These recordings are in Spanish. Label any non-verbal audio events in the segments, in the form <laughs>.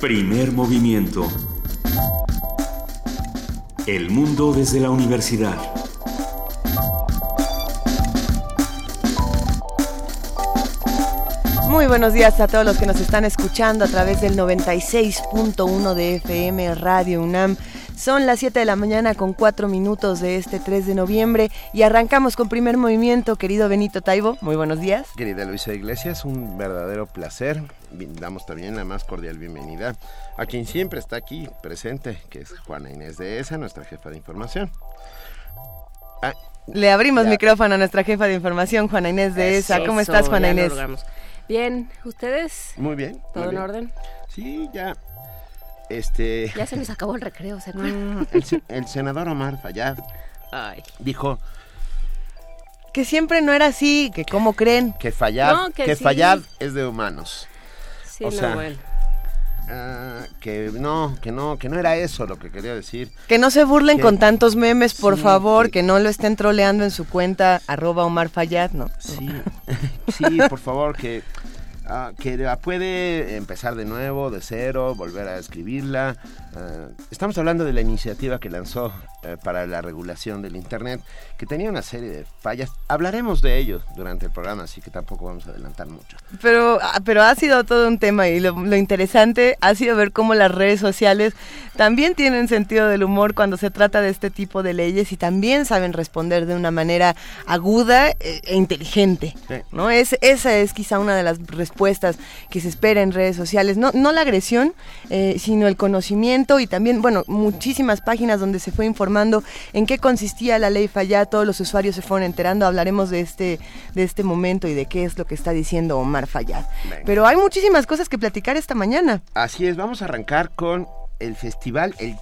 Primer movimiento. El mundo desde la universidad. Muy buenos días a todos los que nos están escuchando a través del 96.1 de FM Radio UNAM. Son las 7 de la mañana con 4 minutos de este 3 de noviembre y arrancamos con primer movimiento, querido Benito Taibo. Muy buenos días. Querida Luisa Iglesias, un verdadero placer. Damos también la más cordial bienvenida a quien siempre está aquí presente, que es Juana Inés de ESA, nuestra jefa de información. Ah, Le abrimos micrófono a nuestra jefa de información, Juana Inés de ESA. ¿Cómo estás, Juana Inés? Bien, ¿ustedes? Muy bien. ¿Todo en orden? Sí, ya este, ya se nos acabó el recreo, ¿se mm, <laughs> el, senador Omar Fayad dijo que siempre no era así, que cómo creen. Que Fayad, que, es de humanos. Sí, o sea, bueno. Ah, que no, que no, que no era eso lo que quería decir. Que no se burlen con tantos memes, por favor, que, no lo estén troleando en su cuenta arroba Omar Fayad, ¿no? Sí, <laughs> sí, por favor, que Ah, que puede empezar de nuevo, de cero, volver a escribirla. Ah, estamos hablando de la iniciativa que lanzó eh, para la regulación del Internet, que tenía una serie de fallas. Hablaremos de ello durante el programa, así que tampoco vamos a adelantar mucho. Pero, ah, pero ha sido todo un tema y lo, interesante ha sido ver cómo las redes sociales también tienen sentido del humor cuando se trata de este tipo de leyes y también saben responder de una manera aguda e, e inteligente. ¿no? Es, esa es quizá una de las respuestas que se espera en redes sociales. No, no la agresión, eh, sino el conocimiento y también, bueno, muchísimas páginas donde se fue informando en qué consistía la ley Falla, todos los usuarios se fueron enterando, hablaremos de este, de este momento y de qué es lo que está diciendo Omar Fayad. Pero hay muchísimas cosas que platicar esta mañana. Así es, vamos a arrancar con el festival, el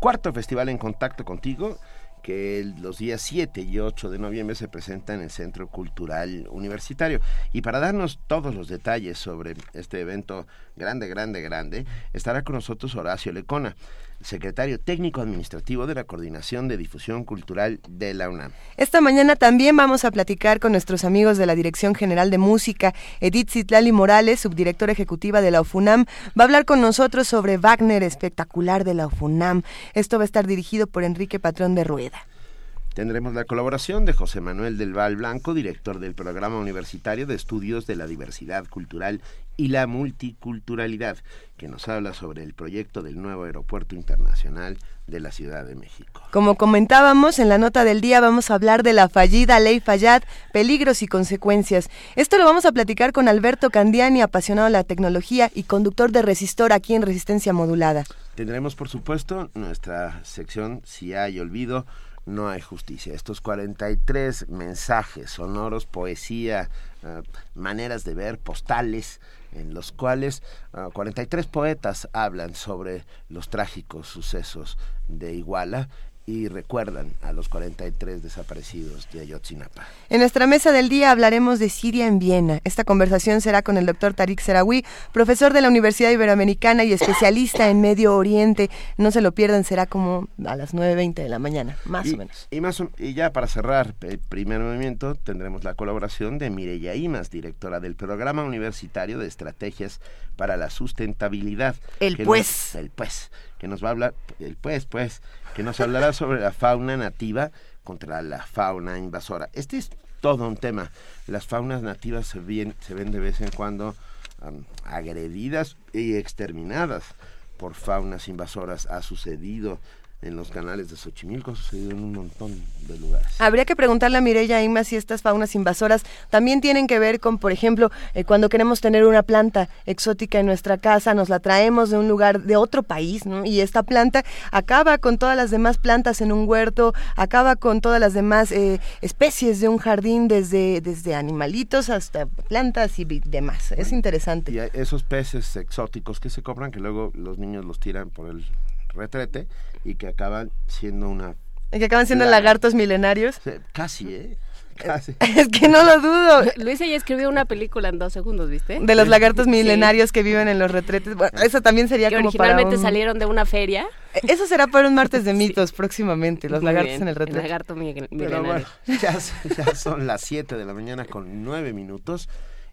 cuarto festival en contacto contigo que los días 7 y 8 de noviembre se presenta en el Centro Cultural Universitario. Y para darnos todos los detalles sobre este evento grande, grande, grande, estará con nosotros Horacio Lecona secretario técnico administrativo de la Coordinación de Difusión Cultural de la UNAM. Esta mañana también vamos a platicar con nuestros amigos de la Dirección General de Música. Edith Citlali Morales, subdirectora ejecutiva de la UFUNAM, va a hablar con nosotros sobre Wagner, espectacular de la UFUNAM. Esto va a estar dirigido por Enrique Patrón de Rueda. Tendremos la colaboración de José Manuel del Val Blanco, director del Programa Universitario de Estudios de la Diversidad Cultural y la Multiculturalidad, que nos habla sobre el proyecto del nuevo aeropuerto internacional de la Ciudad de México. Como comentábamos en la nota del día, vamos a hablar de la fallida ley Fallad, peligros y consecuencias. Esto lo vamos a platicar con Alberto Candiani, apasionado de la tecnología y conductor de Resistor aquí en Resistencia Modulada. Tendremos, por supuesto, nuestra sección Si hay olvido no hay justicia. Estos 43 mensajes sonoros, poesía, eh, maneras de ver, postales, en los cuales 43 eh, poetas hablan sobre los trágicos sucesos de Iguala y recuerdan a los 43 desaparecidos de Ayotzinapa. En nuestra mesa del día hablaremos de Siria en Viena. Esta conversación será con el doctor Tariq Serawi, profesor de la Universidad Iberoamericana y especialista en Medio Oriente. No se lo pierdan, será como a las 9.20 de la mañana, más o menos. Y, más, y ya para cerrar el primer movimiento tendremos la colaboración de Mireya Imas, directora del Programa Universitario de Estrategias para la Sustentabilidad. El pues. el pues, que nos va a hablar, el pues, pues, que nos hablará sobre la fauna nativa contra la fauna invasora. Este es todo un tema. Las faunas nativas se, ven, se ven de vez en cuando agredidas y exterminadas por faunas invasoras. Ha sucedido en los canales de Xochimilco, ha sucedido en un montón de lugares. Habría que preguntarle a Mireya Inma si estas faunas invasoras también tienen que ver con, por ejemplo, eh, cuando queremos tener una planta exótica en nuestra casa, nos la traemos de un lugar, de otro país, ¿no? Y esta planta acaba con todas las demás plantas en un huerto, acaba con todas las demás eh, especies de un jardín, desde, desde animalitos hasta plantas y demás. Es interesante. Y esos peces exóticos que se compran, que luego los niños los tiran por el retrete y que acaban siendo una... Y que acaban siendo lagartos milenarios. Casi, ¿eh? <laughs> Casi. Es que no lo dudo. Luisa ya escribió una película en dos segundos, ¿viste? De los lagartos milenarios que viven en los retretes. Bueno, eso también sería como originalmente salieron de una feria. Eh, eso será para un martes de mitos próximamente, los lagartos en el retrete. lagarto milenario. Pero bueno, ya, ya <laughs> son las 7 de la mañana con 9 minutos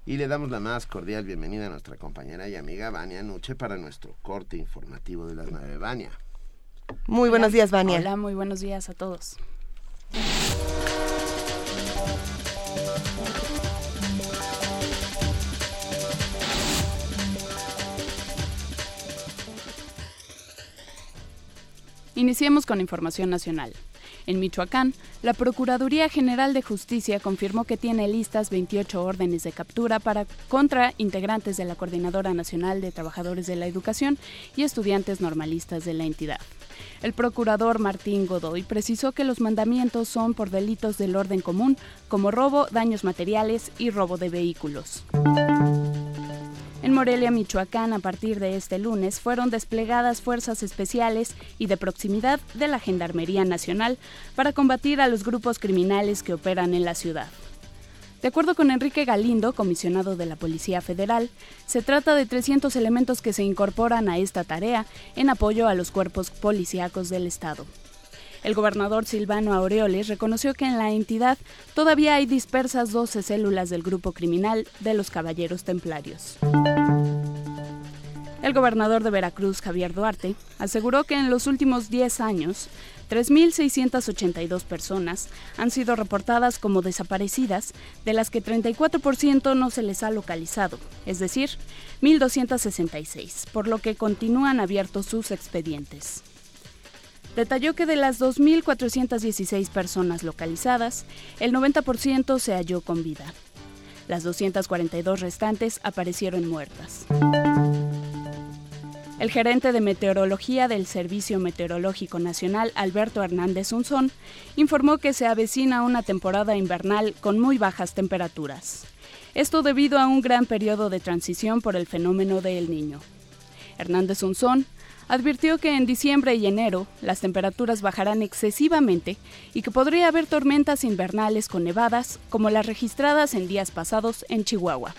Y le damos la más cordial bienvenida a nuestra compañera y amiga Vania Nuche para nuestro corte informativo de las nueve. Vania. Muy buenos días, Vania. Hola, muy buenos días a todos. Iniciemos con información nacional. En Michoacán, la Procuraduría General de Justicia confirmó que tiene listas 28 órdenes de captura para contra integrantes de la Coordinadora Nacional de Trabajadores de la Educación y estudiantes normalistas de la entidad. El procurador Martín Godoy precisó que los mandamientos son por delitos del orden común, como robo, daños materiales y robo de vehículos. En Morelia, Michoacán, a partir de este lunes, fueron desplegadas fuerzas especiales y de proximidad de la Gendarmería Nacional para combatir a los grupos criminales que operan en la ciudad. De acuerdo con Enrique Galindo, comisionado de la Policía Federal, se trata de 300 elementos que se incorporan a esta tarea en apoyo a los cuerpos policíacos del Estado. El gobernador Silvano Aureoles reconoció que en la entidad todavía hay dispersas 12 células del grupo criminal de los Caballeros Templarios. El gobernador de Veracruz, Javier Duarte, aseguró que en los últimos 10 años, 3.682 personas han sido reportadas como desaparecidas, de las que 34% no se les ha localizado, es decir, 1.266, por lo que continúan abiertos sus expedientes detalló que de las 2.416 personas localizadas, el 90% se halló con vida. Las 242 restantes aparecieron muertas. El gerente de meteorología del Servicio Meteorológico Nacional, Alberto Hernández Unzón, informó que se avecina una temporada invernal con muy bajas temperaturas. Esto debido a un gran periodo de transición por el fenómeno de El Niño. Hernández Unzón advirtió que en diciembre y enero las temperaturas bajarán excesivamente y que podría haber tormentas invernales con nevadas como las registradas en días pasados en Chihuahua.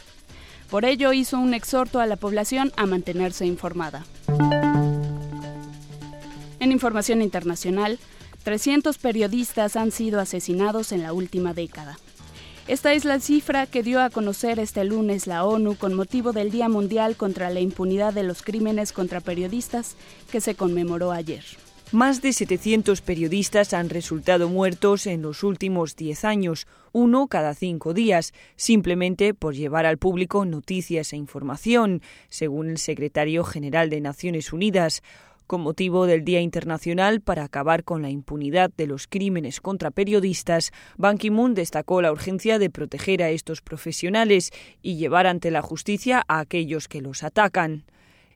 Por ello hizo un exhorto a la población a mantenerse informada. En información internacional, 300 periodistas han sido asesinados en la última década. Esta es la cifra que dio a conocer este lunes la ONU con motivo del Día Mundial contra la Impunidad de los Crímenes contra Periodistas, que se conmemoró ayer. Más de 700 periodistas han resultado muertos en los últimos 10 años, uno cada cinco días, simplemente por llevar al público noticias e información, según el secretario general de Naciones Unidas. Con motivo del Día Internacional para acabar con la impunidad de los crímenes contra periodistas, Ban Ki-moon destacó la urgencia de proteger a estos profesionales y llevar ante la justicia a aquellos que los atacan.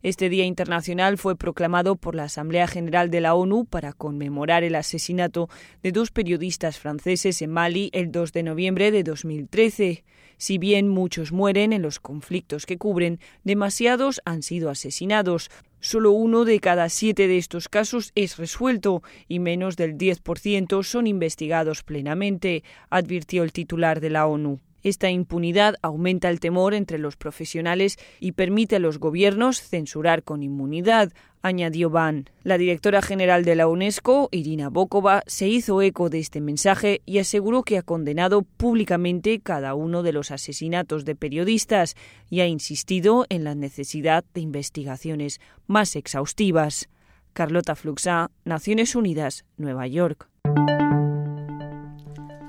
Este Día Internacional fue proclamado por la Asamblea General de la ONU para conmemorar el asesinato de dos periodistas franceses en Mali el 2 de noviembre de 2013. Si bien muchos mueren en los conflictos que cubren, demasiados han sido asesinados. Solo uno de cada siete de estos casos es resuelto y menos del 10% son investigados plenamente, advirtió el titular de la ONU. Esta impunidad aumenta el temor entre los profesionales y permite a los gobiernos censurar con inmunidad, añadió Van. La directora general de la UNESCO, Irina Bokova, se hizo eco de este mensaje y aseguró que ha condenado públicamente cada uno de los asesinatos de periodistas y ha insistido en la necesidad de investigaciones más exhaustivas. Carlota Fluxá, Naciones Unidas, Nueva York.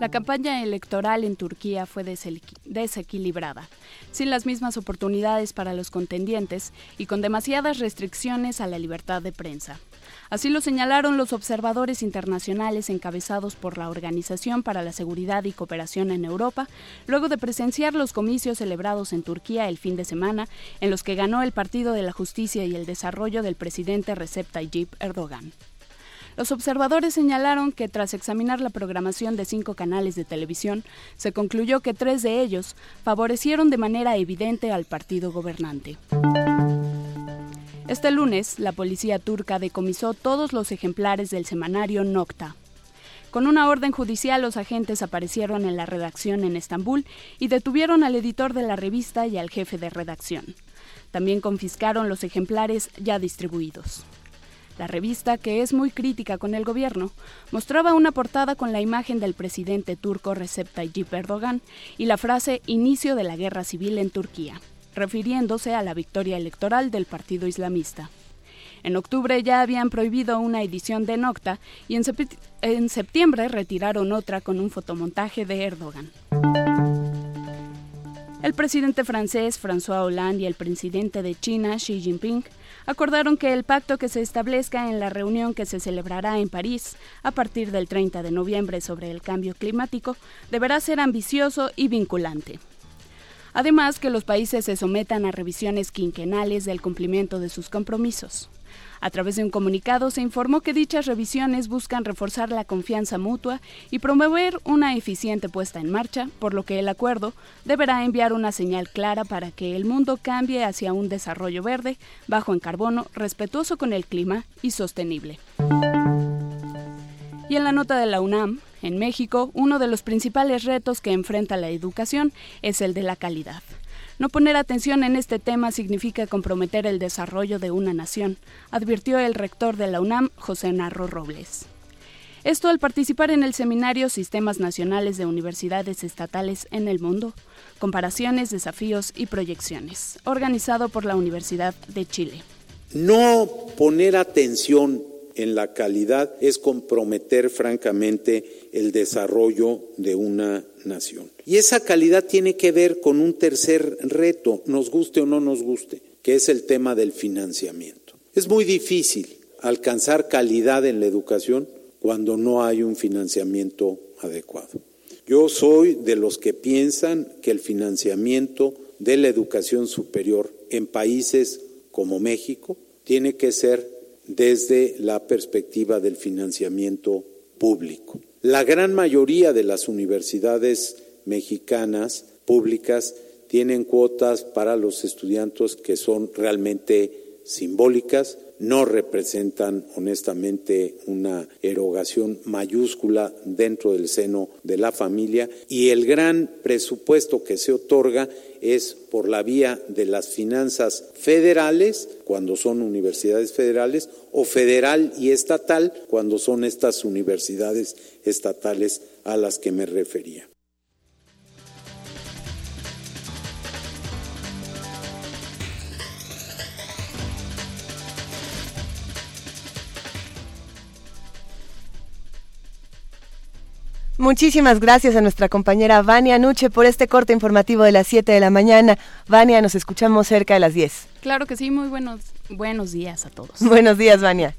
La campaña electoral en Turquía fue desequilibrada, sin las mismas oportunidades para los contendientes y con demasiadas restricciones a la libertad de prensa. Así lo señalaron los observadores internacionales encabezados por la Organización para la Seguridad y Cooperación en Europa, luego de presenciar los comicios celebrados en Turquía el fin de semana, en los que ganó el Partido de la Justicia y el Desarrollo del presidente Recep Tayyip Erdogan. Los observadores señalaron que tras examinar la programación de cinco canales de televisión, se concluyó que tres de ellos favorecieron de manera evidente al partido gobernante. Este lunes, la policía turca decomisó todos los ejemplares del semanario Nocta. Con una orden judicial, los agentes aparecieron en la redacción en Estambul y detuvieron al editor de la revista y al jefe de redacción. También confiscaron los ejemplares ya distribuidos. La revista, que es muy crítica con el gobierno, mostraba una portada con la imagen del presidente turco Recep Tayyip Erdogan y la frase Inicio de la guerra civil en Turquía, refiriéndose a la victoria electoral del partido islamista. En octubre ya habían prohibido una edición de Nocta y en, septiembre retiraron otra con un fotomontaje de Erdogan. El presidente francés François Hollande y el presidente de China Xi Jinping acordaron que el pacto que se establezca en la reunión que se celebrará en París a partir del 30 de noviembre sobre el cambio climático deberá ser ambicioso y vinculante. Además, que los países se sometan a revisiones quinquenales del cumplimiento de sus compromisos. A través de un comunicado se informó que dichas revisiones buscan reforzar la confianza mutua y promover una eficiente puesta en marcha, por lo que el acuerdo deberá enviar una señal clara para que el mundo cambie hacia un desarrollo verde, bajo en carbono, respetuoso con el clima y sostenible. Y en la nota de la UNAM, en México, uno de los principales retos que enfrenta la educación es el de la calidad. No poner atención en este tema significa comprometer el desarrollo de una nación, advirtió el rector de la UNAM, José Narro Robles. Esto al participar en el seminario Sistemas Nacionales de Universidades Estatales en el Mundo, Comparaciones, Desafíos y Proyecciones, organizado por la Universidad de Chile. No poner atención en la calidad es comprometer francamente el desarrollo de una nación. Y esa calidad tiene que ver con un tercer reto, nos guste o no nos guste, que es el tema del financiamiento. Es muy difícil alcanzar calidad en la educación cuando no hay un financiamiento adecuado. Yo soy de los que piensan que el financiamiento de la educación superior en países como México tiene que ser desde la perspectiva del financiamiento público. La gran mayoría de las universidades mexicanas públicas tienen cuotas para los estudiantes que son realmente simbólicas, no representan honestamente una erogación mayúscula dentro del seno de la familia. Y el gran presupuesto que se otorga es por la vía de las finanzas federales, cuando son universidades federales, o federal y estatal, cuando son estas universidades estatales a las que me refería. Muchísimas gracias a nuestra compañera Vania Nuche por este corte informativo de las 7 de la mañana. Vania, nos escuchamos cerca de las 10. Claro que sí, muy buenos, buenos días a todos. <laughs> Buenos días, Vania.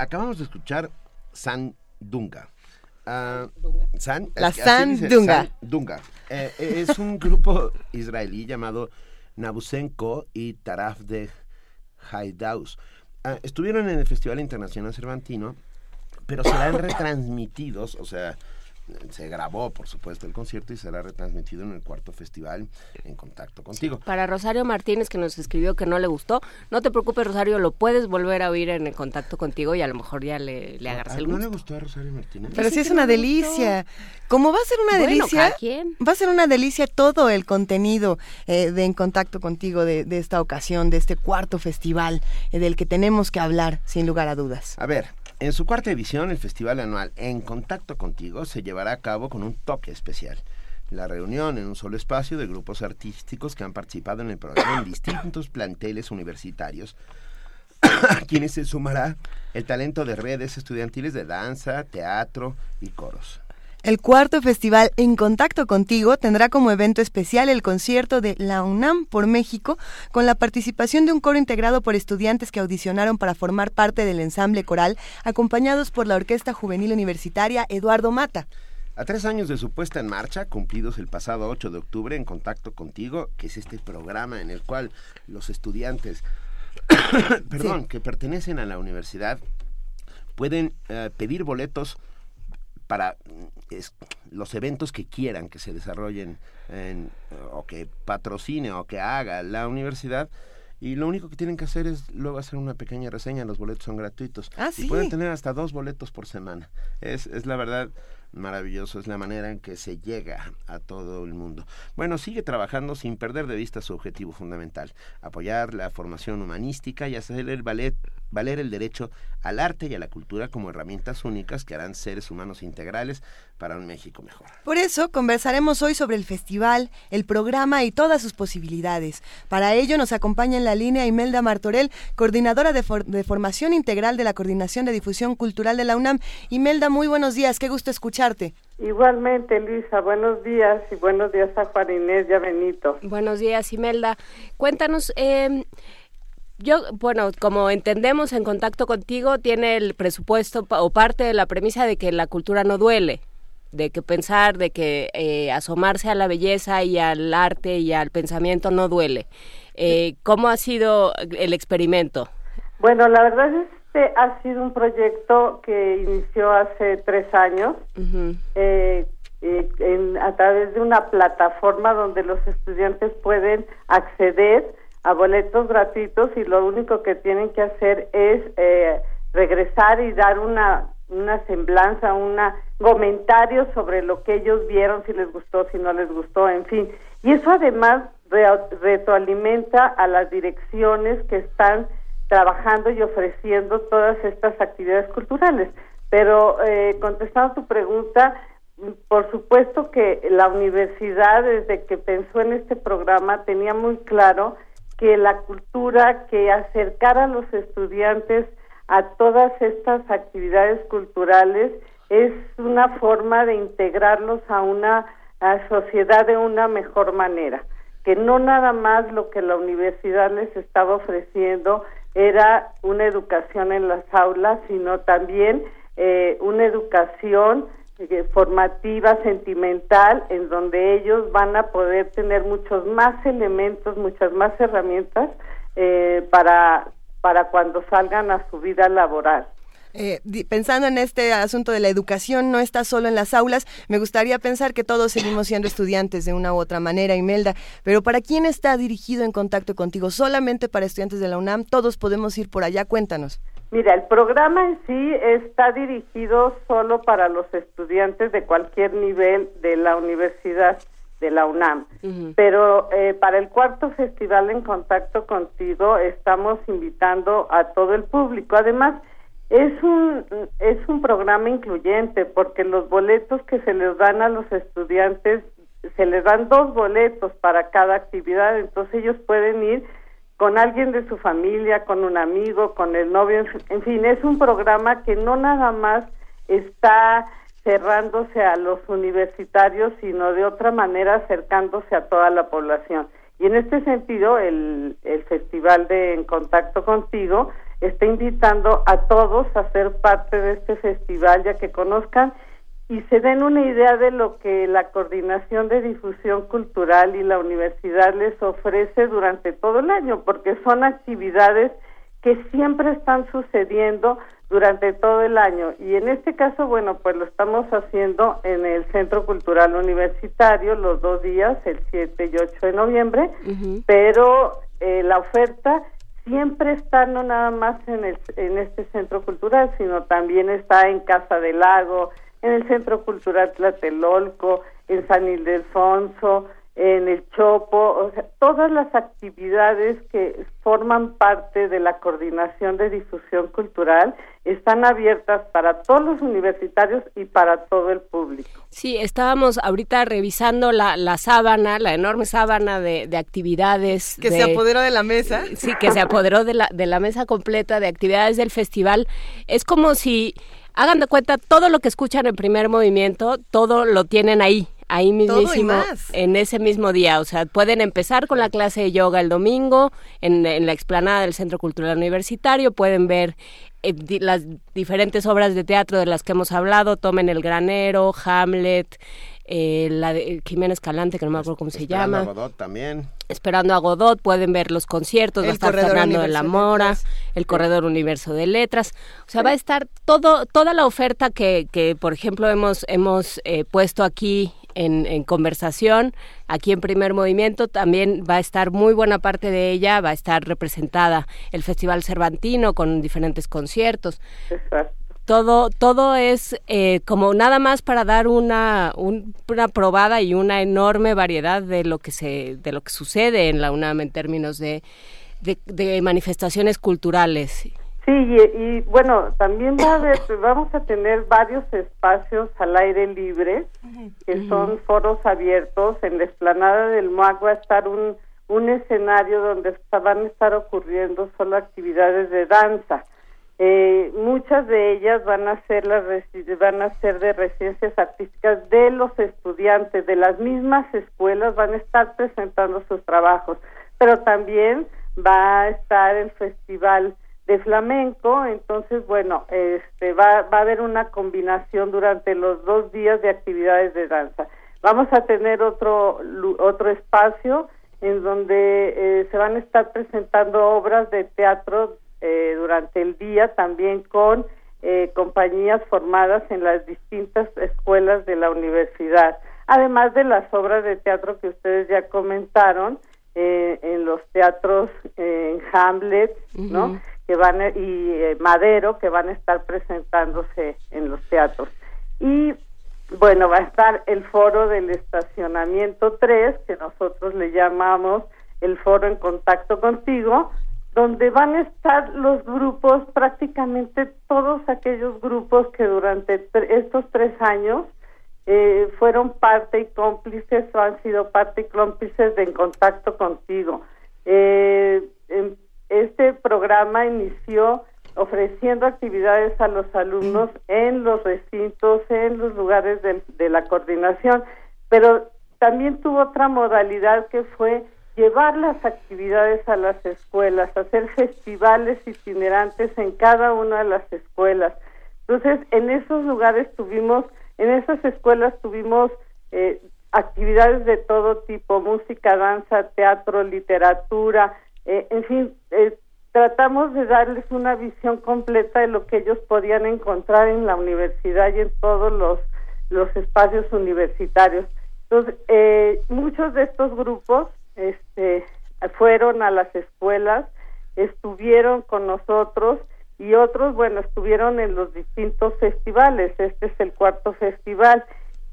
Acabamos de escuchar San Dunga. Ah, San, La así San dice, Dunga. San Dunga. Eh, eh, es un grupo israelí llamado Nabusenko y Taraf de Haidaus. Ah, estuvieron en el Festival Internacional Cervantino, pero serán retransmitidos, o sea, se grabó, por supuesto, el concierto y será retransmitido en el cuarto festival en contacto contigo. Para Rosario Martínez, que nos escribió que no le gustó, no te preocupes, Rosario, lo puedes volver a oír en el contacto contigo y a lo mejor ya le, le agarras Ah, el ¿No le gusto. gustó a Rosario Martínez? Pero sí es una delicia. Como va a ser una Bueno, delicia, va a ser una delicia todo el contenido eh, de En Contacto Contigo de, de esta ocasión, de este cuarto festival eh, del que tenemos que hablar, sin lugar a dudas. A ver, en su cuarta edición, el festival anual En Contacto Contigo se llevará a cabo con un toque especial. La reunión en un solo espacio de grupos artísticos que han participado en el programa en distintos planteles universitarios, a <coughs> quienes se sumará el talento de redes estudiantiles de danza, teatro y coros. El cuarto festival En Contacto Contigo tendrá como evento especial el concierto de La UNAM por México, con la participación de un coro integrado por estudiantes que audicionaron para formar parte del ensamble coral, acompañados por la Orquesta Juvenil Universitaria Eduardo Mata. A tres años de su puesta en marcha, cumplidos el pasado 8 de octubre, en contacto contigo, que es este programa en el cual los estudiantes, <coughs> perdón, que pertenecen a la universidad, pueden eh, pedir boletos para mm, es- los eventos que quieran que se desarrollen en- o que patrocine o que haga la universidad. Y lo único que tienen que hacer es luego hacer una pequeña reseña. Los boletos son gratuitos. Ah, Y sí. pueden tener hasta dos boletos por semana. Es, es la verdad maravilloso. Es la manera en que se llega a todo el mundo. Bueno, sigue trabajando sin perder de vista su objetivo fundamental. Apoyar la formación humanística y hacer valer el derecho al arte y a la cultura como herramientas únicas que harán seres humanos integrales para un México mejor. Por eso conversaremos hoy sobre el festival, el programa y todas sus posibilidades. Para ello nos acompaña en la línea Imelda Martorell, coordinadora de, for- de formación integral de la Coordinación de Difusión Cultural de la UNAM. Imelda, muy buenos días, qué gusto escucharte. Igualmente, Luisa, buenos días y buenos días a Juan Inés y a Benito. Buenos días, Imelda. Cuéntanos, eh, yo, bueno, como entendemos en contacto contigo, tiene el presupuesto o parte de la premisa de que la cultura no duele, de que pensar, de que eh, asomarse a la belleza y al arte y al pensamiento no duele. Eh, ¿Cómo ha sido el experimento? Bueno, la verdad este ha sido un proyecto que inició hace tres años eh, eh, en- a través de una plataforma donde los estudiantes pueden acceder a boletos gratuitos y lo único que tienen que hacer es eh, regresar y dar una una semblanza, un comentario sobre lo que ellos vieron, si les gustó, si no les gustó, en fin. Y eso además re- retroalimenta a las direcciones que están trabajando y ofreciendo todas estas actividades culturales. Pero eh, contestando tu pregunta, por supuesto que la universidad, desde que pensó en este programa, tenía muy claro que la cultura que acercara a los estudiantes a todas estas actividades culturales es una forma de integrarlos a una sociedad de una mejor manera, que no nada más lo que la universidad les estaba ofreciendo era una educación en las aulas, sino también eh, una educación eh, formativa, sentimental, en donde ellos van a poder tener muchos más elementos, muchas más herramientas eh, para, para cuando salgan a su vida laboral. Eh, pensando en este asunto de la educación, no está solo en las aulas. Me gustaría pensar que todos seguimos siendo estudiantes de una u otra manera, Imelda. Pero ¿para quién está dirigido en contacto contigo? ¿Solamente para estudiantes de la UNAM? ¿Todos podemos ir por allá? Cuéntanos. Mira, el programa en sí está dirigido solo para los estudiantes de cualquier nivel de la universidad de la UNAM. Pero eh, para el cuarto festival en contacto contigo estamos invitando a todo el público. Además, es un, es un programa incluyente porque los boletos que se les dan a los estudiantes, se les dan dos boletos para cada actividad, entonces ellos pueden ir con alguien de su familia, con un amigo, con el novio, en fin, es un programa que no nada más está cerrándose a los universitarios, sino de otra manera acercándose a toda la población. Y en este sentido, el, el Festival de En Contacto Contigo está invitando a todos a ser parte de este festival, ya que conozcan y se den una idea de lo que la Coordinación de Difusión Cultural y la universidad les ofrece durante todo el año, porque son actividades que siempre están sucediendo durante todo el año. Y en este caso, bueno, pues lo estamos haciendo en el Centro Cultural Universitario los dos días, el 7 y 8 de noviembre, pero eh, la oferta siempre está no nada más en, el, en este centro cultural, sino también está en Casa del Lago, en el Centro Cultural Tlatelolco, en San Ildefonso, en el Chopo, o sea, todas las actividades que forman parte de la coordinación de difusión cultural están abiertas para todos los universitarios y para todo el público. Sí, estábamos ahorita revisando la, la sábana, la enorme sábana de, de actividades. Que se apoderó de la mesa. Sí, que se apoderó de la, de la mesa completa de actividades del festival. Es como si, hagan de cuenta, todo lo que escuchan en primer movimiento, todo lo tienen ahí ahí mismísimo, en ese mismo día. O sea, pueden empezar con la clase de yoga el domingo en, en la explanada del Centro Cultural Universitario, pueden ver eh, las diferentes obras de teatro de las que hemos hablado, Tomen el Granero, Hamlet, eh, la de Jiménez Calante, que no me acuerdo cómo se llama. Esperando a Godot también. Esperando a Godot, pueden ver los conciertos, va a estar Fernando de la Mora, el Corredor Universo de Letras. O sea, va a estar todo, toda la oferta que, que por ejemplo, hemos, hemos eh, puesto aquí en, conversación. Aquí en Primer Movimiento también va a estar muy buena parte de ella, va a estar representada el Festival Cervantino con diferentes conciertos. Todo, todo es eh, como nada más para dar una, una probada y una enorme variedad de lo que se, de lo que sucede en la UNAM en términos de, de manifestaciones culturales. Sí, y, bueno, también va a haber, vamos a tener varios espacios al aire libre, que son foros abiertos. En la explanada del MUAC va a estar un, un escenario donde van a estar ocurriendo solo actividades de danza. Eh, muchas de ellas van a ser las van a ser de residencias artísticas de los estudiantes de las mismas escuelas van a estar presentando sus trabajos pero también va a estar el festival de flamenco, entonces bueno, este va, va a haber una combinación durante los dos días de actividades de danza. Vamos a tener otro otro espacio en donde eh, se van a estar presentando obras de teatro eh, durante el día también con eh, compañías formadas en las distintas escuelas de la universidad, además de las obras de teatro que ustedes ya comentaron en los teatros en Hamlet, ¿no? Van y eh, Madero que van a estar presentándose en los teatros. Y bueno, va a estar el foro del estacionamiento 3, que nosotros le llamamos el foro en contacto contigo, donde van a estar los grupos, prácticamente todos aquellos grupos que durante estos tres años eh, fueron parte y cómplices o han sido parte y cómplices de En Contacto Contigo. Eh, em, este programa inició ofreciendo actividades a los alumnos en los recintos, en los lugares de, la coordinación, pero también tuvo otra modalidad que fue llevar las actividades a las escuelas, hacer festivales itinerantes en cada una de las escuelas. Entonces, en esos lugares tuvimos, en esas escuelas tuvimos eh, actividades de todo tipo, música, danza, teatro, literatura, eh, en fin, eh, tratamos de darles una visión completa de lo que ellos podían encontrar en la universidad y en todos los, los espacios universitarios. Entonces, eh, muchos de estos grupos este, fueron a las escuelas, estuvieron con nosotros y otros, bueno, estuvieron en los distintos festivales. Este es el cuarto festival.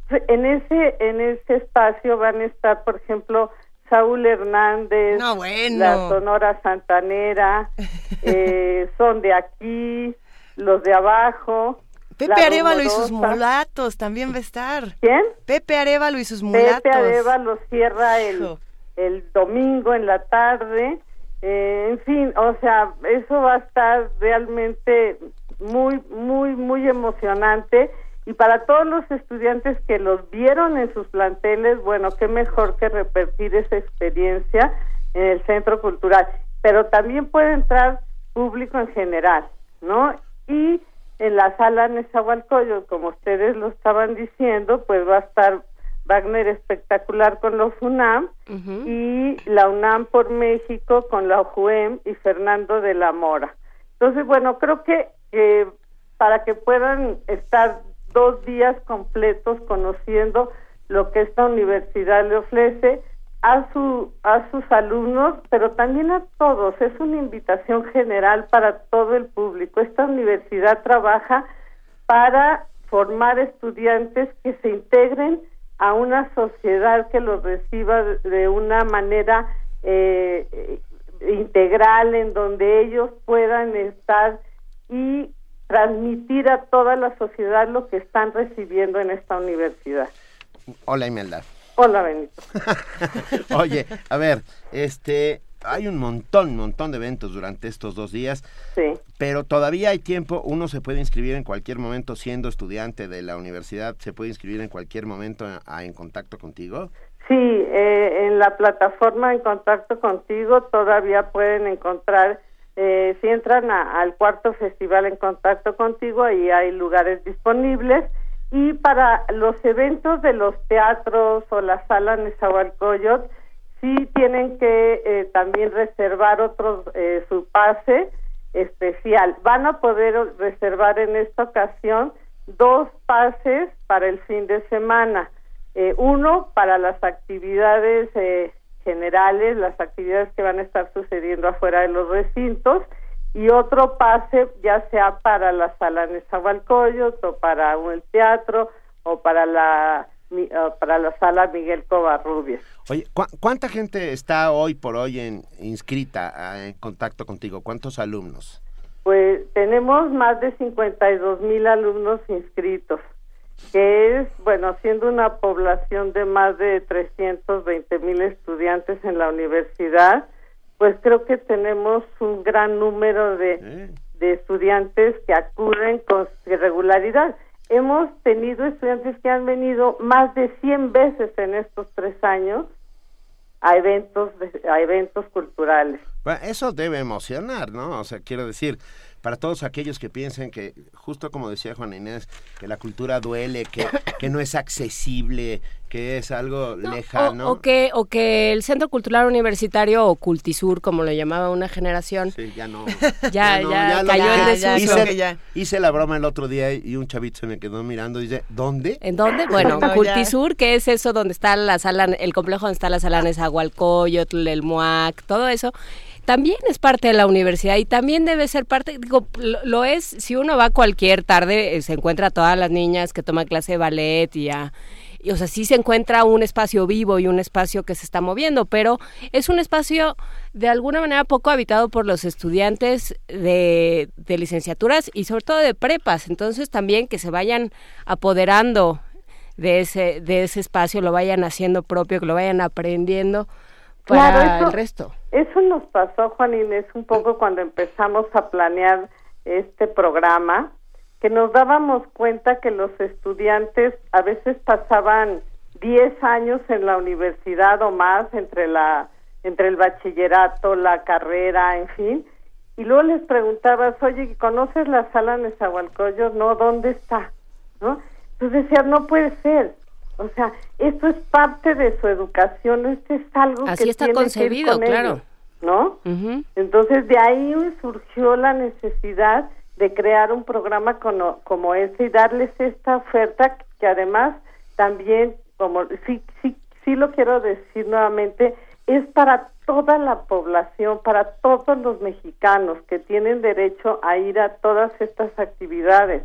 En ese, en ese espacio van a estar, por ejemplo, Saúl Hernández, No, bueno. la Sonora Santanera, <laughs> eh, son de aquí, los de abajo. Pepe Arevalo y sus mulatos también va a estar. ¿Quién? Pepe Arevalo y sus mulatos. Pepe Arevalo cierra el, el domingo en la tarde. Eh, en fin, o sea, eso va a estar realmente muy, muy, muy emocionante. Y para todos los estudiantes que los vieron en sus planteles, bueno, qué mejor que repetir esa experiencia en el centro cultural. Pero también puede entrar público en general, ¿no? Y en la sala Nezahualcóyotl, como ustedes lo estaban diciendo, pues va a estar Wagner espectacular con los UNAM y la UNAM por México con la OJUEM y Fernando de la Mora. Entonces, bueno, creo que eh, para que puedan estar dos días completos conociendo lo que esta universidad le ofrece a su a sus alumnos, pero también a todos. Es una invitación general para todo el público. Esta universidad trabaja para formar estudiantes que se integren a una sociedad que los reciba de- una manera eh, eh, integral en donde ellos puedan estar y transmitir a toda la sociedad lo que están recibiendo en esta universidad. Hola, Imelda. Hola, Benito. <laughs> Oye, a ver, este, hay un montón, montón de eventos durante estos dos días, Sí. pero todavía hay tiempo. Uno se puede inscribir en cualquier momento siendo estudiante de la universidad. Se puede inscribir en cualquier momento a- a- en contacto contigo. Sí, eh, en la plataforma en contacto contigo todavía pueden encontrar, eh, si entran a- al cuarto festival en contacto contigo, ahí hay lugares disponibles. Y para los eventos de los teatros o la sala Nezahualcóyotl, sí tienen que eh, también reservar otros, eh, su pase especial. Van a poder reservar en esta ocasión dos pases para el fin de semana. Eh, uno para las actividades eh, generales, las actividades que van a estar sucediendo afuera de los recintos, y otro pase ya sea para la sala Nezahualcóyotl o para un- el teatro o para la para la sala Miguel Covarrubias. Oye, ¿cu- ¿cuánta gente está hoy por hoy en, inscrita ah, en contacto contigo? ¿Cuántos alumnos? Pues tenemos más de 52 mil alumnos inscritos, que es, bueno, siendo una población de más de 320 mil estudiantes en la universidad, pues creo que tenemos un gran número de, ¿Eh? de estudiantes que acuden con regularidad. Hemos tenido estudiantes que han venido más de 100 veces en estos tres años a eventos, de- a eventos culturales. Bueno, eso debe emocionar, ¿no? O sea, quiero decir, para todos aquellos que piensen que, justo como decía Juan Inés, que la cultura duele, que, que no es accesible, que es algo No, lejano. O, o que, o que el Centro Cultural Universitario o Cultisur, como lo llamaba una generación, Sí, ya no. <laughs> ya, no, ya, lo cayó en ya, desuso. hice, ya. hice la broma el otro día y un chavito se me quedó mirando y dice, ¿dónde? ¿En dónde? Bueno, No, ya. Cultisur, que es eso donde está la sala, el complejo donde está la sala Nezahualcóyotl, el MUAC, todo eso, también es parte de la universidad y también debe ser parte, digo, lo, es, si uno va cualquier tarde, eh, se encuentra a todas las niñas que toman clase de ballet y a... y, o sea, sí se encuentra un espacio vivo y un espacio que se está moviendo, pero es un espacio de alguna manera poco habitado por los estudiantes de, de licenciaturas y sobre todo de prepas. Entonces también que se vayan apoderando de ese, de ese espacio lo vayan haciendo propio, que lo vayan aprendiendo para el resto. Eso nos pasó, Juan Inés, un poco cuando empezamos a planear este programa, que nos dábamos cuenta que los estudiantes a veces pasaban 10 años en la universidad o más entre la entre el bachillerato, la carrera, en fin, y luego les preguntabas, oye, ¿conoces la sala Nezahualcóyotl? No, ¿dónde está? ¿No? Entonces decían, no puede ser. O sea, esto es parte de su educación, esto es algo Así que está tiene concebido, que ir con claro. ellos, ¿no? Entonces de ahí surgió la necesidad de crear un programa como, como ese y darles esta oferta que además también, como sí, sí, sí lo quiero decir nuevamente, es para toda la población, para todos los mexicanos que tienen derecho a ir a todas estas actividades.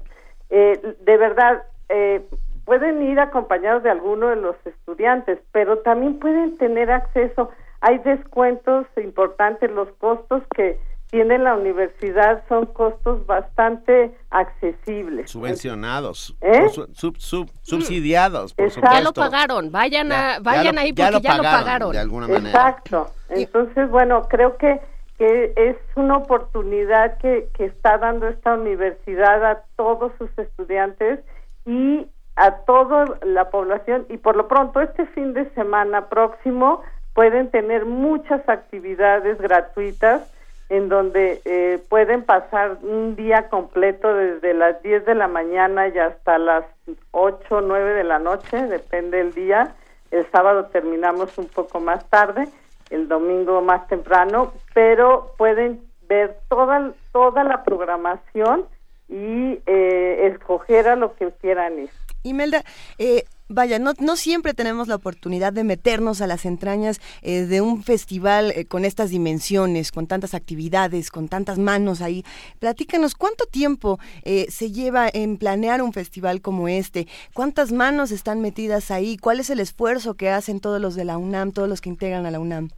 Eh, de verdad, eh, pueden ir acompañados de alguno de los estudiantes, pero también pueden tener acceso. Hay descuentos importantes, los costos que tiene la universidad son costos bastante accesibles. Subvencionados, ¿Eh? sub- sub- subsidiados, por Exacto. supuesto. Ya lo pagaron, vayan, Ya- a, vayan ya lo- ahí ya porque lo ya lo pagaron, pagaron. de alguna manera. Exacto. Entonces, bueno, creo que, que es una oportunidad que, que está dando esta universidad a todos sus estudiantes y a toda la población. Y por lo pronto, este fin de semana próximo pueden tener muchas actividades gratuitas en donde eh, pueden pasar un día completo desde las 10 de la mañana y hasta las 8 o 9 de la noche, depende del día. El sábado terminamos un poco más tarde, el domingo más temprano, pero pueden ver toda, toda la programación y eh, escoger a lo que quieran ir. Imelda, eh, vaya, no, siempre tenemos la oportunidad de meternos a las entrañas eh, de un festival eh, con estas dimensiones, con tantas actividades, con tantas manos ahí. Platícanos, ¿cuánto tiempo eh, se lleva en planear un festival como este? ¿Cuántas manos están metidas ahí? ¿Cuál es el esfuerzo que hacen todos los de la UNAM, todos los que integran a la UNAM?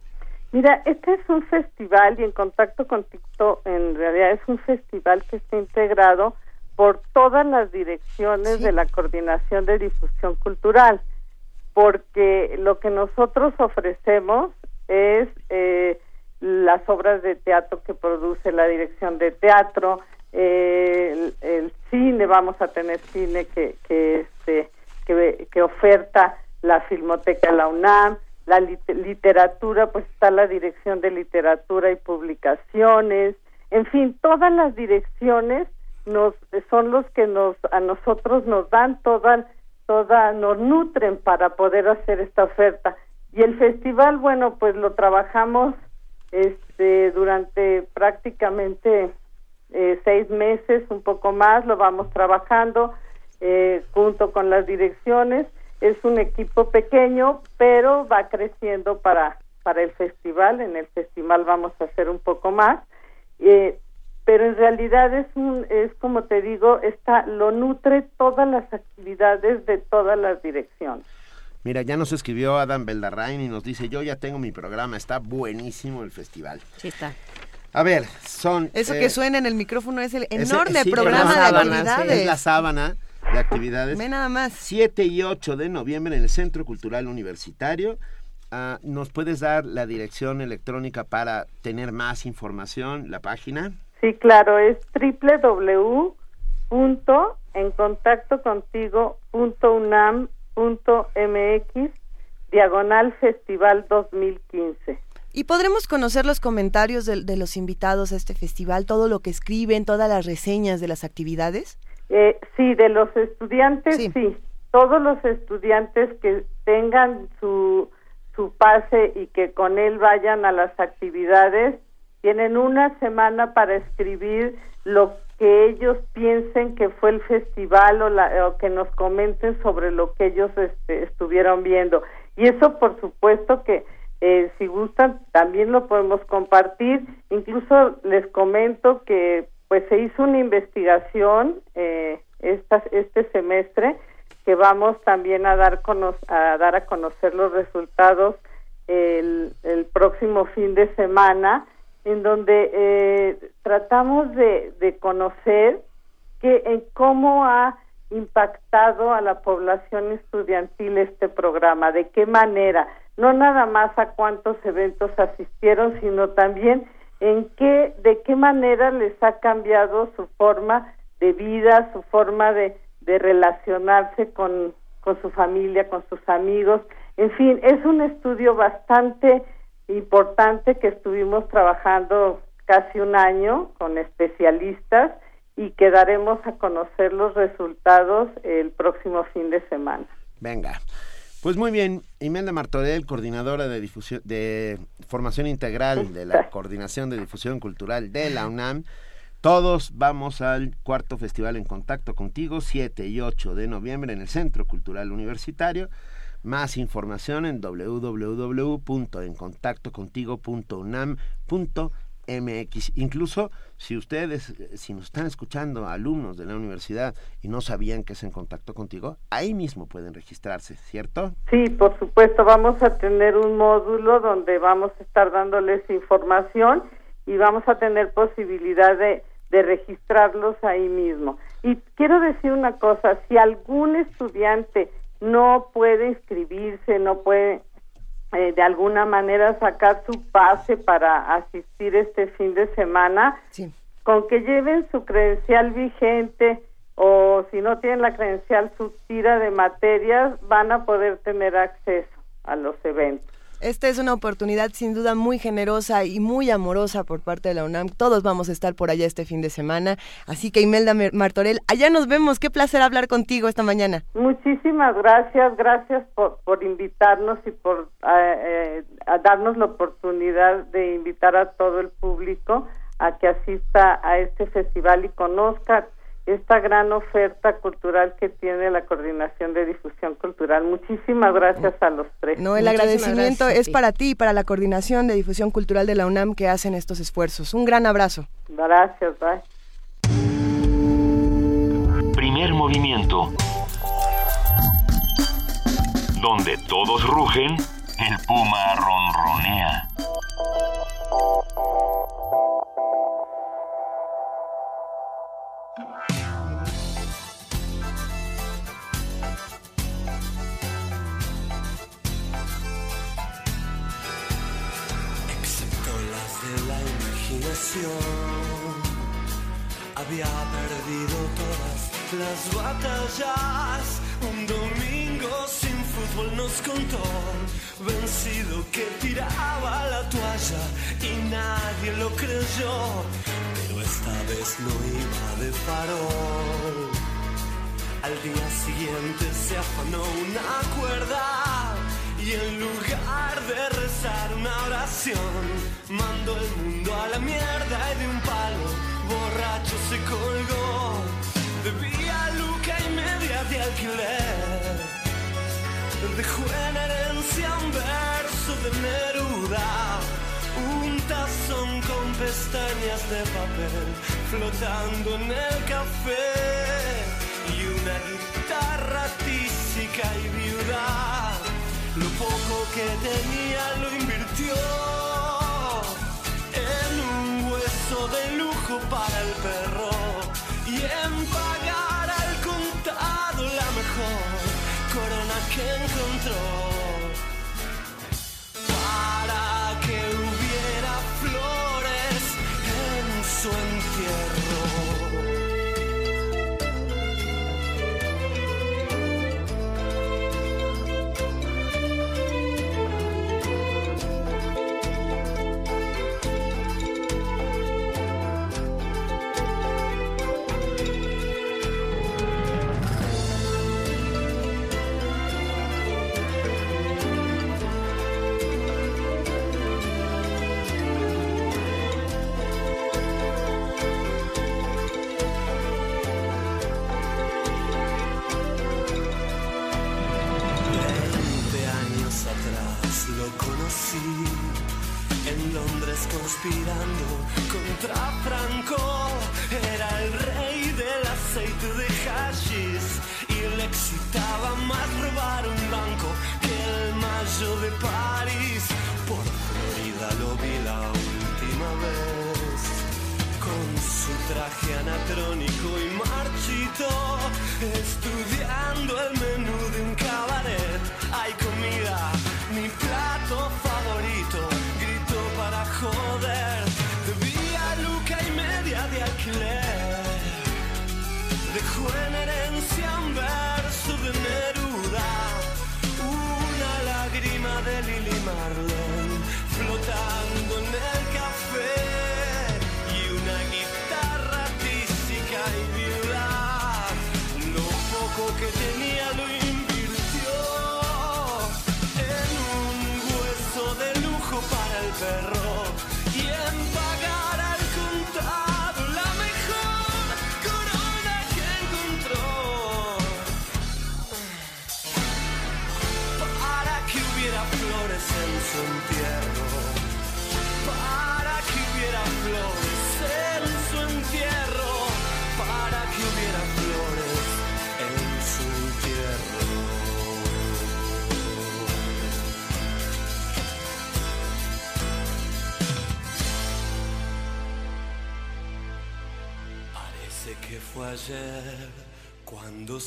Mira, este es un festival y en contacto con TikTok, en realidad es un festival que está integrado por todas las direcciones de la Coordinación de Difusión Cultural, porque lo que nosotros ofrecemos es eh, las obras de teatro que produce la Dirección de Teatro, eh, el, el cine, vamos a tener cine que, que, este, que, que oferta la Filmoteca de la UNAM, la lit- literatura, pues está la Dirección de Literatura y Publicaciones, en fin, todas las direcciones nos son los que nos a nosotros nos dan toda toda nos nutren para poder hacer esta oferta. Y el festival bueno pues lo trabajamos este durante prácticamente eh, seis meses un poco más lo vamos trabajando eh, junto con las direcciones. Es un equipo pequeño pero va creciendo para para el festival. En el festival vamos a hacer un poco más. Eh, pero en realidad es un es como te digo está lo nutre todas las actividades de todas las direcciones Mira, ya nos escribió Adam Beldarrain y nos dice, yo ya tengo mi programa, está buenísimo el festival. Sí está. A ver, son... Eso eh, que suena en el micrófono es el ese- enorme sí, programa de sábana, actividades. Es la sábana de actividades. Ve nada más. 7 y 8 de noviembre en el Centro Cultural Universitario. Ah, ¿Nos puedes dar la dirección electrónica para tener más información, la página? Sí claro es www.encontactocontigo.unam.mx diagonal festival 2015 Y podremos conocer los comentarios de, de los invitados a este festival, todo lo que escriben, todas las reseñas de las actividades. Eh, sí, de los estudiantes, sí. Todos los estudiantes que tengan su, su pase y que con él vayan a las actividades, tienen una semana para escribir lo que ellos piensen que fue el festival o, la, o que nos comenten sobre lo que ellos este, estuvieron viendo. Y eso, por supuesto, que eh, si gustan, también lo podemos compartir. Incluso les comento que pues se hizo una investigación eh, esta, este semestre que vamos también a dar, a dar a conocer los resultados el próximo fin de semana, en donde eh, tratamos de, de conocer que en cómo ha impactado a la población estudiantil este programa? ¿De qué manera? No nada más a cuántos eventos asistieron, sino también en qué, de qué manera les ha cambiado su forma de vida, su forma de, de relacionarse con, con su familia, con sus amigos. En fin, es un estudio bastante importante que estuvimos trabajando casi un año con especialistas y que daremos a conocer los resultados el próximo fin de semana. Venga. Pues muy bien, Imelda Martorell, coordinadora de difusión de formación integral de la Coordinación de Difusión Cultural de la UNAM. Todos vamos al cuarto festival en contacto contigo, 7 y 8 de noviembre en el Centro Cultural Universitario. Más información en www.encontactocontigo.unam.mx. Incluso si ustedes, si nos están escuchando, alumnos de la universidad y no sabían que es en contacto contigo, ahí mismo pueden registrarse, ¿cierto? Sí, por supuesto, vamos a tener un módulo donde vamos a estar dándoles información y vamos a tener posibilidad de, de registrarlos ahí mismo. Y quiero decir una cosa, si algún estudiante no puede inscribirse, no puede eh, de alguna manera sacar su pase para asistir este fin de semana, con que lleven su credencial vigente o si no tienen la credencial su tira de materias, van a poder tener acceso a los eventos. Esta es una oportunidad sin duda muy generosa y muy amorosa por parte de la UNAM. Todos vamos a estar por allá este fin de semana. Así que Imelda Martorell, allá nos vemos. Qué placer hablar contigo esta mañana. Muchísimas gracias. Gracias por, por invitarnos y por eh, eh, darnos la oportunidad de invitar a todo el público a que asista a este festival y conozca esta gran oferta cultural que tiene la Coordinación de Difusión Cultural. Muchísimas gracias a los tres. No, el agradecimiento es para ti y para la Coordinación de Difusión Cultural de la UNAM que hacen estos esfuerzos. Un gran abrazo. Gracias, bye. Primer movimiento. Donde todos rugen, el puma ronronea. Había perdido todas las batallas. Un domingo sin fútbol nos contó, vencido que tiraba la toalla y nadie lo creyó. Pero esta vez no iba de farol. Al día siguiente se afanó una cuerda y en lugar de rezar una oración, mandó el mundo a la mierda y de un palo borracho se colgó. Debía luca y media de alquiler. Dejó en herencia un verso de Neruda, un tazón con pestañas de papel flotando en el café y una guitarra tísica y viuda. Lo poco que tenía lo invirtió en un hueso de lujo para el perro y en pagar al contado la mejor corona que encontró.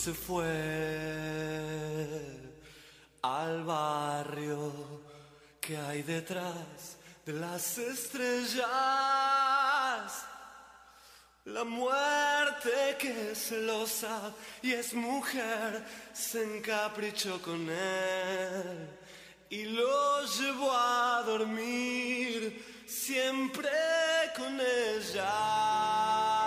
Se fue al barrio que hay detrás de las estrellas. La muerte que es celosa y es mujer se encaprichó con él y lo llevó a dormir siempre con ella.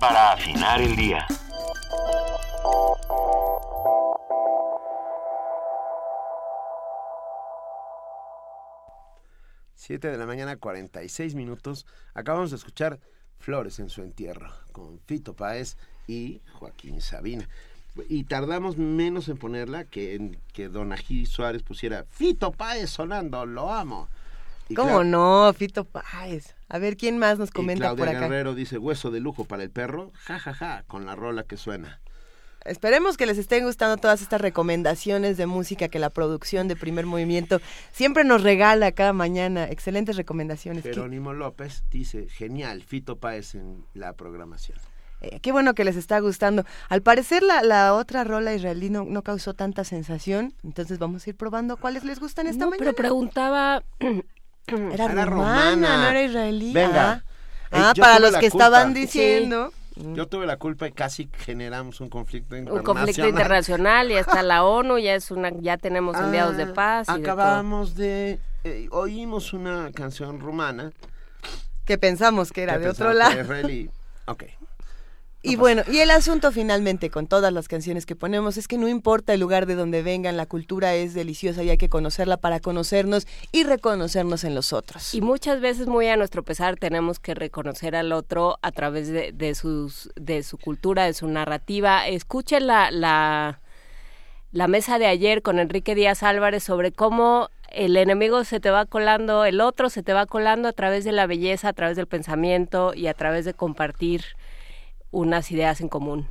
Para afinar el día. Siete de la mañana, 46 minutos. Acabamos de escuchar Flores en su entierro con Fito Páez y Joaquín Sabina. Y tardamos menos en ponerla que en que Don Ají Suárez pusiera Fito Páez sonando, lo amo. Y ¿Cómo no? Fito Páez. A ver, ¿quién más nos y comenta Claudia por acá? Guerrero dice hueso de lujo para el perro, ja ja ja, con la rola que suena. Esperemos que les estén gustando todas estas recomendaciones de música que la producción de Primer Movimiento siempre nos regala cada mañana. Excelentes recomendaciones. Qué, Jerónimo López dice genial, Fito Páez en la programación. eh, qué bueno que les está gustando. Al parecer la, la otra rola israelí no, no causó tanta sensación, entonces vamos a ir probando cuáles les gustan esta No, mañana. pero preguntaba... <clears throat> Era, Era romana, romana. no era israelí. Venga. Ah, Eh, Ah, para los que culpa. estaban diciendo. Yo tuve la culpa y casi generamos un conflicto Un internacional. conflicto internacional, ya está la ONU, ya es una, ya tenemos enviados de Ah, paz. y de. Acabamos de, eh, oímos una canción rumana. Que pensamos que era que de otro que lado. israelí. Ok. Y bueno, y el asunto finalmente con todas las canciones que ponemos es que no importa el lugar de donde vengan, la cultura es deliciosa y hay que conocerla para conocernos y reconocernos en los otros. Y muchas veces, muy a nuestro pesar, tenemos que reconocer al otro a través de, de sus, de su cultura, de su narrativa. Escuchen la, la, la mesa de ayer con Enrique Díaz Álvarez sobre cómo el enemigo se te va colando, el otro se te va colando a través de la belleza, a través del pensamiento y a través de compartir unas ideas en común.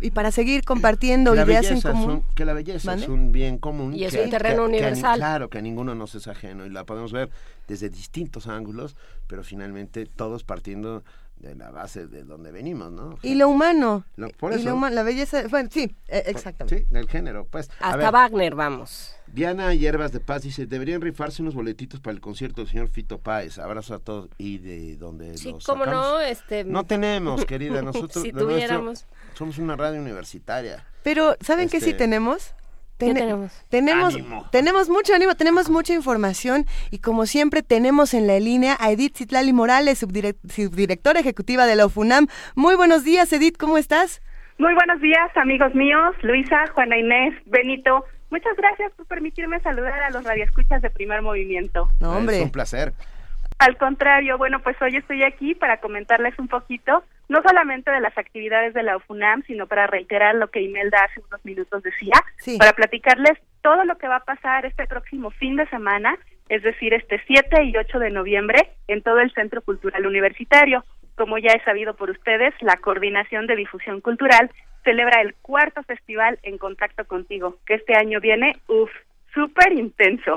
Y para seguir compartiendo la ideas en belleza es común. un- que la belleza es un bien común. Y es que- un terreno que- que universal. claro, que a ninguno nos es ajeno y la podemos ver desde distintos ángulos, pero finalmente todos partiendo de la base de donde venimos, ¿no? Y lo humano. Lo- por y eso. lo huma- la belleza, bueno, sí, eh, exactamente. Sí, del género, pues. Hasta ver, Wagner, vamos. Diana Hierbas de Paz dice, deberían rifarse unos boletitos para el concierto del señor Fito Páez. Abrazo a todos. ¿Y de dónde Sí, los cómo sacamos? no, este... No tenemos, querida. <laughs> Nosotros si nuestro- tuviéramos... somos una radio universitaria. Pero, ¿saben qué sí Este, tenemos? ¿Qué Tene- tenemos? Tenemos, Ánimo. tenemos mucho ánimo, tenemos mucha información y como siempre tenemos en la línea a Edith Citlali Morales, subdirec- subdirectora ejecutiva de la UFUNAM. Muy buenos días, Edith, ¿cómo estás? Muy buenos días, amigos míos, Luisa, Juana Inés, Benito. Muchas gracias por permitirme saludar a los radioescuchas de Primer Movimiento. No, Es hombre. un placer. Al contrario, bueno, pues hoy estoy aquí para comentarles un poquito, no solamente de las actividades de la UFUNAM, sino para reiterar lo que Imelda hace unos minutos decía, Sí. para platicarles todo lo que va a pasar este próximo fin de semana, es decir, este 7 y 8 de noviembre, en todo el Centro Cultural Universitario. Como ya es sabido por ustedes, la Coordinación de Difusión Cultural celebra el cuarto festival En Contacto Contigo, que este año viene, uff, súper intenso.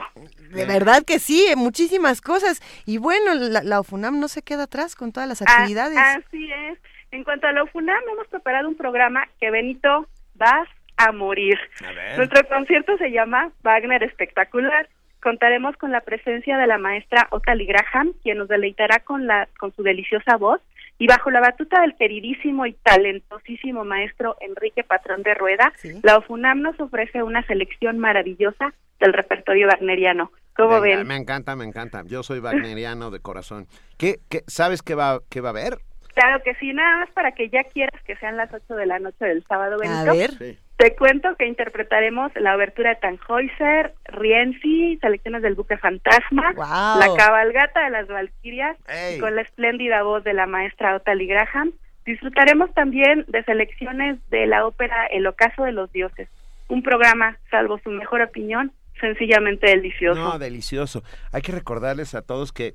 De verdad que sí, muchísimas cosas. Y bueno, la, la UFUNAM no se queda atrás con todas las Ah, actividades. así es. En cuanto a la UFUNAM, hemos preparado un programa que, Benito, vas a morir. A ver. Nuestro concierto se llama Wagner Espectacular, contaremos con la presencia de la maestra Otali Graham, quien nos deleitará con, la, con su deliciosa voz, y bajo la batuta del queridísimo y talentosísimo maestro Enrique Patrón de Rueda, la OFUNAM nos ofrece una selección maravillosa del repertorio wagneriano. ¿Cómo Venga, ven? Me encanta, me encanta. Yo soy wagneriano de corazón. ¿Qué, qué, ¿Sabes qué va, qué va a haber? Claro que sí, nada más para que ya quieras que sean las 8 de la noche del sábado, Benito. ver. Sí. Te cuento que interpretaremos la abertura de Tannhäuser, Rienzi, selecciones del buque fantasma, la cabalgata de las Valquirias, y con la espléndida voz de la maestra Otali Graham. Disfrutaremos también de selecciones de la ópera El ocaso de los dioses, un programa, salvo su mejor opinión, sencillamente delicioso. No, delicioso. Hay que recordarles a todos que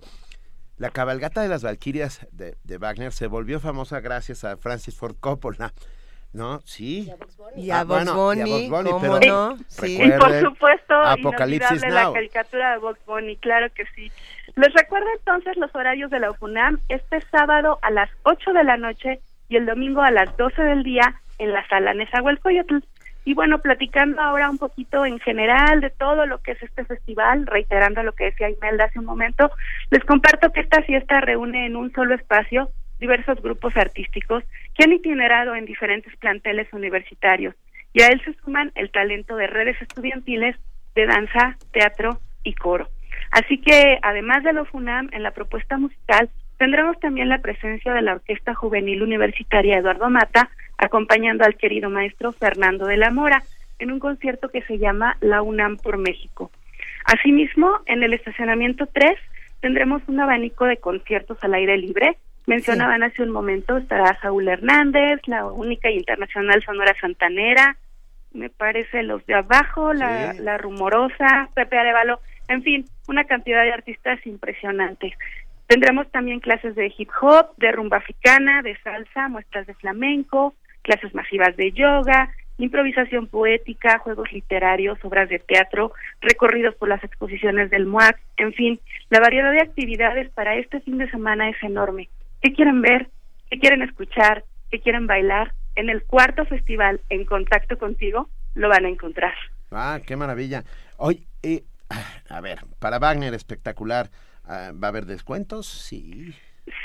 la cabalgata de las Valquirias de, de Wagner se volvió famosa gracias a Francis Ford Coppola. ¿No? Sí. Y a Ah, Bugs bueno, y a Bunny, Bugs Bunny, ¿cómo pero no? Sí. Y por supuesto, Apocalipsis la caricatura de Box Bunny, claro que sí. Les recuerdo entonces los horarios de la UFUNAM este sábado a las 8 de la noche y el domingo a las 12 del día en la sala Nezahualcóyotl. Y bueno, platicando ahora un poquito en general de todo lo que es este festival, reiterando lo que decía Imelda hace un momento, les comparto que esta fiesta reúne en un solo espacio diversos grupos artísticos que han itinerado en diferentes planteles universitarios y a él se suman el talento de redes estudiantiles de danza, teatro y coro. Así que además de lo FUNAM, en la propuesta musical tendremos también la presencia de la Orquesta Juvenil Universitaria Eduardo Mata, acompañando al querido maestro Fernando de la Mora en un concierto que se llama La UNAM por México. Asimismo, en el estacionamiento 3 tendremos un abanico de conciertos al aire libre. Mencionaban hace un momento, estará Saúl Hernández, la única y internacional Sonora Santanera, me parece los de abajo, la, Sí. la rumorosa, Pepe Arevalo, en fin, una cantidad de artistas impresionantes. Tendremos también clases de hip hop, de rumba africana, de salsa, muestras de flamenco, clases masivas de yoga, improvisación poética, juegos literarios, obras de teatro, recorridos por las exposiciones del MUAC, en fin, la variedad de actividades para este fin de semana es enorme. ¿Qué quieren ver? ¿Qué quieren escuchar? ¿Qué quieren bailar? En el cuarto festival En Contacto Contigo lo van a encontrar. Ah, qué maravilla. Hoy, eh, a ver, para Wagner espectacular, ah, ¿va a haber descuentos? Sí.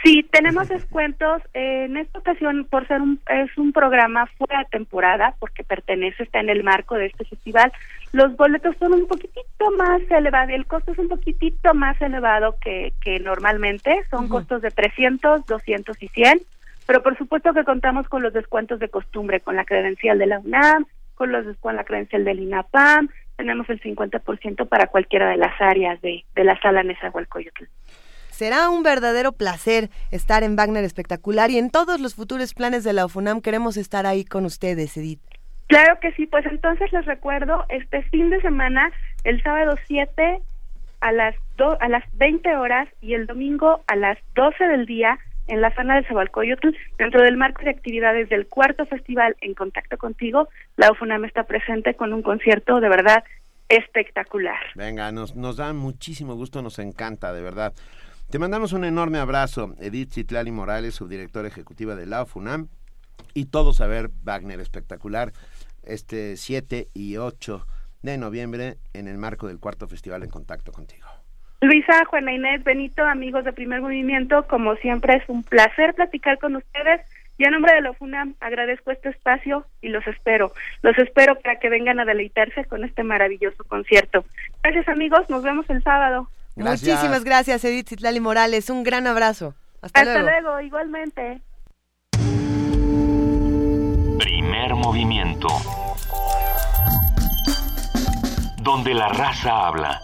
Sí, tenemos descuentos. eh, en esta ocasión, por ser un, es un programa fuera de temporada, porque pertenece, está en el marco de este festival, los boletos son un poquitito más elevados, el costo es un poquitito más elevado que, que normalmente, son costos de 300, 200 y 100, pero por supuesto que contamos con los descuentos de costumbre, con la credencial de la UNAM, con, los, con la credencial del INAPAM, tenemos el 50% para cualquiera de las áreas de, de la sala Nezahualcóyotl. Será un verdadero placer estar en Wagner Espectacular y en todos los futuros planes de la UFUNAM queremos estar ahí con ustedes, Edith. Claro que sí, pues entonces les recuerdo este fin de semana, el sábado 7 a las do- a las 20 horas y el domingo a las 12 del día en la zona de Zabalcoyotl, dentro del marco de actividades del cuarto festival En Contacto Contigo, la UFUNAM está presente con un concierto de verdad espectacular. Venga, nos, nos da muchísimo gusto, nos encanta, de verdad. Te mandamos un enorme abrazo, Edith Citlali Morales, subdirectora ejecutiva de la UFUNAM, y todos a ver Wagner espectacular este 7 y 8 de noviembre en el marco del cuarto festival En Contacto Contigo. Luisa, Juana Inés, Benito, amigos de Primer Movimiento, como siempre es un placer platicar con ustedes y a nombre de la UFUNAM agradezco este espacio y los espero. Los espero para que vengan a deleitarse con este maravilloso concierto. Gracias amigos, nos vemos el sábado. Gracias. Muchísimas gracias, Edith Citlali Morales. Un gran abrazo. Hasta, Hasta luego. luego, igualmente. Primer movimiento. Donde la raza habla.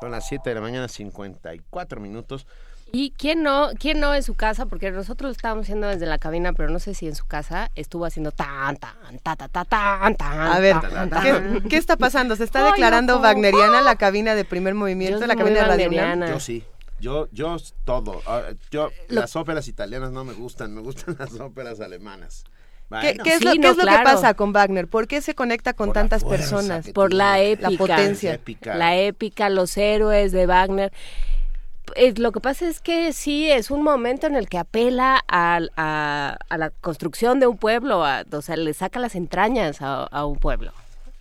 Son las 7 de la mañana, 54 minutos. ¿Y quién no, quién no en su casa? Porque nosotros lo estábamos haciendo desde la cabina, pero no sé si en su casa estuvo haciendo tan, tan, ta, ta, ta, tan, tan. A ver, tan, tan, ¿qué, tan. qué está pasando? ¿Se está Ay, declarando ojo. wagneriana la cabina de primer movimiento, Yo la cabina de Radio UNAM? Yo sí. Yo, yo todo. Ah, Yo, Lo- las óperas italianas no me gustan, me gustan <laughs> las óperas alemanas. ¿Qué, qué es Sí, lo, qué no, es lo que pasa con Wagner? ¿Por qué se conecta con Por la tantas personas? Por la épica. La potencia. épica. La épica, los héroes de Wagner. Eh, lo que pasa es que sí, es un momento en el que apela a, a- a la construcción de un pueblo, a- o sea, le saca las entrañas a, un pueblo.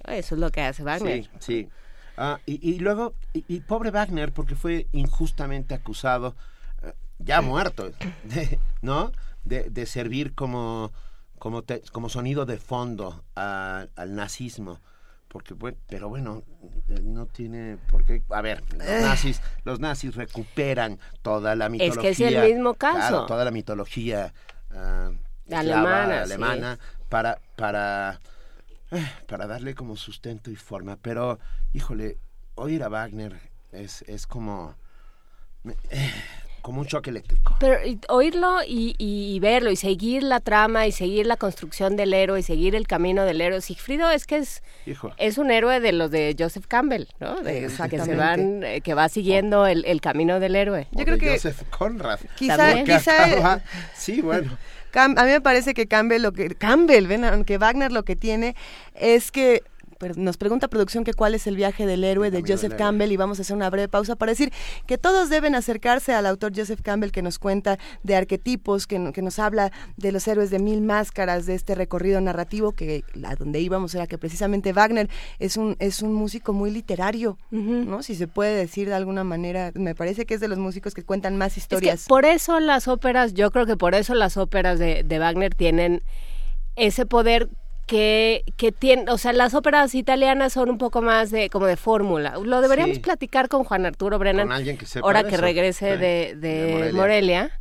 Eso es lo que hace Wagner. Sí, sí. Ah, y, y luego, y, pobre Wagner, porque fue injustamente acusado, eh, ya muerto, de- ¿no? De, de servir como, como, te- como sonido de fondo al nazismo. Porque, bueno, pero bueno, eh, no tiene por qué. A ver, los Eh. nazis, los nazis recuperan toda la Es mitología. que es el mismo caso. claro, toda la mitología eslava, Alemana, alemana para, para, eh, para darle como sustento y forma. Pero, híjole, oír a Wagner es, es como, eh, como un choque eléctrico. Pero y- oírlo y, y verlo y seguir la trama y seguir la construcción del héroe y seguir el camino del héroe. Sigfrido es que es, Hijo. es un héroe de los de Joseph Campbell, ¿no? De- que se van, eh, que va siguiendo el, el camino del héroe. Yo creo de que Joseph Conrad. quizá, quizá acaba- sí, bueno. Cam- a mí me parece que Campbell lo que Campbell, ven, aunque Wagner lo que tiene es que nos pregunta producción que cuál es el viaje del héroe de camino Joseph. Campbell y vamos a hacer una breve pausa para decir que todos deben acercarse al autor Joseph Campbell que nos cuenta de arquetipos, que, no- que nos habla de los héroes de mil máscaras, de este recorrido narrativo que a donde íbamos era que precisamente Wagner es un es un músico muy literario, ¿no? Si se puede decir de alguna manera, me parece que es de los músicos que cuentan más Es que historias. por eso las óperas, yo creo que por eso las óperas de, de Wagner tienen ese poder que, que tiene, o sea, las óperas italianas son un poco más de como de fórmula. Lo deberíamos Sí. platicar con Juan Arturo Brennan, Con alguien que sepa ahora que regrese Sí, de, de de Morelia. Morelia.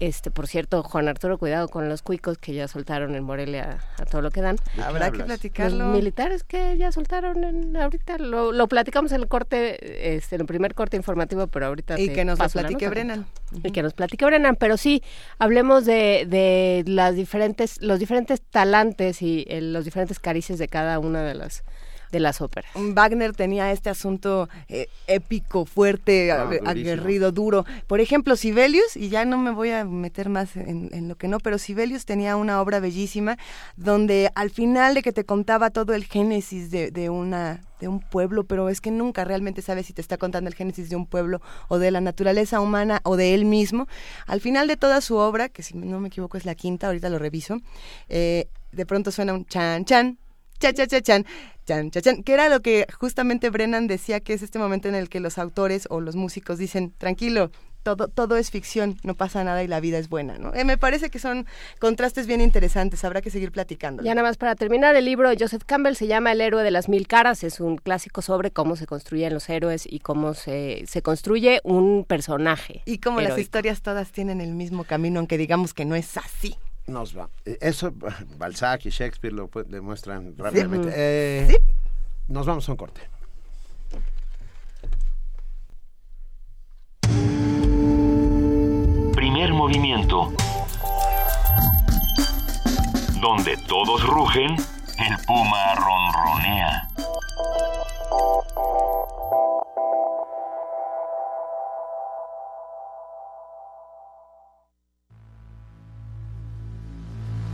Este, por cierto, Juan Arturo, cuidado con los cuicos que ya soltaron en Morelia a todo lo que dan. Habrá que hablas? Los platicarlo. militares que ya soltaron en- ahorita, lo, lo platicamos en el corte, este, en el primer corte informativo, pero ahorita Y te que nos lo platique. Brennan. Y que nos platique Brennan, pero sí, hablemos de, de las diferentes, los diferentes talantes y eh, los diferentes carices de cada una de las de las óperas. Wagner tenía este asunto eh, épico, fuerte, Ah, aguerrido, duro. Por ejemplo, Sibelius, y ya no me voy a meter más en, en lo que no, pero Sibelius tenía una obra bellísima donde al final de que te contaba todo el génesis de, de una de un pueblo, pero es que nunca realmente sabes si te está contando el génesis de un pueblo o de la naturaleza humana o de él mismo. Al final de toda su obra, que si no me equivoco es la quinta, ahorita lo reviso, eh, de pronto suena un chan chan, cha cha cha chan, chan cha chan, que era lo que justamente Brennan decía que es este momento en el que los autores o los músicos dicen, tranquilo, todo, todo es ficción, no pasa nada y la vida es buena, ¿no? Eh, me parece que son contrastes bien interesantes, habrá que seguir platicando. Ya nada más para terminar, el libro de Joseph Campbell se llama El héroe de las mil caras, es un clásico sobre cómo se construyen los héroes y cómo se, se construye un personaje. Y como las historias todas tienen el mismo camino, aunque digamos que no es así. Nos va. Eh, Eso, <laughs> Balzac y Shakespeare lo demuestran rápidamente. Ujú. Eh, Sí. Nos vamos a un corte. Primer movimiento. Donde todos rugen, el puma ronronea.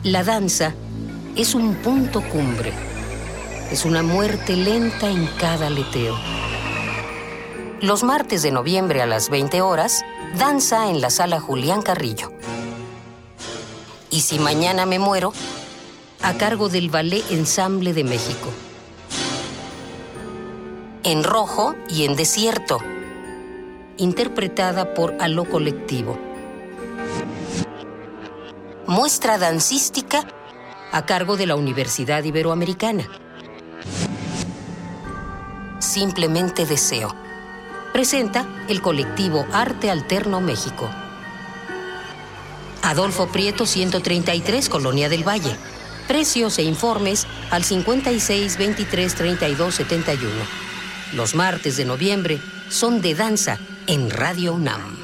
La danza es un punto cumbre. Es una muerte lenta en cada aleteo. Los martes de noviembre a las 20 horas, danza en la sala Julián Carrillo. Y si mañana me muero, a cargo del Ballet Ensamble de México. En rojo y en desierto. Interpretada por Aló Colectivo. Muestra dancística a cargo de la Universidad Iberoamericana. Simplemente deseo. Presenta el colectivo Arte Alterno México. Adolfo Prieto 133, Colonia del Valle. Precios e informes al 56 23 32 71. Los martes de noviembre son de danza en Radio UNAM.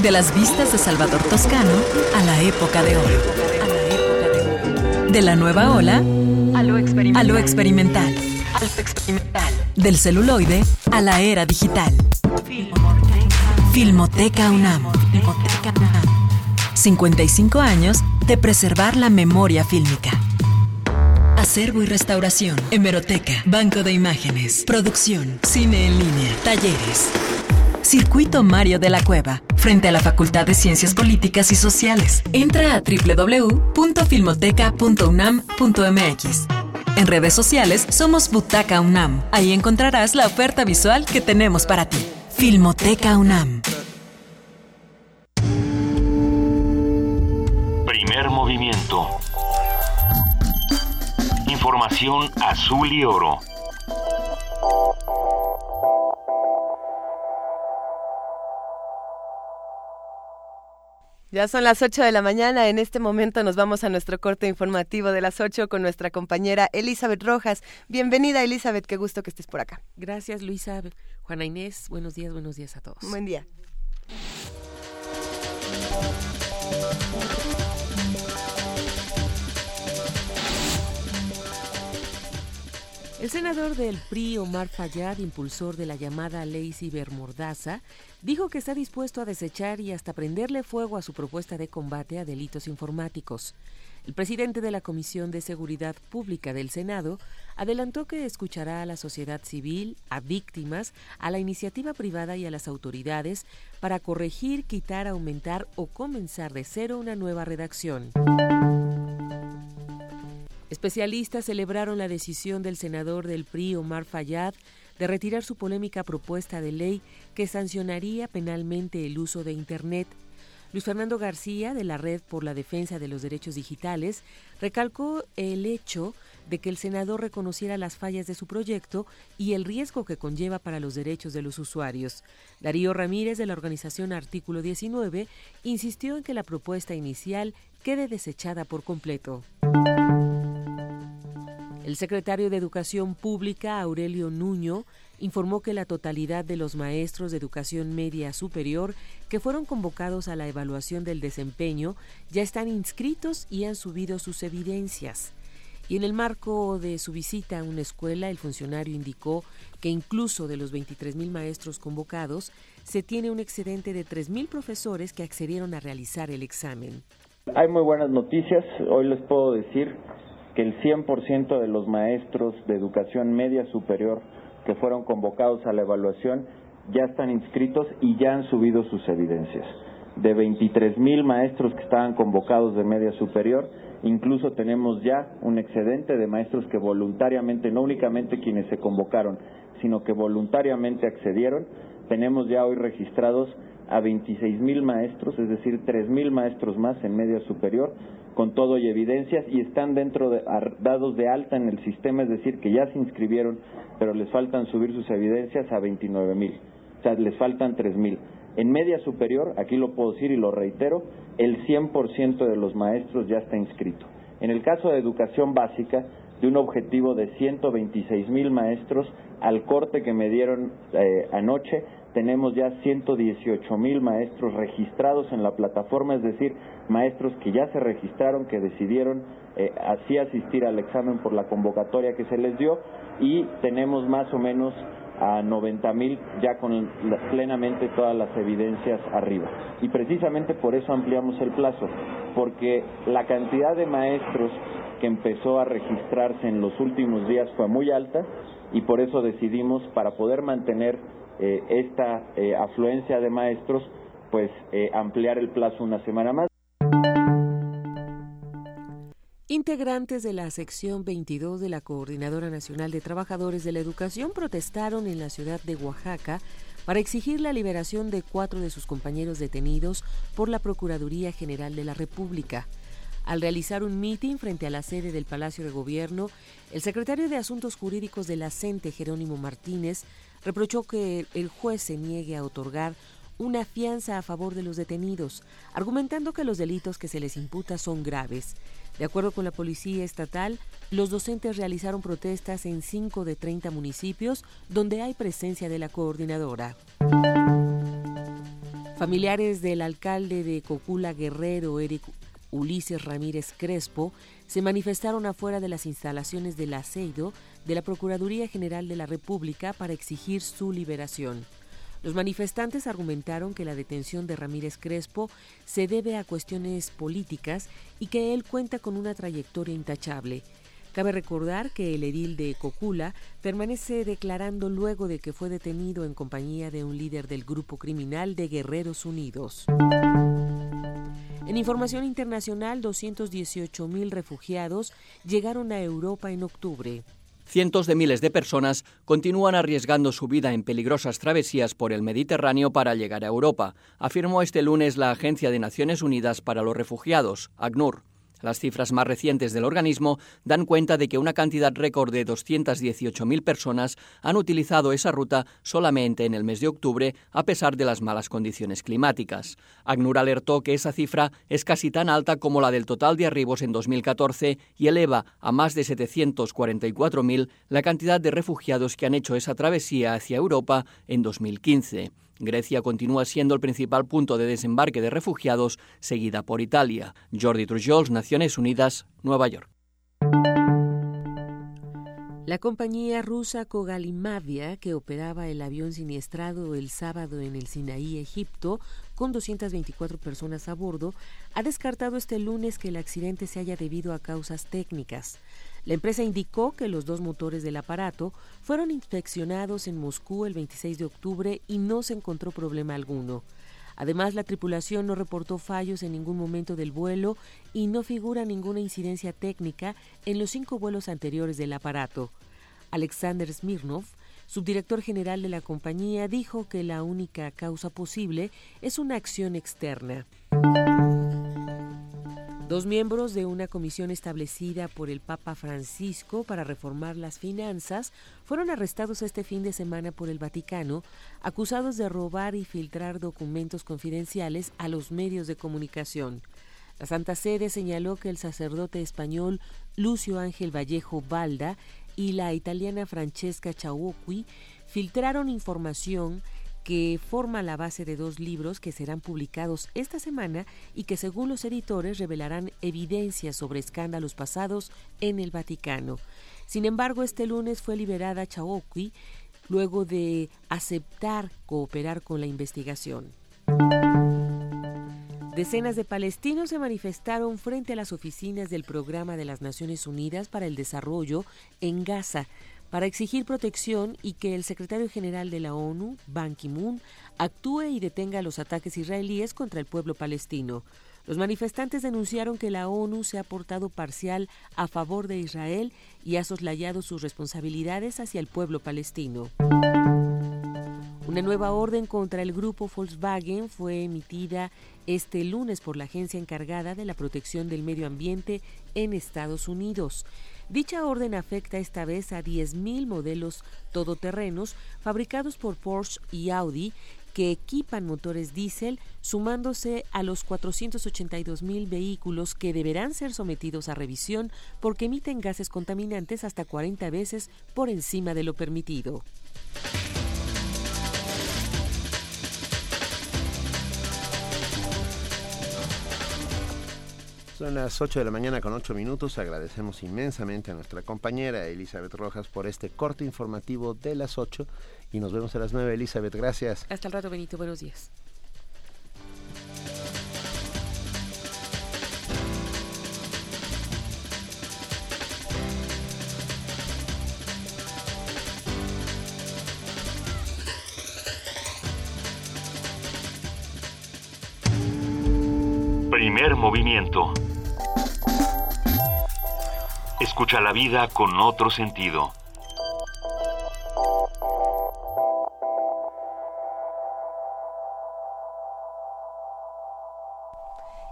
De las vistas de Salvador Toscano a la época de oro. De la nueva ola a lo experimental. A lo experimental. Del celuloide a la era digital. Filmoteca UNAM. 55 años de preservar la memoria fílmica. Acervo y restauración, hemeroteca, banco de imágenes, producción, cine en línea, talleres. Circuito Mario de la Cueva, frente a la Facultad de Ciencias Políticas y Sociales. Entra a www.filmoteca.unam.mx. En redes sociales somos Butaca UNAM. Ahí encontrarás la oferta visual que tenemos para ti. Filmoteca UNAM. Primer movimiento. Información azul y oro. Ya son las 8 de la mañana. En este momento nos vamos a nuestro corte informativo de las 8 con nuestra compañera Elizabeth Rojas. Bienvenida, Elizabeth. Qué gusto que estés por acá. Gracias, Luisa. Juana Inés, buenos días, buenos días a todos. Buen día. El senador del PRI, Omar Fayad, impulsor de la llamada ley cibermordaza, dijo que está dispuesto a desechar y hasta prenderle fuego a su propuesta de combate a delitos informáticos. El presidente de la Comisión de Seguridad Pública del Senado adelantó que escuchará a la sociedad civil, a víctimas, a la iniciativa privada y a las autoridades para corregir, quitar, aumentar o comenzar de cero una nueva redacción. Especialistas celebraron la decisión del senador del PRI, Omar Fayad, de retirar su polémica propuesta de ley que sancionaría penalmente el uso de Internet. Luis Fernando García, de la Red por la Defensa de los Derechos Digitales, recalcó el hecho de que el senador reconociera las fallas de su proyecto y el riesgo que conlleva para los derechos de los usuarios. Darío Ramírez, de la organización Artículo 19, insistió en que la propuesta inicial quede desechada por completo. El secretario de Educación Pública, Aurelio Nuño, informó que la totalidad de los maestros de educación media superior que fueron convocados a la evaluación del desempeño ya están inscritos y han subido sus evidencias. Y en el marco de su visita a una escuela, el funcionario indicó que incluso de los 23.000 maestros convocados, se tiene un excedente de 3.000 profesores que accedieron a realizar el examen. Hay muy buenas noticias. Hoy les puedo decir que el 100% de los maestros de educación media superior que fueron convocados a la evaluación ya están inscritos y ya han subido sus evidencias. De 23 mil maestros que estaban convocados de media superior, incluso tenemos ya un excedente de maestros que voluntariamente, no únicamente quienes se convocaron, sino que voluntariamente accedieron. Tenemos ya hoy registrados a 26 mil maestros, es decir, 3 mil maestros más en media superior, con todo y evidencias y están dentro de dados de alta en el sistema, es decir, que ya se inscribieron, pero les faltan subir sus evidencias a 29 mil, o sea, les faltan 3 mil. En media superior, aquí lo puedo decir y lo reitero, el 100% de los maestros ya está inscrito. En el caso de educación básica, de un objetivo de 126 mil maestros, al corte que me dieron eh, anoche, tenemos ya 118 mil maestros registrados en la plataforma, es decir, maestros que ya se registraron, que decidieron eh, así asistir al examen por la convocatoria que se les dio y tenemos más o menos a 90 mil ya con plenamente todas las evidencias arriba. Y precisamente por eso ampliamos el plazo, porque la cantidad de maestros que empezó a registrarse en los últimos días fue muy alta y por eso decidimos, para poder mantener eh, esta eh, afluencia de maestros, pues eh, ampliar el plazo una semana más. Integrantes de la sección 22 de la Coordinadora Nacional de Trabajadores de la Educación protestaron en la ciudad de Oaxaca para exigir la liberación de cuatro de sus compañeros detenidos por la Procuraduría General de la República. Al realizar un mitin frente a la sede del Palacio de Gobierno, el secretario de Asuntos Jurídicos de la CENTE, Jerónimo Martínez, reprochó que el juez se niegue a otorgar una fianza a favor de los detenidos, argumentando que los delitos que se les imputa son graves. De acuerdo con la Policía Estatal, los docentes realizaron protestas en 5 de 30 municipios donde hay presencia de la coordinadora. Familiares del alcalde de Cocula Guerrero, Eric Ulises Ramírez Crespo, se manifestaron afuera de las instalaciones del aceido de la Procuraduría General de la República para exigir su liberación. Los manifestantes argumentaron que la detención de Ramírez Crespo se debe a cuestiones políticas y que él cuenta con una trayectoria intachable. Cabe recordar que el edil de Cocula permanece declarando luego de que fue detenido en compañía de un líder del grupo criminal de Guerreros Unidos. En información internacional, 218 mil refugiados llegaron a Europa en octubre. Cientos de miles de personas continúan arriesgando su vida en peligrosas travesías por el Mediterráneo para llegar a Europa, afirmó este lunes la Agencia de Naciones Unidas para los Refugiados, ACNUR. Las cifras más recientes del organismo dan cuenta de que una cantidad récord de 218.000 personas han utilizado esa ruta solamente en el mes de octubre, a pesar de las malas condiciones climáticas. ACNUR alertó que esa cifra es casi tan alta como la del total de arribos en 2014 y eleva a más de 744.000 la cantidad de refugiados que han hecho esa travesía hacia Europa en 2015. Grecia continúa siendo el principal punto de desembarque de refugiados, seguida por Italia. Jordi Trujols, Naciones Unidas, Nueva York. La compañía rusa Kogalimavia, que operaba el avión siniestrado el sábado en el Sinaí, Egipto, con 224 personas a bordo, ha descartado este lunes que el accidente se haya debido a causas técnicas. La empresa indicó que los dos motores del aparato fueron inspeccionados en Moscú el 26 de octubre y no se encontró problema alguno. Además, la tripulación no reportó fallos en ningún momento del vuelo y no figura ninguna incidencia técnica en los cinco vuelos anteriores del aparato. Alexander Smirnov, subdirector general de la compañía, dijo que la única causa posible es una acción externa. Dos miembros de una comisión establecida por el Papa Francisco para reformar las finanzas fueron arrestados este fin de semana por el Vaticano, acusados de robar y filtrar documentos confidenciales a los medios de comunicación. La Santa Sede señaló que el sacerdote español Lucio Ángel Vallejo Balda y la italiana Francesca Chauqui filtraron información que forma la base de dos libros que serán publicados esta semana y que según los editores revelarán evidencias sobre escándalos pasados en el Vaticano. Sin embargo, este lunes fue liberada Chaoqui luego de aceptar cooperar con la investigación. Decenas de palestinos se manifestaron frente a las oficinas del Programa de las Naciones Unidas para el Desarrollo en Gaza para exigir protección y que el secretario general de la ONU, Ban Ki-moon, actúe y detenga los ataques israelíes contra el pueblo palestino. Los manifestantes denunciaron que la ONU se ha portado parcial a favor de Israel y ha soslayado sus responsabilidades hacia el pueblo palestino. Una nueva orden contra el grupo Volkswagen fue emitida este lunes por la agencia encargada de la protección del medio ambiente en Estados Unidos. Dicha orden afecta esta vez a 10.000 modelos todoterrenos fabricados por Porsche y Audi que equipan motores diésel, sumándose a los 482.000 vehículos que deberán ser sometidos a revisión porque emiten gases contaminantes hasta 40 veces por encima de lo permitido. Son las 8 de la mañana con 8 minutos. Agradecemos inmensamente a nuestra compañera Elizabeth Rojas por este corte informativo de las 8 y nos vemos a las 9. Elizabeth, gracias. Hasta el rato, Benito. Buenos días. Primer movimiento. Escucha la vida con otro sentido.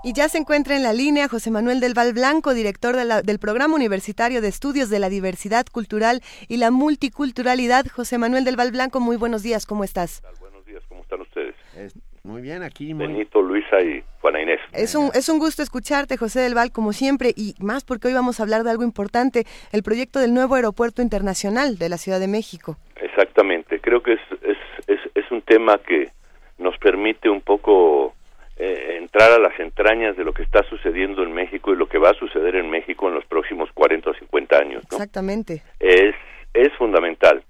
Y ya se encuentra en la línea José Manuel del Val Blanco, director del Programa Universitario de Estudios de la Diversidad Cultural y la Multiculturalidad. José Manuel del Val Blanco, muy buenos días, ¿cómo estás? Buenos días, ¿cómo están muy bien, aquí muy... Benito, Luisa y Juana Inés. Es un, es un gusto escucharte, José del Val, como siempre, y más porque hoy vamos a hablar de algo importante, el proyecto del nuevo aeropuerto internacional de la Ciudad de México. Exactamente, creo que es, es, es, es un tema que nos permite un poco eh, entrar a las entrañas de lo que está sucediendo en México y lo que va a suceder en México en los próximos 40 o 50 años. ¿no? Exactamente. es, es fundamental.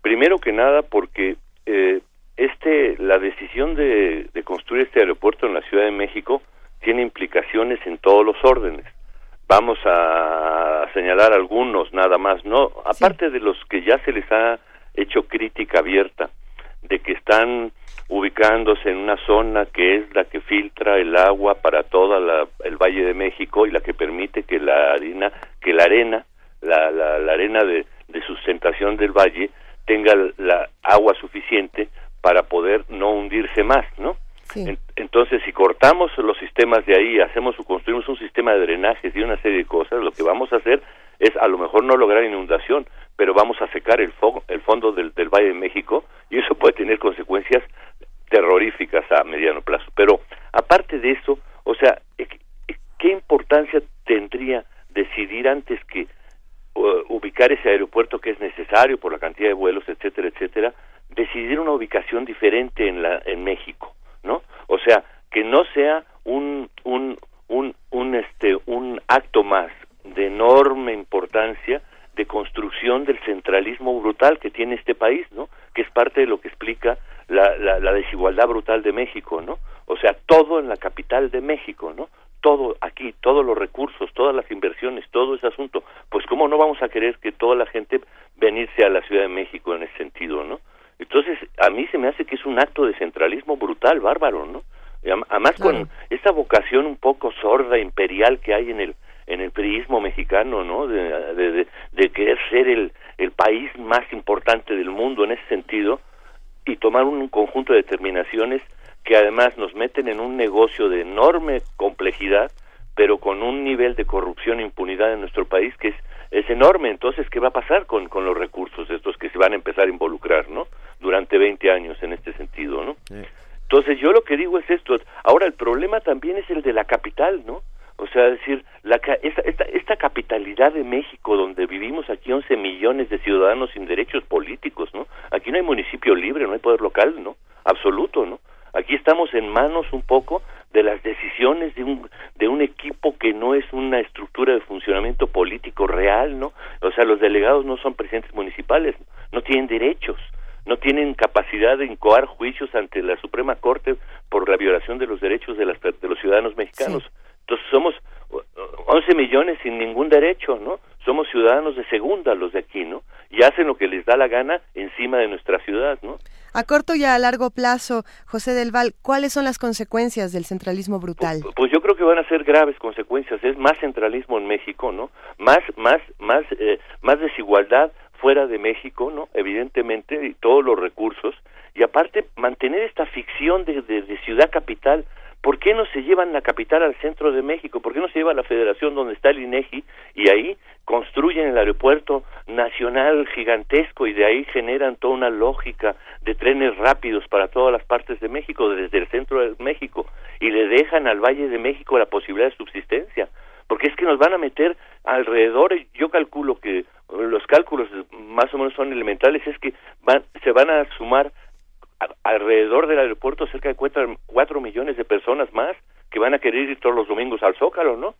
Primero que nada porque eh, este, la decisión de, de construir este aeropuerto en la Ciudad de México tiene implicaciones en todos los órdenes. Vamos a señalar algunos nada más, no, aparte de los que ya se les ha hecho crítica abierta de que están ubicándose en una zona que es la que filtra el agua para toda la, el Valle de México y la que permite que la arena, que la arena, la, la, la arena de, de sustentación del valle tenga la agua suficiente para poder no hundirse más, ¿no? En- entonces, si cortamos los sistemas de ahí, hacemos o construimos un sistema de drenajes y una serie de cosas, lo que vamos a hacer es a lo mejor no lograr inundación, pero vamos a secar el, fo- el fondo del, del Valle de México y eso puede tener consecuencias terroríficas a mediano plazo. Pero aparte de eso, o sea, ¿qué importancia tendría decidir antes que uh, ubicar ese aeropuerto que es necesario por la cantidad de vuelos, etcétera, etcétera, decidir una ubicación diferente en la en México, ¿no? O sea, que no sea un un un este un acto más de enorme importancia de construcción del centralismo brutal que tiene este país, ¿no? Que es parte de lo que explica la, la, la desigualdad brutal de México, ¿no? O sea, todo en la capital de México, ¿no? Todo aquí, todos los recursos, todas las inversiones, todo ese asunto. Pues cómo no vamos a querer que toda la gente venirse a la Ciudad de México en ese sentido, ¿no? Entonces, a mí se me hace que es un acto de centralismo brutal, bárbaro, ¿no? Además con esta vocación un poco sorda, imperial que hay en el en el periodismo mexicano, ¿no? De, de, de- de querer ser el, el país más importante del mundo en ese sentido y tomar un conjunto de determinaciones que además nos meten en un negocio de enorme complejidad, pero con un nivel de corrupción e impunidad en nuestro país que es, es enorme. Entonces, ¿qué va a pasar con, con los recursos estos que se van a empezar a involucrar, ¿no? Durante 20 años en este sentido, ¿no? Entonces yo lo que digo es esto. Ahora el problema también es el de la capital, ¿no? O sea, decir, la, esta, esta, esta capitalidad de México, donde vivimos aquí 11 millones de ciudadanos sin derechos políticos, ¿no? Aquí no hay municipio libre, no hay poder local, ¿no? Absoluto, ¿no? Aquí estamos en manos un poco de las decisiones de un, de un equipo que no es una estructura de funcionamiento político real, ¿no? O sea, los delegados no son presidentes municipales, no tienen derechos, no tienen capacidad de incoar juicios ante la Suprema Corte por la violación de los derechos de, las, de los ciudadanos mexicanos. Entonces somos uh, 11 millones sin ningún derecho, ¿no? Somos ciudadanos de segunda los de aquí, ¿no? Y hacen lo que les da la gana encima de nuestra ciudad, ¿no? A corto y a largo plazo, José del Val, ¿cuáles son las consecuencias del centralismo brutal? Pues yo creo que van a ser graves consecuencias. Es más centralismo en México, ¿no? Más, más, más, eh, más desigualdad fuera de México, ¿no? Evidentemente, y todos los recursos. Y aparte, mantener esta ficción de, ciudad capital. ¿Por qué no se llevan la capital al centro de México? ¿Por qué no se lleva a la federación donde está el INEGI y ahí construyen el aeropuerto nacional gigantesco y de ahí generan toda una lógica de trenes rápidos para todas las partes de México, desde el centro de México, y le dejan al Valle de México la posibilidad de subsistencia? Porque es que nos van a meter alrededor, yo calculo que los cálculos más o menos son elementales, es que van, se van a sumar a- alrededor del aeropuerto cerca de cuatro, cuatro millones de personas más que van a querer ir todos los domingos al Zócalo, ¿no?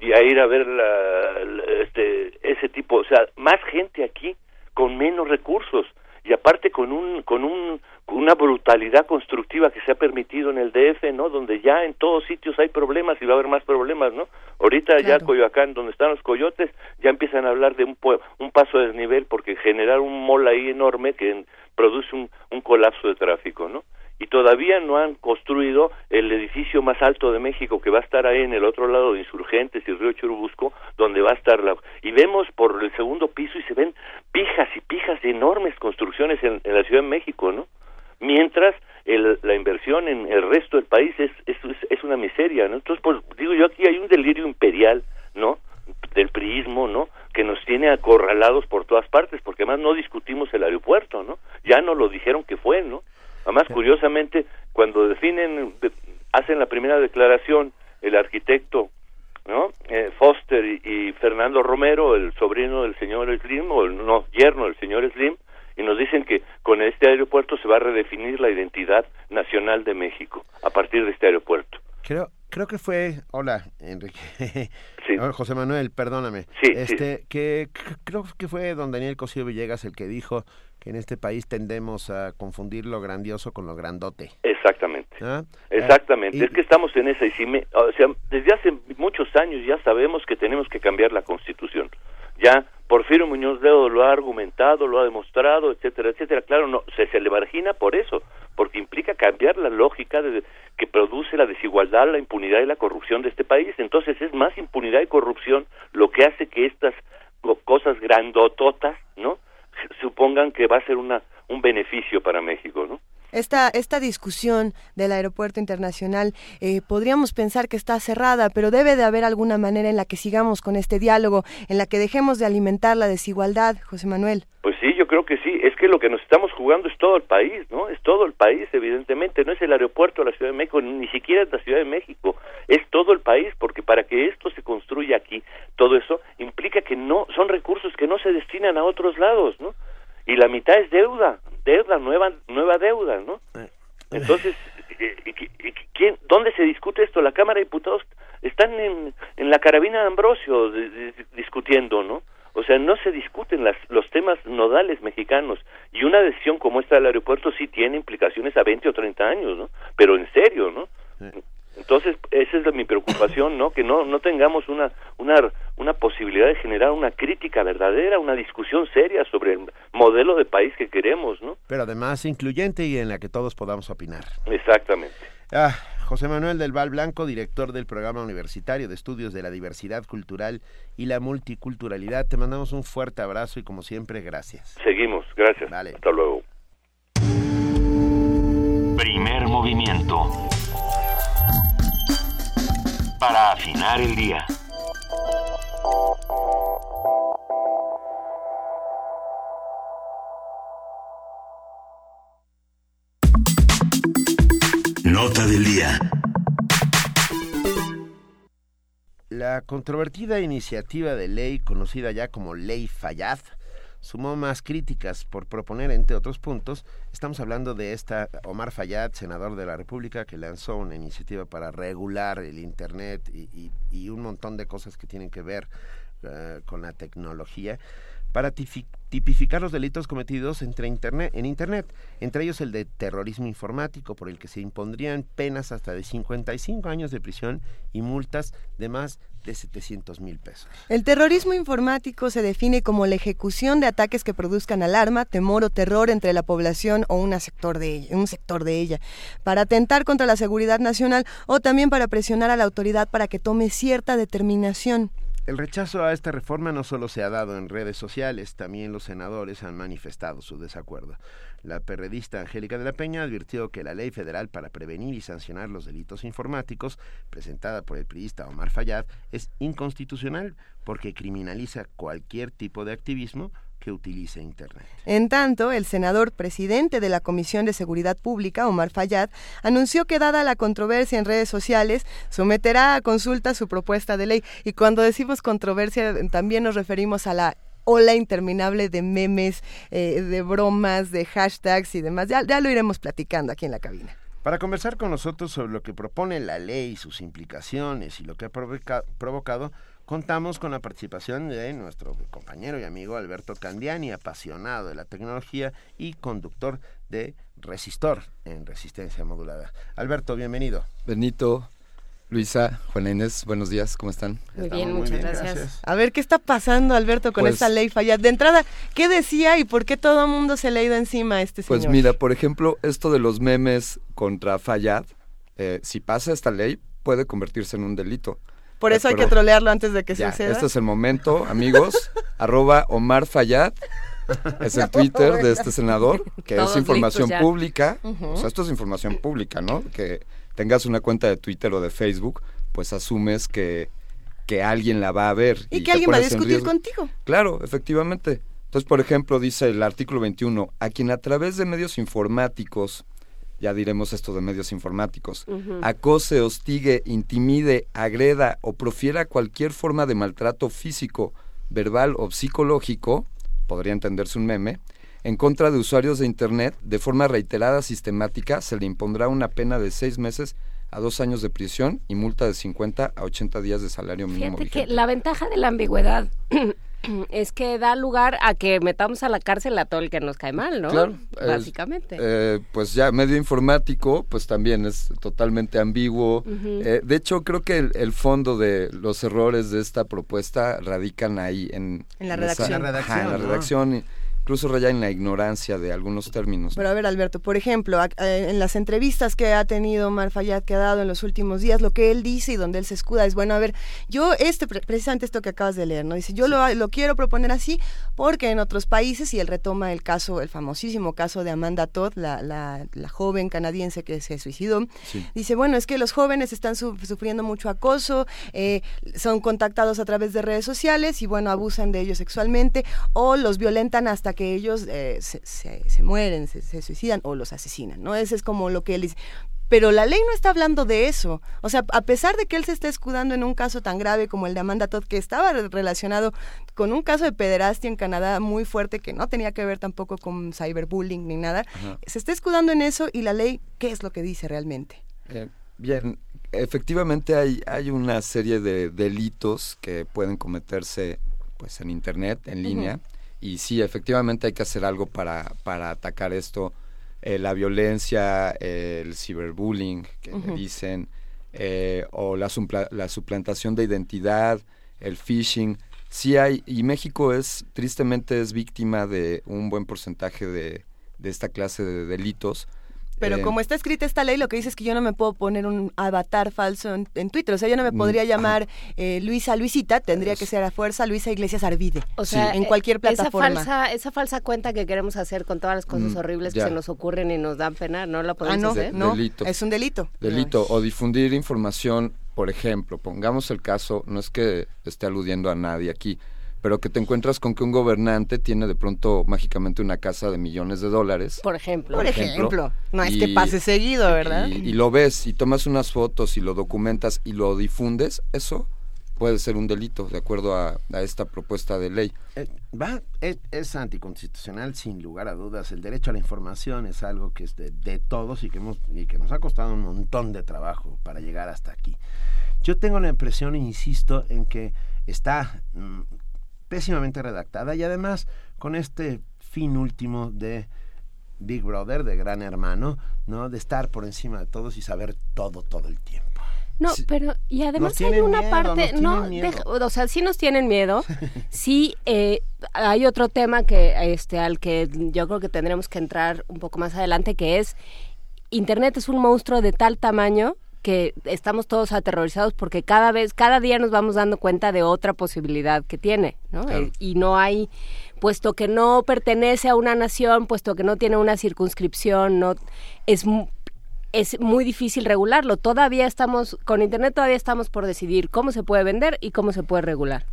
Y a ir a ver la, la- este, ese tipo, o sea, más gente aquí con menos recursos y aparte con un con un con una brutalidad constructiva que se ha permitido en el DF, ¿no? Donde ya en todos sitios hay problemas y va a haber más problemas, ¿no? Ahorita ya Coyoacán, donde están los coyotes, ya empiezan a hablar de un pue- un paso de desnivel porque generar un mall ahí enorme que en- produce un, un colapso de tráfico, ¿no? Y todavía no han construido el edificio más alto de México que va a estar ahí en el otro lado de Insurgentes y Río Churubusco, donde va a estar la... Y vemos por el segundo piso y se ven pijas y pijas de enormes construcciones en, la Ciudad de México, ¿no? Mientras el- la inversión en el resto del país es, es, es- es una miseria, ¿no? Entonces, pues digo yo, aquí hay un delirio imperial, ¿no? Del priismo, ¿no? Que nos tiene acorralados por todas partes, porque además no discutimos el aeropuerto, ¿no? Ya no lo dijeron que fue, ¿no? Además, curiosamente, cuando definen, de- hacen la primera declaración, el arquitecto, ¿no? Eh, Foster y, y Fernando Romero, el sobrino del señor Slim, o el no, yerno del señor Slim, y nos dicen que con este aeropuerto se va a redefinir la identidad nacional de México a partir de este aeropuerto. Creo, creo que fue, hola, Enrique. <laughs> Hola, José Manuel, perdóname. Sí, este, que creo que fue don Daniel Cosío Villegas el que dijo que en este país tendemos a confundir lo grandioso con lo grandote. Exactamente. ¿Ah? Exactamente, y- es que estamos en esa y si me- o sea, desde hace muchos años ya sabemos que tenemos que cambiar la Constitución. Ya Porfirio Muñoz Ledo lo ha argumentado, lo ha demostrado, etcétera, etcétera. Claro, no se, se le margina por eso, porque implica cambiar la lógica de, que produce la desigualdad, la impunidad y la corrupción de este país. Entonces es más impunidad y corrupción lo que hace que estas co- cosas grandototas, ¿no? Supongan que va a ser una un beneficio para México, ¿no? Esta, esta discusión del aeropuerto internacional eh, podríamos pensar que está cerrada, pero debe de haber alguna manera en la que sigamos con este diálogo, en la que dejemos de alimentar la desigualdad, José Manuel. Pues sí, yo creo que sí. Es que lo que nos estamos jugando es todo el país, ¿no? Es todo el país, evidentemente. No es el aeropuerto de la Ciudad de México, ni siquiera es la Ciudad de México. Es todo el país, porque para que esto se construya aquí, todo eso implica que no son recursos que no se destinan a otros lados, ¿no? Y la mitad es deuda, deuda, nueva, nueva deuda, ¿no? Entonces, <laughs> eh, eh, eh, ¿quién, ¿dónde se discute esto? La Cámara de Diputados están en, en la carabina de Ambrosio discutiendo, ¿no? O sea, no se discuten las, los temas nodales mexicanos. Y una decisión como esta del aeropuerto sí tiene implicaciones a 20 o 30 años, ¿no? Pero en serio, ¿no? Entonces, esa es mi preocupación, ¿no? Que no, no tengamos una, una, una posibilidad de generar una crítica verdadera, una discusión seria sobre el modelo de país que queremos, ¿no? Pero además incluyente y en la que todos podamos opinar. Exactamente. Ah, José Manuel del Val Blanco, director del Programa Universitario de Estudios de la Diversidad Cultural y la Multiculturalidad, te mandamos un fuerte abrazo y como siempre, gracias. Seguimos, gracias. Hasta luego. Primer movimiento. Para afinar el día. Nota del día. La controvertida iniciativa de ley conocida ya como Ley Fayad sumó más críticas por proponer, entre otros puntos, estamos hablando de esta Omar Fayad, senador de la República, que lanzó una iniciativa para regular el Internet y, un montón de cosas que tienen que ver eh, con la tecnología, para tipificar los delitos cometidos entre internet, en Internet, entre ellos el de terrorismo informático, por el que se impondrían penas hasta de 55 años de prisión y multas de más de 700 mil pesos. El terrorismo informático se define como la ejecución de ataques que produzcan alarma, temor o terror entre la población o una sector de ella, un sector de ella, para atentar contra la seguridad nacional o también para presionar a la autoridad para que tome cierta determinación. El rechazo a esta reforma no solo se ha dado en redes sociales, también los senadores han manifestado su desacuerdo. La perredista Angélica de la Peña advirtió que la ley federal para prevenir y sancionar los delitos informáticos, presentada por el priista Omar Fayad, es inconstitucional porque criminaliza cualquier tipo de activismo que utilice Internet. En tanto, el senador presidente de la Comisión de Seguridad Pública, Omar Fayad, anunció que dada la controversia en redes sociales, someterá a consulta su propuesta de ley. Y cuando decimos controversia, también nos referimos a la ola interminable de memes, eh, de bromas, de hashtags y demás. Ya, ya lo iremos platicando aquí en la cabina. Para conversar con nosotros sobre lo que propone la ley, sus implicaciones y lo que ha provoca- provocado, contamos con la participación de nuestro compañero y amigo Alberto Candiani, apasionado de la tecnología y conductor de Resistor en resistencia modulada. Alberto, bienvenido. Benito, Luisa, Juana Inés, buenos días, ¿cómo están? Muy bien, muy muchas bien, gracias. gracias. A ver, ¿qué está pasando, Alberto, con Pues- esta ley Fayad? De entrada, ¿qué decía y por qué todo el mundo se le ha ido encima a este señor? Pues mira, por ejemplo, esto de los memes contra Fayad, eh, si pasa esta ley, puede convertirse en un delito. por eso hay que trolearlo antes de que Ya, suceda. este es el momento, amigos. <laughs> arroba Omar Fayad. es el <laughs> Twitter de este senador, que Todos es información pública. O sea, esto es información pública, ¿no? Que tengas una cuenta de Twitter o de Facebook, pues asumes que, que alguien la va a ver. Y, que alguien va a discutir contigo. Claro, efectivamente. Entonces, por ejemplo, dice el artículo 21, a quien a través de medios informáticos, ya diremos esto de medios informáticos, acose, hostigue, intimide, agreda o profiera cualquier forma de maltrato físico, verbal o psicológico, podría entenderse un meme, en contra de usuarios de Internet de forma reiterada, sistemática, se le impondrá una pena de seis meses a dos años de prisión y multa de 50 a 80 días de salario mínimo. Fíjate que la ventaja de la ambigüedad <clears throat> es que da lugar a que metamos a la cárcel a todo el que nos cae mal, ¿no? Claro, Básicamente. eh, pues ya medio informático, pues también es totalmente ambiguo. Eh, de hecho, creo que el, el fondo de los errores de esta propuesta radican ahí en, En la esa- redacción. ajá, En la redacción, ¿no? redacción, y incluso raya en la ignorancia de algunos términos. Pero a ver, Alberto, por ejemplo, eh, en las entrevistas que ha tenido Omar Fayad, que ha dado en los últimos días, lo que él dice y donde él se escuda es, bueno, a ver, yo, este, pre- precisamente esto que acabas de leer, ¿no? Dice, yo lo, lo quiero proponer así porque en otros países, y él retoma el caso, el famosísimo caso de Amanda Todd, la, la, la joven canadiense que se suicidó, Dice, bueno, es que los jóvenes están su- sufriendo mucho acoso, eh, son contactados a través de redes sociales y bueno, abusan de ellos sexualmente o los violentan hasta que ellos eh, se, se- se mueren, se, se suicidan o los asesinan, ¿no? Ese es como lo que él dice. Pero la ley no está hablando de eso. O sea, a pesar de que él se está escudando en un caso tan grave como el de Amanda Todd, que estaba re- relacionado con un caso de pederastia en Canadá muy fuerte que no tenía que ver tampoco con cyberbullying ni nada, Ajá. se está escudando en eso y la ley, ¿qué es lo que dice realmente? Eh, bien, efectivamente hay, hay una serie de delitos que pueden cometerse pues en internet, en línea, y sí, efectivamente hay que hacer algo para, para atacar esto, eh, la violencia, eh, el ciberbullying, que Ujú. dicen, eh, o la, la suplantación de identidad, el phishing, sí hay, y México es, tristemente es víctima de un buen porcentaje de, de esta clase de delitos. Pero Eh, como está escrita esta ley, lo que dice es que yo no me puedo poner un avatar falso en, en Twitter. O sea, yo no me Mm, podría llamar eh, Luisa Luisita, tendría que ser a fuerza Luisa Iglesias Arvide. O sea, en eh, cualquier plataforma. Esa falsa, esa falsa cuenta que queremos hacer con todas las cosas Mm, horribles ya. que se nos ocurren y nos dan pena, ¿no la podemos Ah, no, hacer? no, Delito. es un delito. delito o difundir información, por ejemplo, pongamos el caso, no es que esté aludiendo a nadie aquí, pero que te encuentras con que un gobernante tiene de pronto mágicamente una casa de millones de dólares. Por ejemplo. Por ejemplo, no es que pase seguido, ¿verdad? Y, y lo ves y tomas unas fotos y lo documentas y lo difundes, eso puede ser un delito, de acuerdo a, a esta propuesta de ley. Eh, va, es, es anticonstitucional sin lugar a dudas. El derecho a la información es algo que es de, de todos y que, hemos, y que nos ha costado un montón de trabajo para llegar hasta aquí. Yo tengo la impresión, insisto, en que está mm, pésimamente redactada y además con este fin último de Big Brother, de Gran Hermano, ¿no? De estar por encima de todos y saber todo todo el tiempo. No, pero y además hay una miedo, parte, no, deja- o sea, sí nos tienen miedo. <laughs> sí, eh, hay otro tema que, este, al que yo creo que tendremos que entrar un poco más adelante, que es Internet es un monstruo de tal tamaño que estamos todos aterrorizados porque cada vez, cada día nos vamos dando cuenta de otra posibilidad que tiene, ¿no? Claro. Eh, y no hay, puesto que no pertenece a una nación, puesto que no tiene una circunscripción, no es es muy difícil regularlo. Todavía estamos, con Internet todavía estamos por decidir cómo se puede vender y cómo se puede regular.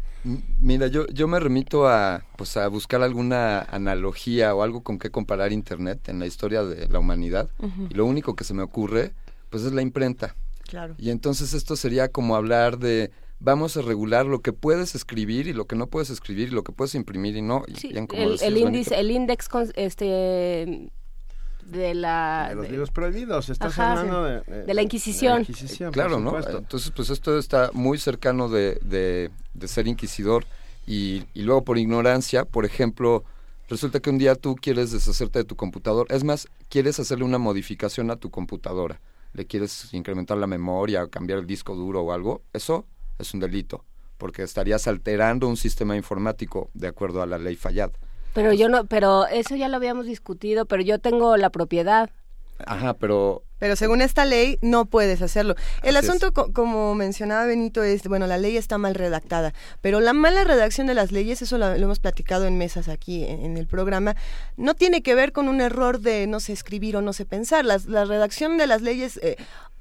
Mira, yo, yo me remito a, pues, a buscar alguna analogía o algo con qué comparar Internet en la historia de la humanidad. Y lo único que se me ocurre, pues es la imprenta. Claro. Y entonces esto sería como hablar de, vamos a regular lo que puedes escribir y lo que no puedes escribir y lo que puedes imprimir y no. Y Sí, bien como el, decías, el índice, el index con- este de la De los de- libros prohibidos, estás Ajá, hablando sí. de, de- De la Inquisición. de la Inquisición, Claro, ¿no? Entonces, pues esto está muy cercano de, de, de ser inquisidor y, y luego por ignorancia, por ejemplo, resulta que un día tú quieres deshacerte de tu computador, es más, quieres hacerle una modificación a tu computadora, le quieres incrementar la memoria o cambiar el disco duro o algo, eso es un delito, porque estarías alterando un sistema informático de acuerdo a la ley Fallad. Pero yo no, pero eso ya lo habíamos discutido, pero yo tengo la propiedad. Ajá, pero Pero según esta ley no puedes hacerlo. El Así asunto, co- como mencionaba Benito, es, bueno, la ley está mal redactada, pero la mala redacción de las leyes, eso lo, lo hemos platicado en mesas aquí en, en el programa, no tiene que ver con un error de no sé escribir o no sé pensar. Las- la redacción de las leyes eh,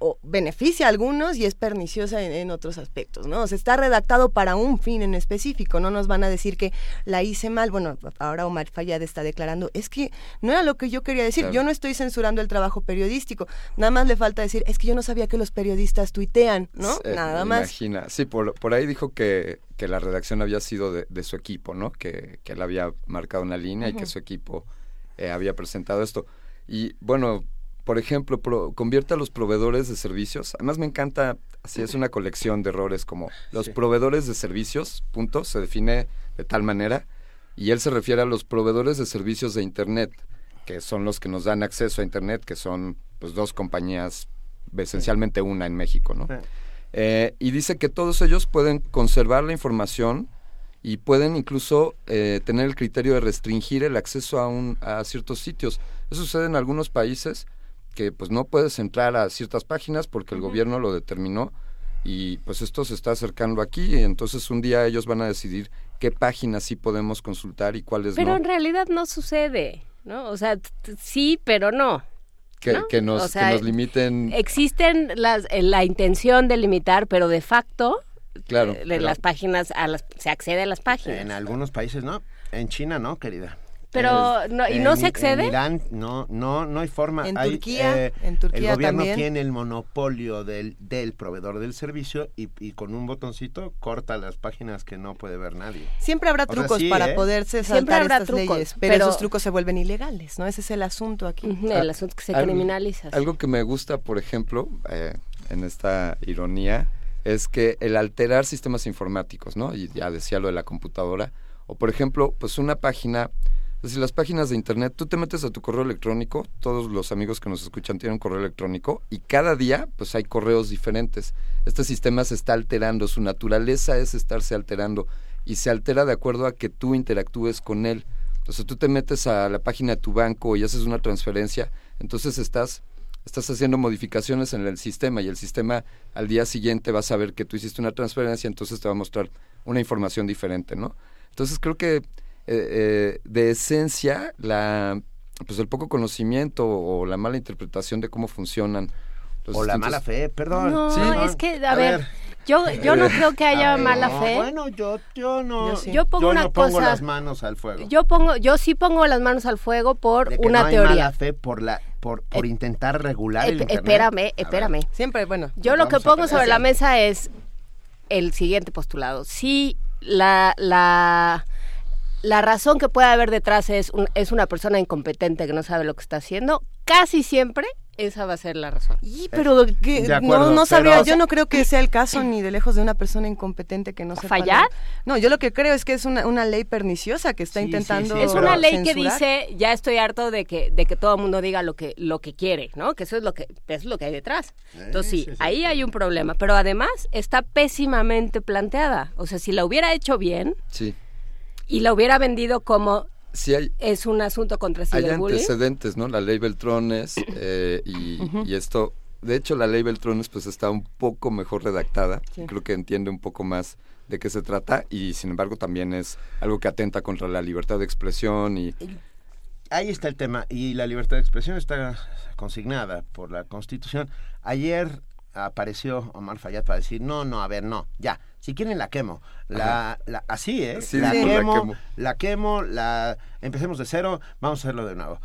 o beneficia a algunos y es perniciosa en, en otros aspectos, ¿no? O sea, está redactado para un fin en específico, no nos van a decir que la hice mal. Bueno, ahora Omar Fayad está declarando, es que no era lo que yo quería decir, Claro. yo no estoy censurando el trabajo periodístico, nada más le falta decir, es que yo no sabía que los periodistas tuitean, ¿no? Eh, nada más. Imagina, sí, por, por ahí dijo que, que la redacción había sido de, de su equipo, ¿no? Que, que él había marcado una línea y que su equipo eh, había presentado esto. Y bueno, por ejemplo, pro- convierte a los proveedores de servicios. Además me encanta, así es una colección de errores como los Sí. proveedores de servicios, punto, se define de tal manera. Y él se refiere a los proveedores de servicios de Internet, que son los que nos dan acceso a Internet, que son pues dos compañías, esencialmente una en México, ¿no? Eh, y dice que todos ellos pueden conservar la información y pueden incluso eh, tener el criterio de restringir el acceso a, un, a ciertos sitios. Eso sucede en algunos países que pues no puedes entrar a ciertas páginas porque el gobierno lo determinó y pues esto se está acercando aquí y entonces un día ellos van a decidir qué páginas sí podemos consultar y cuáles Pero no. en realidad no sucede, ¿no? O sea, sí, pero no. Que, ¿no? que nos, O sea, que nos limiten, Existen las, eh, la intención de limitar, pero de facto claro. eh, pero- las páginas a las se accede a las páginas. En algunos países no, en China no, querida. Pero, no- ¿y no en- se accede? En Irán no, no, no hay forma. En Hay, Turquía, eh, en Turquía el gobierno también. tiene el monopolio del, del proveedor del servicio y, y con un botoncito corta las páginas que no puede ver nadie. Siempre habrá O sea, trucos sí, para ¿eh? poderse Siempre saltar habrá estas trucos, leyes, pero, pero- esos trucos se vuelven ilegales, ¿no? Ese es el asunto aquí. El asunto que se Algo- criminaliza. Algo que me gusta, por ejemplo, eh, en esta ironía, es que el alterar sistemas informáticos, ¿no? Y ya decía lo de la computadora. O, por ejemplo, pues una página, decir, las páginas de internet, tú te metes a tu correo electrónico, todos los amigos que nos escuchan tienen correo electrónico, y cada día, pues hay correos diferentes. Este sistema se está alterando, su naturaleza es estarse alterando, y se altera de acuerdo a que tú interactúes con él. Entonces tú te metes a la página de tu banco y haces una transferencia, entonces estás estás haciendo modificaciones en el sistema y el sistema al día siguiente va a saber que tú hiciste una transferencia, entonces te va a mostrar una información diferente, ¿no? Entonces creo que eh, eh, de esencia la pues el poco conocimiento o la mala interpretación de cómo funcionan los O la mala fe, perdón. No, Sí. es que, a, ver, yo, yo no creo que haya ver, mala no, fe. Bueno, yo, yo no. Yo sí. Yo pongo una no pongo cosa- las manos al fuego. Yo pongo, yo sí pongo las manos al fuego por De que una no hay teoría. mala fe por la por, por intentar regular el Esp- internet. espérame, espérame. Siempre, bueno. Yo lo que pongo sobre la mesa es el siguiente postulado. Si la, la, la razón que puede haber detrás es, un- es una persona incompetente que no sabe lo que está haciendo, casi siempre esa va a ser la razón. Y pero que De acuerdo, no, no sabría, pero- yo no creo que sea el caso <clears throat> ni de lejos de una persona incompetente que no sepa. ¿Fallar? No, yo lo que creo es que es una, una ley perniciosa que está Sí, intentando sí, Es una ley que dice, ya estoy harto de que, de que todo el mundo diga lo que, lo que quiere, ¿no? Que eso es lo que, es lo que hay detrás. Entonces sí, sí, sí, ahí hay un problema, pero además está pésimamente planteada. O sea, si la hubiera hecho bien Sí, y la hubiera vendido como hay, es un asunto contra hay ciberbullying, antecedentes, ¿no? La ley Beltrones eh, y, y esto, de hecho la ley Beltrones pues está un poco mejor redactada, Sí. creo que entiende un poco más de qué se trata y sin embargo también es algo que atenta contra la libertad de expresión y Ahí está el tema y la libertad de expresión está consignada por la Constitución. Ayer apareció Omar Fayad para decir, no, no, a ver, no, ya, si quieren la quemo. La, la- así, ¿eh? Sí, la, dijo, la quemo, quemo. la quemo, la empecemos de cero, vamos a hacerlo de nuevo.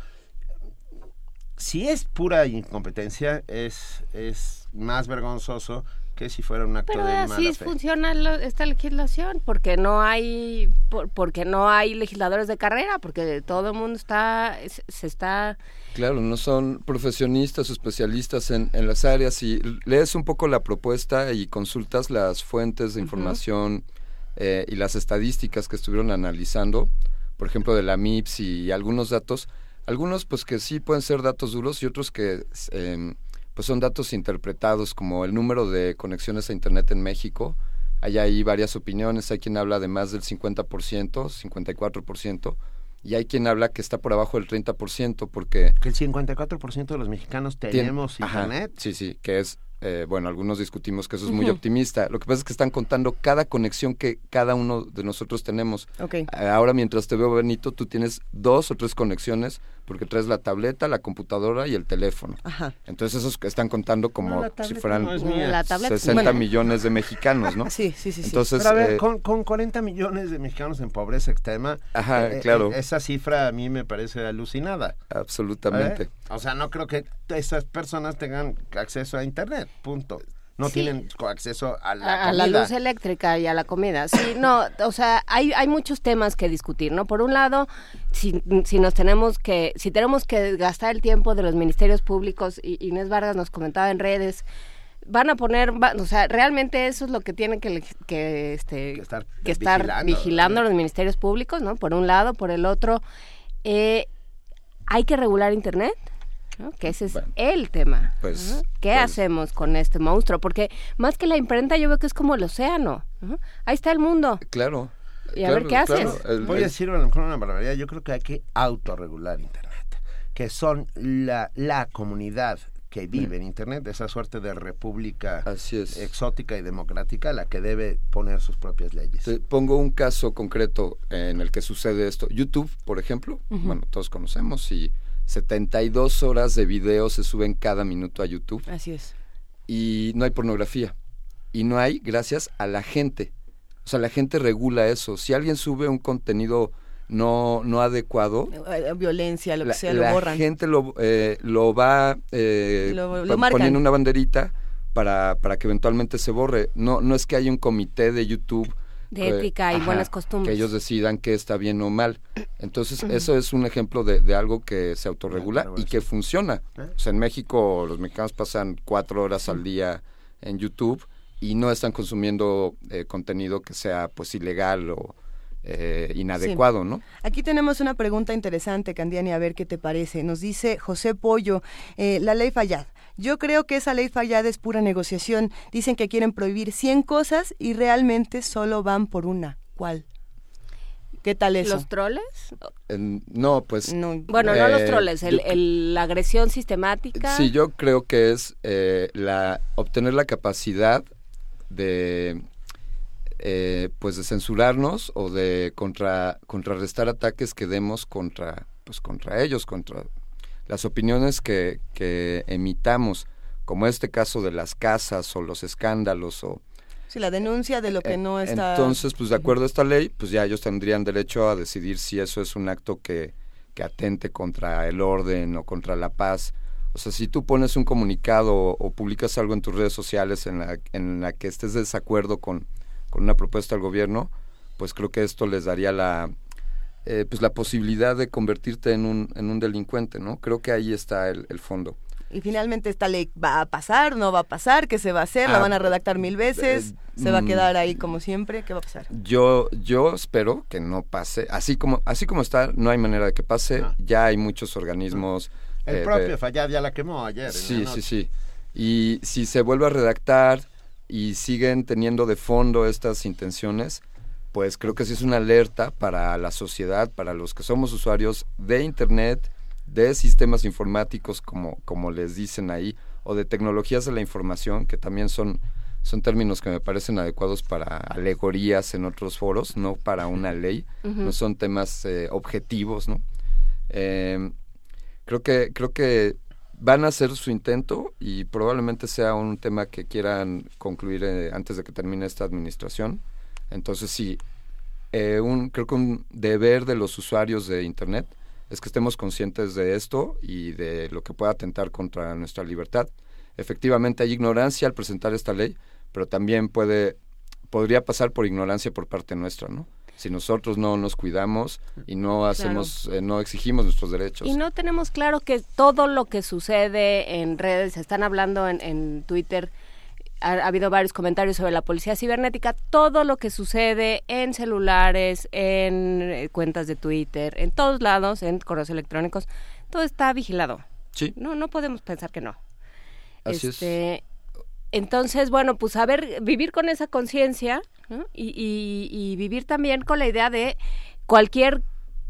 Si es pura incompetencia, es, es más vergonzoso que si fuera un acto pero de así mala fe. funciona lo- esta legislación, porque no hay, por- porque no hay legisladores de carrera, porque todo el mundo está, se, se está Claro, no son profesionistas o especialistas en, en las áreas y lees un poco la propuesta y consultas las fuentes de información eh, y las estadísticas que estuvieron analizando, por ejemplo, de la MIPS y algunos datos, algunos pues que sí pueden ser datos duros y otros que eh, pues son datos interpretados como el número de conexiones a Internet en México. Hay ahí varias opiniones, hay quien habla de más del 50%, 54%, y hay quien habla que está por abajo del 30% porque... Que el 54% de los mexicanos tenemos Ajá, internet. sí, sí, que es, eh, bueno, algunos discutimos que eso es muy optimista. Lo que pasa es que están contando cada conexión que cada uno de nosotros tenemos. Eh, Ahora, mientras te veo, Benito, tú tienes dos o tres conexiones porque traes la tableta, la computadora y el teléfono. Ajá. Entonces esos que están contando como No, si fueran no es mía. La tableta- 60 bueno. millones de mexicanos, ¿no? <laughs> Sí, sí, sí. sí. Entonces, Pero a ver, eh, con, con 40 millones de mexicanos en pobreza extrema, Ajá, eh, eh, claro. esa cifra a mí me parece alucinada. absolutamente. ¿Eh? O sea, no creo que esas personas tengan acceso a internet, punto. No Sí. tienen acceso a la a, a la luz eléctrica y a la comida. Sí, no, o sea, hay, hay muchos temas que discutir, ¿no? Por un lado, si, si nos tenemos que, si tenemos que gastar el tiempo de los ministerios públicos, y Inés Vargas nos comentaba en redes, van a poner, va- o sea, realmente eso es lo que tienen que, que, este, que estar, vigilando, vigilando, los ministerios públicos, ¿no? Por un lado, por el otro, eh, hay que regular Internet. ¿No? Que ese es el tema. Pues. ¿Qué hacemos con este monstruo? Porque más que la imprenta yo veo que es como el océano. Ahí está el mundo. Claro. Y a ver qué haces. Voy a decir a lo mejor una barbaridad. Yo creo que hay que autorregular Internet. Que son la, la comunidad que vive en Internet, esa suerte de república exótica y democrática, la que debe poner sus propias leyes. Te pongo un caso concreto en el que sucede esto. YouTube, por ejemplo, bueno, todos conocemos y 72 horas de video se suben cada minuto a YouTube Así es. y no hay pornografía. Y no hay gracias a la gente. O sea, la gente regula eso. Si alguien sube un contenido no, no adecuado, Eh, Violencia, lo que la, sea, lo la borran. gente lo, eh, lo va eh, Lo- lo poniendo una banderita para, para que eventualmente se borre. No, no es que haya un comité de YouTube De ética y buenas costumbres. Que ellos decidan qué está bien o mal. Entonces, eso es un ejemplo de, de algo que se autorregula y que funciona. O sea, en México los mexicanos pasan cuatro horas al día en YouTube y no están consumiendo eh, contenido que sea pues ilegal o eh, inadecuado, Sí. ¿no? Aquí tenemos una pregunta interesante, Candiani, a ver qué te parece. Nos dice José Pollo, eh, la ley Fallad. Yo creo que esa ley Fallad es pura negociación. Dicen que quieren prohibir 100 cosas y realmente solo van por una. ¿Cuál? ¿Qué tal eso? ¿Los troles? En- no, pues... Bueno, no los eh, troles, el, yo- el- la agresión sistemática. Sí, yo creo que es eh, la obtener la capacidad de eh, pues de censurarnos o de contra, contrarrestar ataques que demos contra pues contra ellos, contra las opiniones que, que emitamos, como este caso de las casas o los escándalos o Sí, la denuncia de lo que no está... entonces, pues de acuerdo a esta ley, pues ya ellos tendrían derecho a decidir si eso es un acto que, que atente contra el orden o contra la paz. O sea, si tú pones un comunicado o, o publicas algo en tus redes sociales en la, en la que estés de desacuerdo con, con una propuesta del gobierno, pues creo que esto les daría la, eh, pues la posibilidad de convertirte en un, en un delincuente, ¿no? Creo que ahí está el, el fondo. Y finalmente esta ley va a pasar, no va a pasar, ¿qué se va a hacer? ¿La Ah, van a redactar mil veces? eh, ¿Se va a mm. quedar ahí como siempre? ¿Qué va a pasar? Yo, yo espero que no pase. Así como, así como está, no hay manera de que pase. Ya hay muchos organismos. El eh, propio de- Fallad ya la quemó ayer. Sí, sí, sí. Y si se vuelve a redactar y siguen teniendo de fondo estas intenciones, pues creo que sí es una alerta para la sociedad, para los que somos usuarios de Internet, de sistemas informáticos, como, como les dicen ahí, o de tecnologías de la información, que también son, son términos que me parecen adecuados para alegorías en otros foros, no para una ley, no son temas eh, objetivos, ¿no? Eh, creo que creo que van a hacer su intento y probablemente sea un tema que quieran concluir eh, antes de que termine esta administración. Entonces sí, eh, un, creo que un deber de los usuarios de Internet es que estemos conscientes de esto y de lo que pueda atentar contra nuestra libertad. Efectivamente hay ignorancia al presentar esta ley, pero también puede podría pasar por ignorancia por parte nuestra, ¿no? Si nosotros no nos cuidamos y no hacemos, eh, no exigimos nuestros derechos. Y no tenemos claro que todo lo que sucede en redes, se están hablando en, en Twitter, ha, ha habido varios comentarios sobre la policía cibernética, todo lo que sucede en celulares, en eh, cuentas de Twitter, en todos lados, en correos electrónicos, todo está vigilado. Sí. No, no podemos pensar que no. Así es. Este, Entonces, bueno, pues saber vivir con esa conciencia ¿no? y, y- y vivir también con la idea de cualquier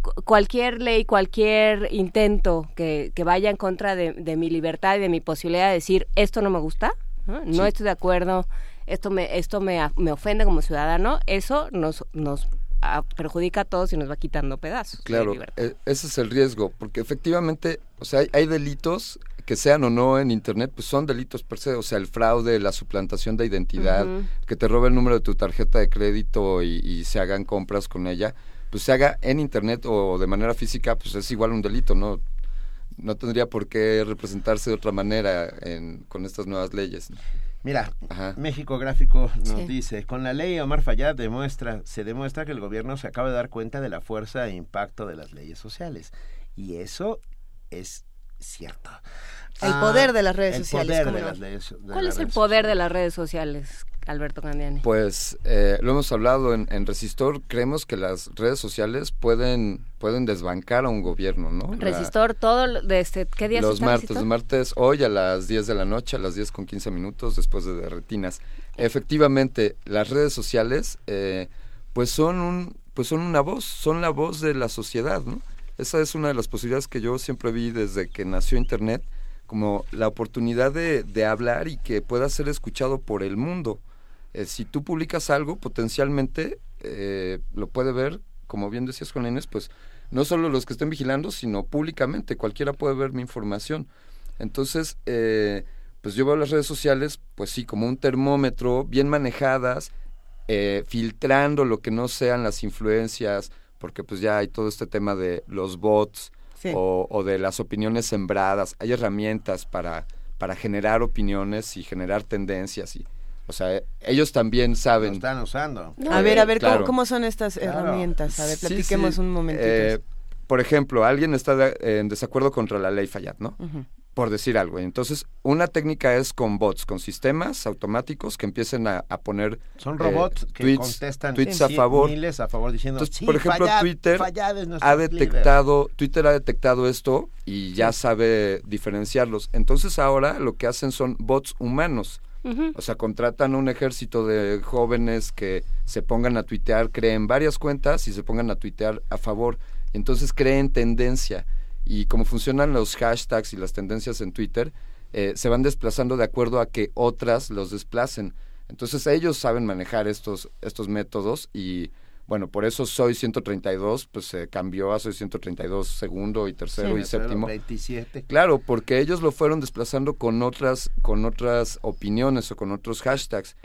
cu- cualquier ley, cualquier intento que, que vaya en contra de, de mi libertad y de mi posibilidad de decir esto no me gusta, no, No Sí. estoy de acuerdo, esto me esto me, me ofende como ciudadano, eso nos nos ah, perjudica a todos y nos va quitando pedazos. Claro, e- ese es el riesgo, porque efectivamente, o sea, hay, hay delitos que sean o no en Internet, pues son delitos per se, o sea, el fraude, la suplantación de identidad, que te robe el número de tu tarjeta de crédito y, y se hagan compras con ella, pues se haga en Internet o de manera física, pues es igual un delito, ¿no? No tendría por qué representarse de otra manera en, con estas nuevas leyes. Mira, Ajá. México Gráfico nos Sí. dice, con la ley Omar Fayad demuestra, se demuestra que el gobierno se acaba de dar cuenta de la fuerza e impacto de las leyes sociales. Y eso es cierto. El Ah, poder de las redes sociales, ¿Cuál es el poder de las redes sociales, Alberto Candiani? Pues eh, lo hemos hablado en, en Resistor, creemos que las redes sociales pueden, pueden desbancar a un gobierno, ¿no? La- Resistor, todo, lo- de este, ¿qué días los está martes, Resistor? martes hoy a las 10 de la noche, a las 10 con 15 minutos después de Retinas. Efectivamente, las redes sociales eh, pues son un pues son una voz, son la voz de la sociedad, ¿no? Esa es una de las posibilidades que yo siempre vi desde que nació internet, como la oportunidad de, de hablar y que pueda ser escuchado por el mundo. Eh, si tú publicas algo, potencialmente eh, lo puede ver, como bien decías Juan Inés, pues no solo los que estén vigilando, sino públicamente, cualquiera puede ver mi información. Entonces, eh, pues yo veo las redes sociales, pues sí, como un termómetro, bien manejadas, eh, filtrando lo que no sean las influencias, porque pues ya hay todo este tema de los bots Sí. o, o de las opiniones sembradas. Hay herramientas para, para generar opiniones y generar tendencias y o sea, eh, ellos también saben. están usando. A ver, a ver, ¿cómo, Claro. cómo son estas Claro. herramientas? A ver, platiquemos sí. un momentito. Eh, por ejemplo, alguien está de- en desacuerdo contra la ley Fayad, ¿no? Por decir algo. Entonces, una técnica es con bots, con sistemas automáticos que empiecen a, a poner Son eh, robots que tweets, contestan tweets a favor. miles a favor diciendo, Entonces, "Sí, por ejemplo, Twitter ha líder". detectado, Twitter ha detectado esto y ya sabe diferenciarlos. Entonces ahora lo que hacen son bots humanos. O sea, contratan un ejército de jóvenes que se pongan a tuitear, creen varias cuentas y se pongan a tuitear a favor. Entonces creen tendencia. Y como funcionan los hashtags y las tendencias en Twitter, eh, se van desplazando de acuerdo a que otras los desplacen. Entonces ellos saben manejar estos, estos métodos y bueno, por eso Soy 132 pues se cambió a Soy 132 segundo y tercero y séptimo. 27. Claro, porque ellos lo fueron desplazando con otras, con otras opiniones o con otros hashtags.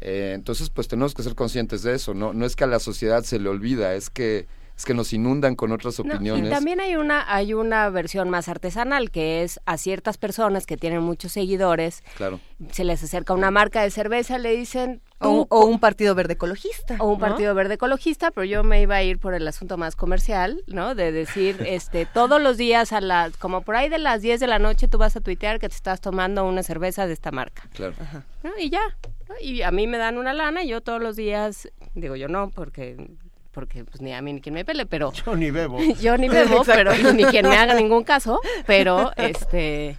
Eh, entonces, pues tenemos que ser conscientes de eso. No, no es que a la sociedad se le olvida, es que es que nos inundan con otras No, opiniones. y también hay una, hay una versión más artesanal que es a ciertas personas que tienen muchos seguidores, Claro. se les acerca una marca de cerveza, le dicen... O un- "Tú o un partido verde ecologista. o un ¿no? partido verde ecologista, pero yo me iba a ir por el asunto más comercial, ¿no? De decir, <laughs> este, todos los días a las, como por ahí de las 10 de la noche tú vas a tuitear que te estás tomando una cerveza de esta marca, Claro. ¿no? Y ya, ¿no? Y a mí me dan una lana y yo todos los días, digo yo no, porque porque pues ni a mí ni quien me pele, pero Yo ni bebo. <laughs> yo ni bebo, pero ni quien me haga ningún caso, <laughs> pero este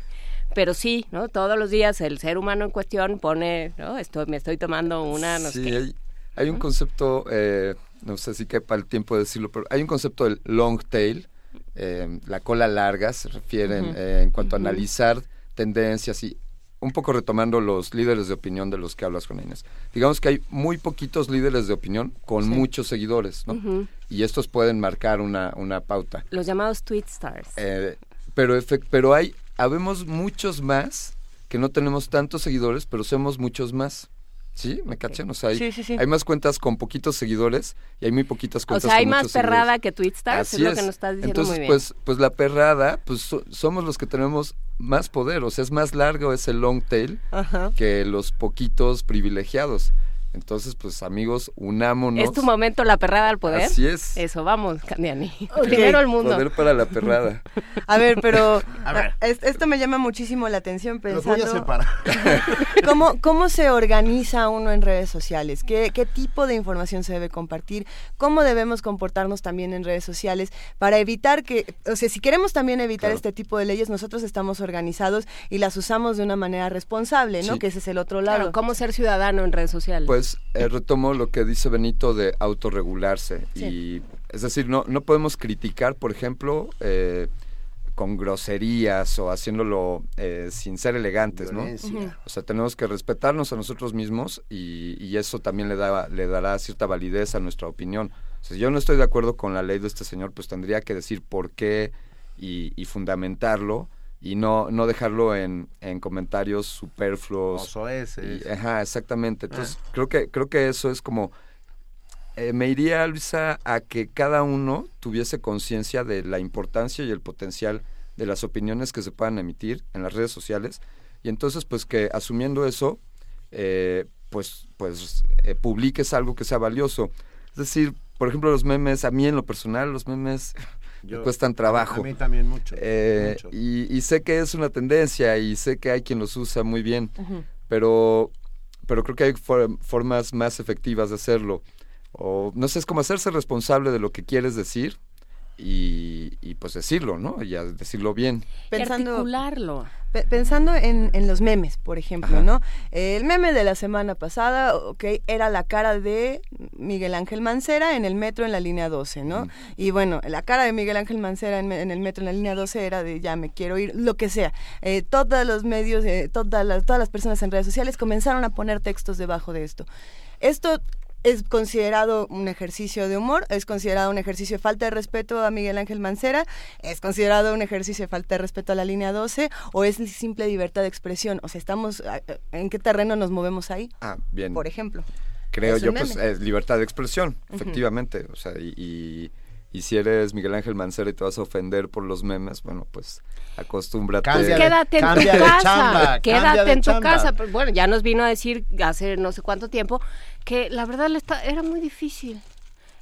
pero sí, ¿no? Todos los días el ser humano en cuestión pone, ¿no? Estoy, me estoy tomando una, no sé Sí, hay, hay un concepto, eh, no sé si quepa el tiempo de decirlo, pero hay un concepto del long tail, eh, la cola larga, se refieren Ujú. eh, en cuanto a analizar tendencias y un poco retomando los líderes de opinión de los que hablas con Inés. Digamos que hay muy poquitos líderes de opinión con Sí. muchos seguidores, ¿no? Y estos pueden marcar una, una pauta. Los llamados tweet stars. Eh, pero, pero hay, habemos muchos más que no tenemos tantos seguidores, pero somos muchos más. ¿Sí? ¿Me cachan? O sea, hay, Sí, sí, sí. hay más cuentas con poquitos seguidores y hay muy poquitas O cuentas sea, hay con más seguidores. perrada que tweet stars, Así es lo que nos estás diciendo Entonces, muy bien. pues, pues la perrada, pues so- somos los que tenemos más poder, o sea, es más largo ese long tail Ajá. que los poquitos privilegiados. Entonces, pues amigos, unámonos. ¿Es tu momento la perrada al poder? Así es. Eso, vamos, Candiani. Primero el mundo. Poder para la perrada. <laughs> A ver, pero A ver. es- esto me llama muchísimo la atención Los voy a pensando separar. <laughs> ¿cómo, cómo se organiza uno en redes sociales, ¿Qué, qué tipo de información se debe compartir, cómo debemos comportarnos también en redes sociales para evitar que, o sea, si queremos también evitar Claro. este tipo de leyes, nosotros estamos organizados y las usamos de una manera responsable, ¿no? Sí. Que ese es el otro lado. Claro, ¿cómo ser ciudadano en redes sociales? Pues eh, retomo lo que dice Benito de autorregularse Sí. y Es decir, no, no podemos criticar, por ejemplo, eh, con groserías o haciéndolo eh, sin ser elegantes, ¿no? O sea, tenemos que respetarnos a nosotros mismos y, y eso también le, da, le dará cierta validez a nuestra opinión. O sea, si yo no estoy de acuerdo con la ley de este señor, pues tendría que decir por qué y, y fundamentarlo y no, no dejarlo en, en comentarios superfluos. Osoeces. Y- ajá, exactamente. Entonces, Ah. creo que creo que eso es como eh, me iría, Luisa, a que cada uno tuviese conciencia de la importancia y el potencial de las opiniones que se puedan emitir en las redes sociales y entonces pues que asumiendo eso eh, pues pues eh, publiques algo que sea valioso es decir por ejemplo los memes a mí en lo personal los memes me cuestan trabajo A mí también mucho. Eh, mucho. Y, y sé que es una tendencia y sé que hay quien los usa muy bien, pero, pero creo que hay for- formas más efectivas de hacerlo. O no sé, es como hacerse responsable de lo que quieres decir y, y pues decirlo, ¿no? Y decirlo bien. Pensando, articularlo. Pe- pensando en, en los memes, por ejemplo, Ajá. ¿no? El meme de la semana pasada, ok, era la cara de Miguel Ángel Mancera en el metro en la línea 12, ¿no? Y bueno, la cara de Miguel Ángel Mancera en el metro en la línea 12 era de ya me quiero ir, lo que sea. Eh, todos los medios, eh, todas, las, todas las personas en redes sociales comenzaron a poner textos debajo de esto. Esto es considerado un ejercicio de humor, es considerado un ejercicio de falta de respeto a Miguel Ángel Mancera, es considerado un ejercicio de falta de respeto a la línea 12 o es simple libertad de expresión. O sea, estamos, ¿en qué terreno nos movemos ahí? Ah, bien. Por ejemplo. Creo yo, pues, es libertad de expresión, efectivamente. O sea, y, y, y si eres Miguel Ángel Mancera y te vas a ofender por los memes, bueno, pues acostúmbrate. Quédate en tu casa. chamba, quédate en tu chamba. casa. Pues, bueno, ya nos vino a decir hace no sé cuánto tiempo que la verdad le está, era muy difícil.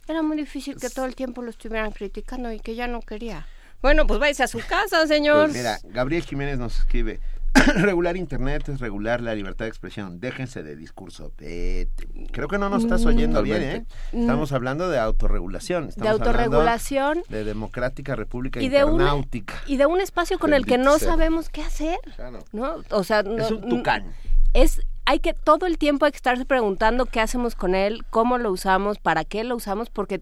Era muy difícil que todo el tiempo lo estuvieran criticando y que ya no quería. Bueno, pues váyase a su casa, señor. Pues mira, Gabriel Jiménez nos escribe, <coughs> regular internet es regular la libertad de expresión, déjense de discurso. Vete. Creo que no nos estás Mm. oyendo bien, ¿eh? Mm. Estamos hablando de autorregulación. estamos hablando autorregulación. De democrática república y de, una, internautica. y de un espacio con el que no sea. sabemos qué hacer. ¿no? O sea, no- Es un tucán. Es, hay que todo el tiempo hay que estarse preguntando qué hacemos con él, cómo lo usamos, para qué lo usamos, porque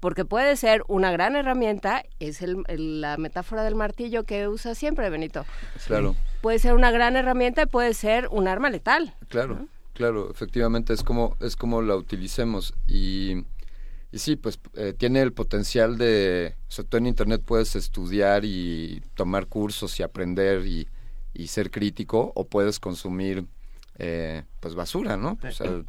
porque puede ser una gran herramienta, es el- el- la metáfora del martillo que usa siempre Benito. Claro. Puede ser una gran herramienta y puede ser un arma letal. Claro, claro, efectivamente es como es como la utilicemos y, y sí, pues eh, tiene el potencial de, o sea, tú en internet puedes estudiar y tomar cursos y aprender y, y ser crítico o puedes consumir eh, pues basura, ¿no? O sea,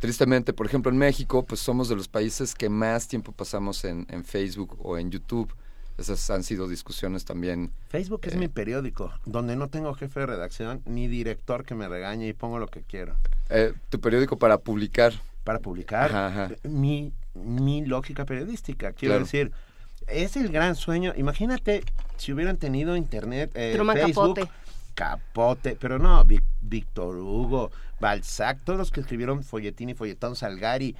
tristemente, por ejemplo, en México, pues somos de los países que más tiempo pasamos en, en Facebook o en YouTube. Esas han sido discusiones también. Facebook es mi periódico, donde no tengo jefe de redacción ni director que me regañe y pongo lo que quiero. Eh, tu periódico para publicar. Para publicar Ajá, ajá. Mi, mi lógica periodística. Quiero Claro. decir, es el gran sueño. Imagínate si hubieran tenido internet, eh, Truman Facebook, Capote. Capote, pero no, Víctor Hugo, Balzac, todos los que escribieron folletín y folletón, Salgari.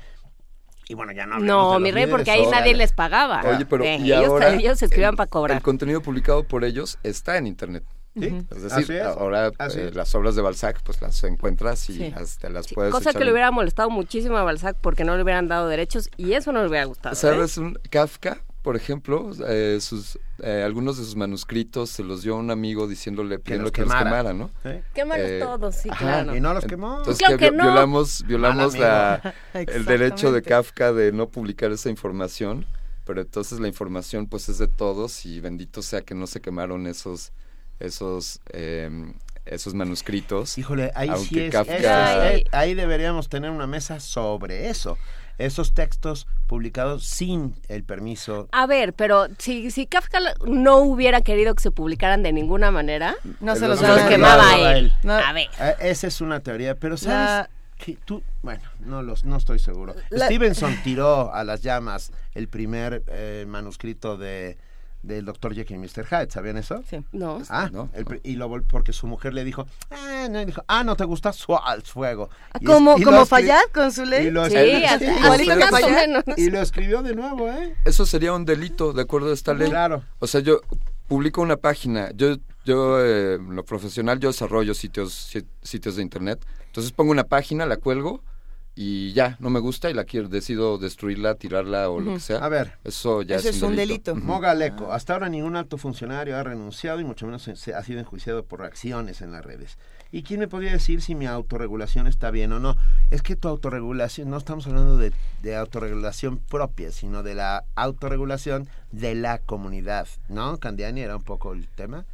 Y bueno, ya no No, de mi rey, porque ahí nadie les pagaba. Oye, pero Eh, y ellos, ahora ellos escribían el- para cobrar. El contenido publicado por ellos está en internet. Sí, Es así decir, es, ahora así eh, las obras de Balzac pues las encuentras y Sí. las, te las Sí, puedes cosa echar que le hubiera molestado muchísimo a Balzac porque no le hubieran dado derechos y eso no le hubiera gustado. ¿eh? ¿Sabes? Un Kafka, por ejemplo, eh, sus, eh, algunos de sus manuscritos se los dio a un amigo diciéndole pidiendo los que los quemara. quemara, ¿no? Eh, todos, sí, ajá, claro. Y no los quemó. Entonces Claro que que vi- no. violamos, violamos la, <laughs> el derecho de. Kafka de no publicar esa información, pero entonces la información pues es de todos y bendito sea que no se quemaron esos esos eh, esos manuscritos. Híjole, ahí sí es. Kafka- eso es, ahí deberíamos tener una mesa sobre eso. Esos textos publicados sin el permiso. A ver, pero si, si Kafka no hubiera querido que se publicaran de ninguna manera, No se Él los quemaba a él. No. A ver. Eh, esa es una teoría, pero ¿sabes? La- que tú, bueno, no los, no estoy seguro. La- Stevenson tiró a las llamas el primer eh, manuscrito de del Dr. Jekyll y Mr. Hyde, ¿sabían eso? Sí. No. Ah, No, el y lo vol- porque su mujer le dijo, ah, no, y dijo, ah, no te gusta su al fuego. Y es- Como, y como Fayad con su ley. y lo Sí, y lo escribió de nuevo, ¿eh? Eso sería un delito de acuerdo a esta ley. Claro. O sea, yo publico una página, yo yo eh, lo profesional yo desarrollo sitios si- sitios de internet. Entonces pongo una página, la cuelgo y ya, no me gusta y la quiero, decido destruirla, tirarla o lo que sea. A ver. Eso ya es, un delito. Ujú. Mogaleco, hasta ahora ningún alto funcionario ha renunciado y mucho menos se- se ha sido enjuiciado por acciones en las redes. ¿Y quién me podría decir si mi autorregulación está bien o no? Es que tu autorregulación, no estamos hablando de, de autorregulación propia, sino de la autorregulación de la comunidad, ¿no? Candiani era un poco el tema.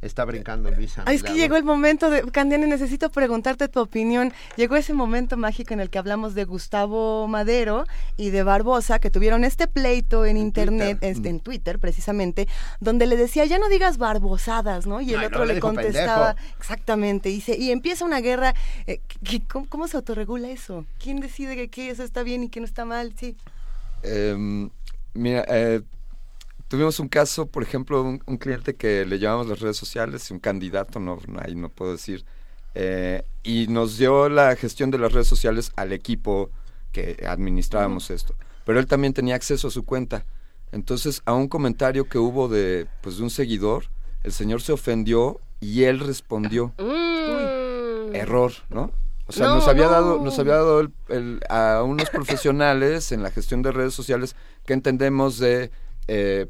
Está brincando Luisa. es que lado. llegó el momento de, Candiani, necesito preguntarte tu opinión. Llegó ese momento mágico en el que hablamos de Gustavo Madero y de Barbosa, que tuvieron este pleito en, internet, Twitter. este, en Twitter precisamente, donde le decía, ya no digas barbosadas, ¿no? Y el otro le contestaba, pendejo. exactamente, y, se- y empieza una guerra. eh, ¿qué- cómo, cómo se autorregula eso? ¿Quién decide que, que eso está bien y que no está mal? Sí. Em, mira, eh, tuvimos un caso, por ejemplo, un, un cliente que le llamamos las redes sociales, un candidato, no, ahí no puedo decir, eh, y nos dio la gestión de las redes sociales al equipo que administrábamos esto. Pero él también tenía acceso a su cuenta. Entonces, a un comentario que hubo de, pues, de un seguidor, el señor se ofendió y él respondió. Error, ¿no? O sea, No, nos había no. dado, nos había dado el- el- a unos profesionales en la gestión de redes sociales que entendemos de eh,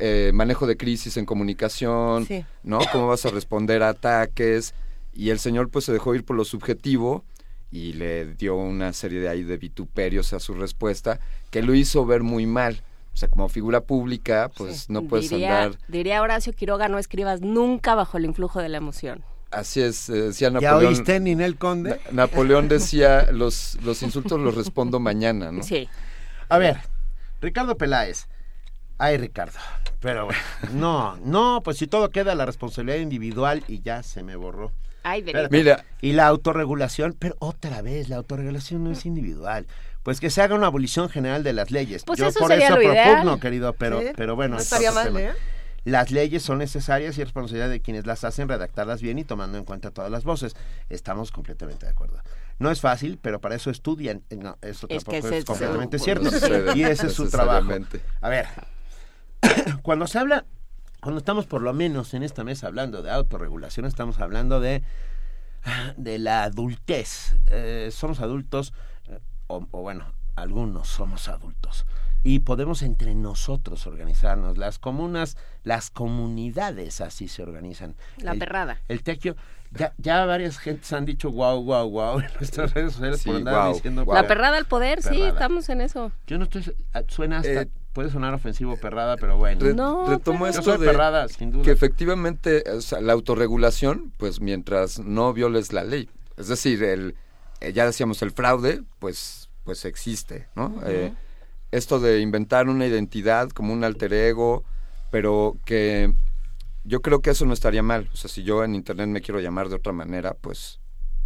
eh, manejo de crisis en comunicación, Sí. ¿no? Cómo vas a responder a ataques. Y el señor pues se dejó ir por lo subjetivo y le dio una serie de ahí de vituperios a su respuesta que lo hizo ver muy mal. O sea, como figura pública, pues no puedes diría, andar... diría Horacio Quiroga, no escribas nunca bajo el influjo de la emoción. Así es, eh, decía ¿Ya Napoleón. oíste, Ninel Conde? Na- Napoleón decía, los, los insultos los respondo mañana, ¿no? Sí. A ver, Ricardo Peláez. Ay, Ricardo. Pero bueno, no, no, pues si todo queda la responsabilidad individual y ya se me borró. Ay. Benito. Mira. Y la autorregulación, pero otra vez, la autorregulación no es individual. Pues que se haga una abolición general de las leyes. Pues Yo eso por sería eso lo propugno, ideal. querido, pero, Sí, pero bueno. no es estaría mal. ¿eh? Las leyes son necesarias y es responsabilidad de quienes las hacen redactarlas bien y tomando en cuenta todas las voces. Estamos completamente de acuerdo. No es fácil, pero para eso estudian. No, eso Es tampoco es completamente cierto. No y ese es su trabajo. A ver, <coughs> cuando se habla, cuando estamos por lo menos en esta mesa hablando de autorregulación, estamos hablando de, de la adultez. Eh, somos adultos, eh, o, o bueno, algunos somos adultos. Y podemos entre nosotros organizarnos. Las comunas, las comunidades así se organizan. La El- perrada. El tequio, ya, ya varias gentes han dicho wow, wow, wow en nuestras redes sociales por andar diciendo guau. La perrada al poder, sí, estamos en eso. yo no estoy. ah, Suena hasta. Eh, puede sonar ofensivo perrada, pero bueno. Re- No, retomo Yo esto de perrada, sin duda. que efectivamente o sea, la autorregulación, pues mientras no violes la ley, es decir, el eh, ya decíamos el fraude, pues pues existe, ¿no? Eh, esto de inventar una identidad como un alter ego, pero que yo creo que eso no estaría mal. O sea, si yo en internet me quiero llamar de otra manera, pues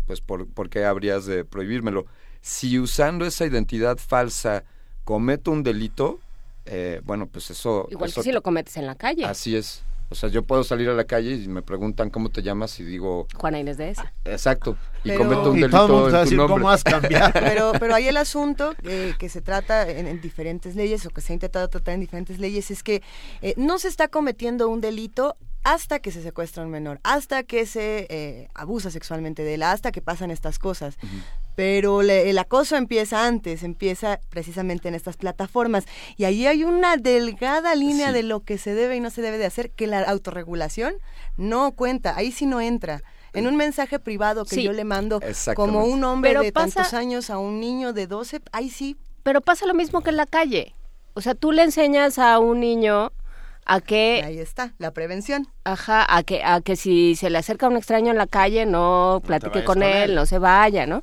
pues por, ¿por qué habrías de prohibírmelo? Si usando esa identidad falsa cometo un delito, eh, bueno, pues eso... Igual eso que si lo cometes en la calle. Así es. O sea, yo puedo salir a la calle y me preguntan cómo te llamas y digo, Juana Inés de esa. exacto, y Pero- cometo un Y todo el mundo delito va a en tu decir nombre. cómo has cambiado. <laughs> Pero, pero ahí el asunto eh, que se trata en, en diferentes leyes o que se ha intentado tratar en diferentes leyes es que eh, no se está cometiendo un delito hasta que se secuestra a un menor, hasta que se eh, abusa sexualmente de él, hasta que pasan estas cosas. Pero le- el acoso empieza antes, empieza precisamente en estas plataformas. Y ahí hay una delgada línea Sí. de lo que se debe y no se debe de hacer, que la autorregulación no cuenta, ahí sí no entra. En un mensaje privado que Sí. yo le mando como un hombre Pero de pasa- tantos años a un niño de 12, ahí sí. Pero pasa lo mismo que en la calle. O sea, tú le enseñas a un niño a que Ahí está, la prevención. Ajá, a que, a que si se le acerca un extraño en la calle, no platique con, con él, él. no se vaya, ¿no?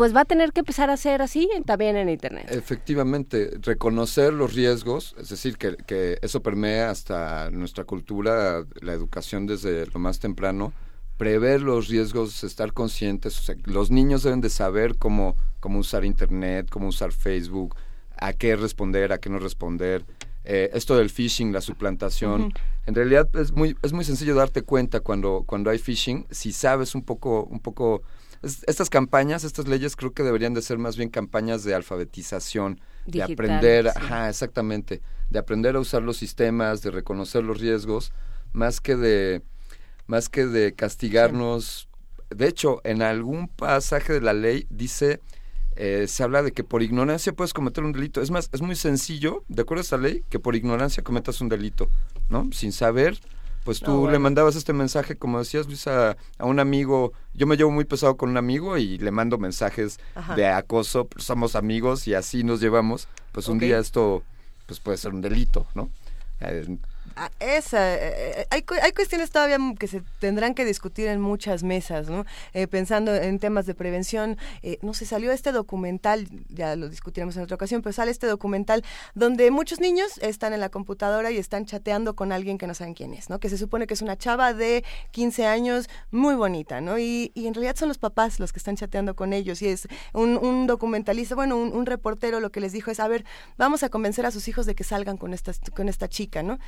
Pues va a tener que empezar a hacer así también en Internet. Efectivamente, reconocer los riesgos, es decir, que, que eso permea hasta nuestra cultura, la educación desde lo más temprano, prever los riesgos, estar conscientes, o sea, los niños deben de saber cómo, cómo usar Internet, cómo usar Facebook, a qué responder, a qué no responder. Eh, esto del phishing, la suplantación, en realidad es muy, es muy sencillo darte cuenta cuando, cuando hay phishing, si sabes un poco, un poco es- estas campañas, estas leyes creo que deberían de ser más bien campañas de alfabetización, Digital, de aprender, sí. ajá, exactamente, de aprender a usar los sistemas, de reconocer los riesgos, más que de más que de castigarnos. De hecho, en algún pasaje de la ley dice eh, se habla de que por ignorancia puedes cometer un delito. Es más, es muy sencillo, de acuerdo a esta ley, que por ignorancia cometas un delito, ¿no? Sin saber, pues tú No, le mandabas este mensaje, como decías Luis, a, a un amigo. Yo me llevo muy pesado con un amigo y le mando mensajes Ajá. de acoso, pues, somos amigos y así nos llevamos. Pues un día esto pues puede ser un delito, ¿no? Eh, Ah, Esa, eh, eh, hay, hay cuestiones todavía que se tendrán que discutir en muchas mesas, ¿no? Eh, pensando en temas de prevención, no sé, salió este documental, ya lo discutiremos en otra ocasión, pero sale este documental donde muchos niños están en la computadora y están chateando con alguien que no saben quién es, ¿no? Que se supone que es una chava de 15 años muy bonita, ¿no? Y, y en realidad son los papás los que están chateando con ellos y es un, un documentalista, bueno, un, reportero lo que les dijo es, a ver, vamos a convencer a sus hijos de que salgan con esta, con esta chica, ¿no?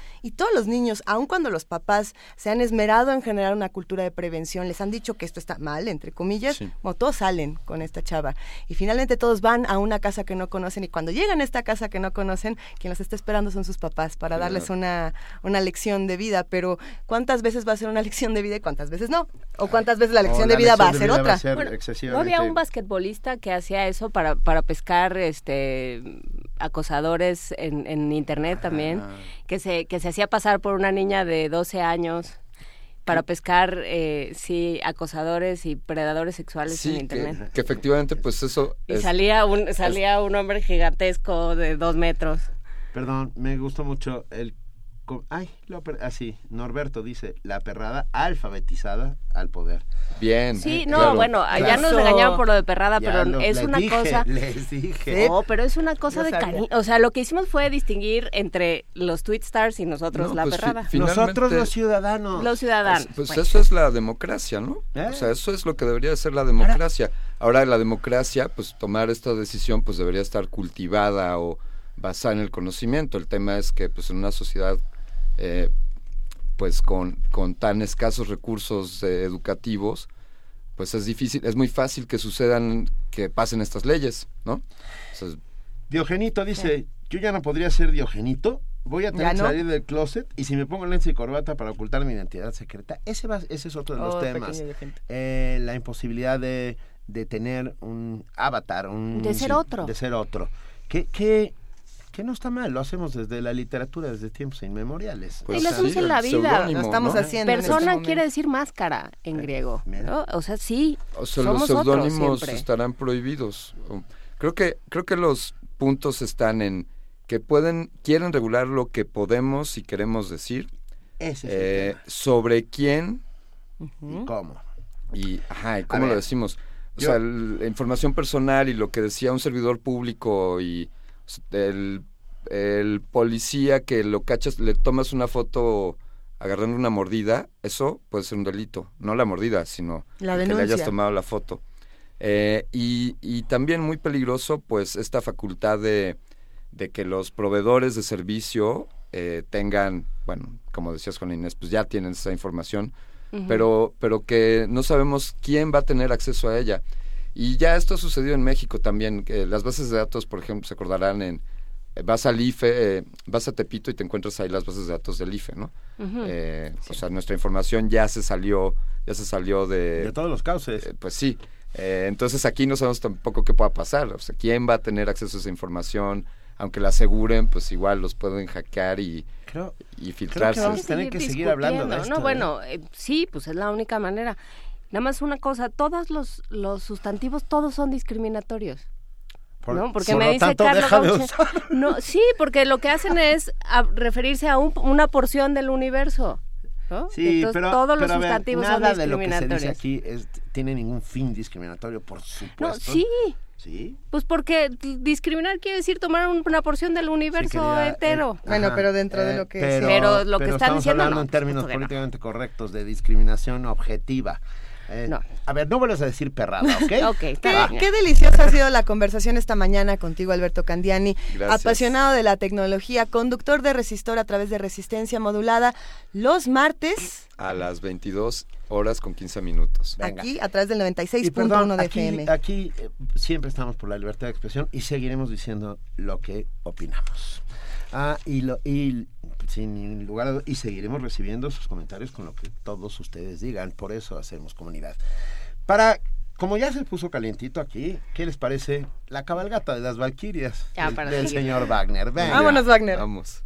Todos los niños, aun cuando los papás se han esmerado en generar una cultura de prevención, les han dicho que esto está mal, entre comillas, bueno, todos salen con esta chava. Y finalmente todos van a una casa que no conocen y cuando llegan a esta casa que no conocen, quien los está esperando son sus papás para Claro. darles una, una lección de vida. Pero ¿cuántas veces va a ser una <laughs> lección de vida y cuántas veces no? ¿O cuántas veces la lección la de vida va a lección ser de vida va otra? a ser Bueno, ¿No había un basquetbolista que hacía eso para, para pescar este acosadores en, en internet también? Que se, que se hacía pasar por una niña de 12 años para pescar, eh, sí, acosadores y predadores sexuales en sí, internet. que, que efectivamente pues eso Y es- salía un salía un hombre gigantesco de dos metros. Perdón, me gustó mucho el... Ay, lo per- así, Norberto dice, la perrada alfabetizada al poder. Bien. Sí, eh, no, claro. bueno, ya nos regañaban por lo de perrada, Ya pero lo- es una dije, cosa. <laughs> les dije. No, pero es una cosa de cariño. O sea, lo que hicimos fue distinguir entre los tweet stars y nosotros No, la pues, fi- perrada. finalmente- Nosotros los ciudadanos. Los ciudadanos. Pues Bueno. eso es la democracia, ¿no? ¿Eh? O sea, eso es lo que debería ser la democracia. Ahora la democracia, pues tomar esta decisión, pues debería estar cultivada o basada en el conocimiento. El tema es que, pues en una sociedad, eh, pues con, con tan escasos recursos eh, educativos, pues es difícil, es muy fácil que sucedan, que pasen estas leyes, ¿no? O sea, Diogenito dice, yo ya no podría ser Diogenito, voy a tener ¿Ya que no? salir del closet y si me pongo lente y corbata para ocultar mi identidad secreta, ese, va, ese es otro de los Oh, temas. Eh, la imposibilidad de, de tener un avatar, un... De ser otro. De ser otro. Que, que, que no está mal, lo hacemos desde la literatura, desde tiempos inmemoriales. Pues y lo sí, hacemos en la vida. Lo estamos ¿no? haciendo. en este Persona momento. quiere decir máscara en griego. ¿no? O sea, sí. O sea, los somos otros seudónimos estarán prohibidos. Creo que creo que los puntos están en que pueden quieren regular lo que podemos y queremos decir Ese es eh, el tema. sobre quién ¿Y cómo? y ajá, y cómo ver, lo decimos. O yo- sea, la información personal y lo que decía un servidor público y el, el policía que lo cachas, le tomas una foto agarrando una mordida, eso puede ser un delito. No la mordida, sino La que le hayas tomado la foto. Eh, y, y también muy peligroso, pues, esta facultad de, de que los proveedores de servicio eh, tengan, bueno, como decías Juan Inés, pues ya tienen esa información, pero, pero que no sabemos quién va a tener acceso a ella. Y ya esto ha sucedido en México también. que las bases de datos, por ejemplo, se acordarán en... eh, Vas al IFE, eh, vas a Tepito y te encuentras ahí las bases de datos del IFE, ¿no? Eh, O sea, nuestra información ya se salió, ya se salió de... De todos los cauces. Eh, pues sí. Eh, entonces aquí no sabemos tampoco qué pueda pasar. O sea, quién va a tener acceso a esa información. Aunque la aseguren, pues igual los pueden hackear y, Creo, y filtrarse. vamos a tener que seguir hablando de discutiendo, esto, No, ¿eh? bueno, eh, sí, pues es la única manera. Nada más una cosa, todos los, los sustantivos, todos son discriminatorios. Por- ¿no? Porque por me dice tanto, Carlos Gauche-. <laughs> No, sí, porque lo que hacen es a- referirse a un- una porción del universo. ¿no? Sí, Entonces, pero, todos los pero a ver, sustantivos son nada de lo que se discriminatorios. dice aquí es- tiene ningún fin discriminatorio, por supuesto. no, sí, ¿Sí? pues porque discriminar quiere decir tomar un- una porción del universo querida, entero. eh, Bueno, ajá, pero dentro de lo que pero, Pero lo que pero están estamos diciendo, hablando no, en términos que no. políticamente correctos de discriminación objetiva. Eh, No. A ver, no vuelvas a decir perrada, ¿ok? <laughs> Ok, está Qué, bien. qué deliciosa ha sido la conversación esta mañana contigo, Alberto Candiani, Gracias. apasionado de la tecnología, conductor de Resistor a través de Resistencia Modulada, los martes, A las 22 horas con 15 minutos. Venga. aquí a través del Y 96.1 perdón, de aquí, FM. aquí eh, siempre estamos por la libertad de expresión y seguiremos diciendo lo que opinamos. Ah, y, lo, y sin lugar a dudas, y seguiremos recibiendo sus comentarios con lo que todos ustedes digan. Por eso hacemos comunidad. Para como ya se puso calientito aquí, ¿qué les parece la cabalgata de las Valquirias del, del señor Wagner? Venga. Vámonos, Wagner. Vamos.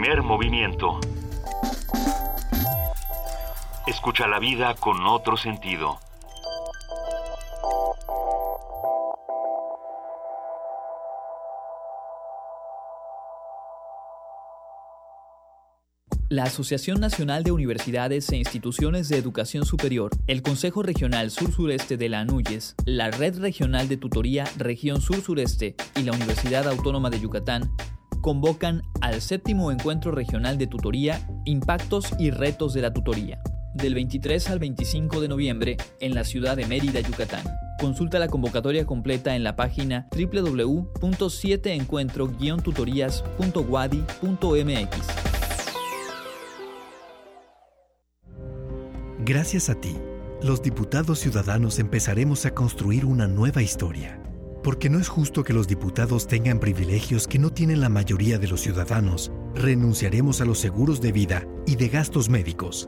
Primer movimiento. Escucha la vida con otro sentido. La Asociación Nacional de Universidades e Instituciones de Educación Superior, el Consejo Regional Sur-Sureste de la ANUYES, la Red Regional de Tutoría Región Sur-Sureste y la Universidad Autónoma de Yucatán convocan al séptimo Encuentro Regional de Tutoría Impactos y Retos de la Tutoría, del 23 al 25 de noviembre en la ciudad de Mérida, Yucatán. Consulta la convocatoria completa en la página www.7encuentro-tutorías.wadi.mx. Gracias a ti, los diputados ciudadanos empezaremos a construir una nueva historia. Porque no es justo que los diputados tengan privilegios que no tienen la mayoría de los ciudadanos, renunciaremos a los seguros de vida y de gastos médicos,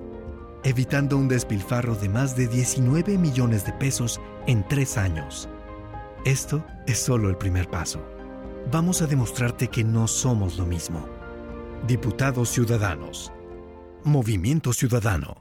evitando un despilfarro de más de 19 millones de pesos en tres años. Esto es solo el primer paso. Vamos a demostrarte que no somos lo mismo. Diputados Ciudadanos. Movimiento Ciudadano.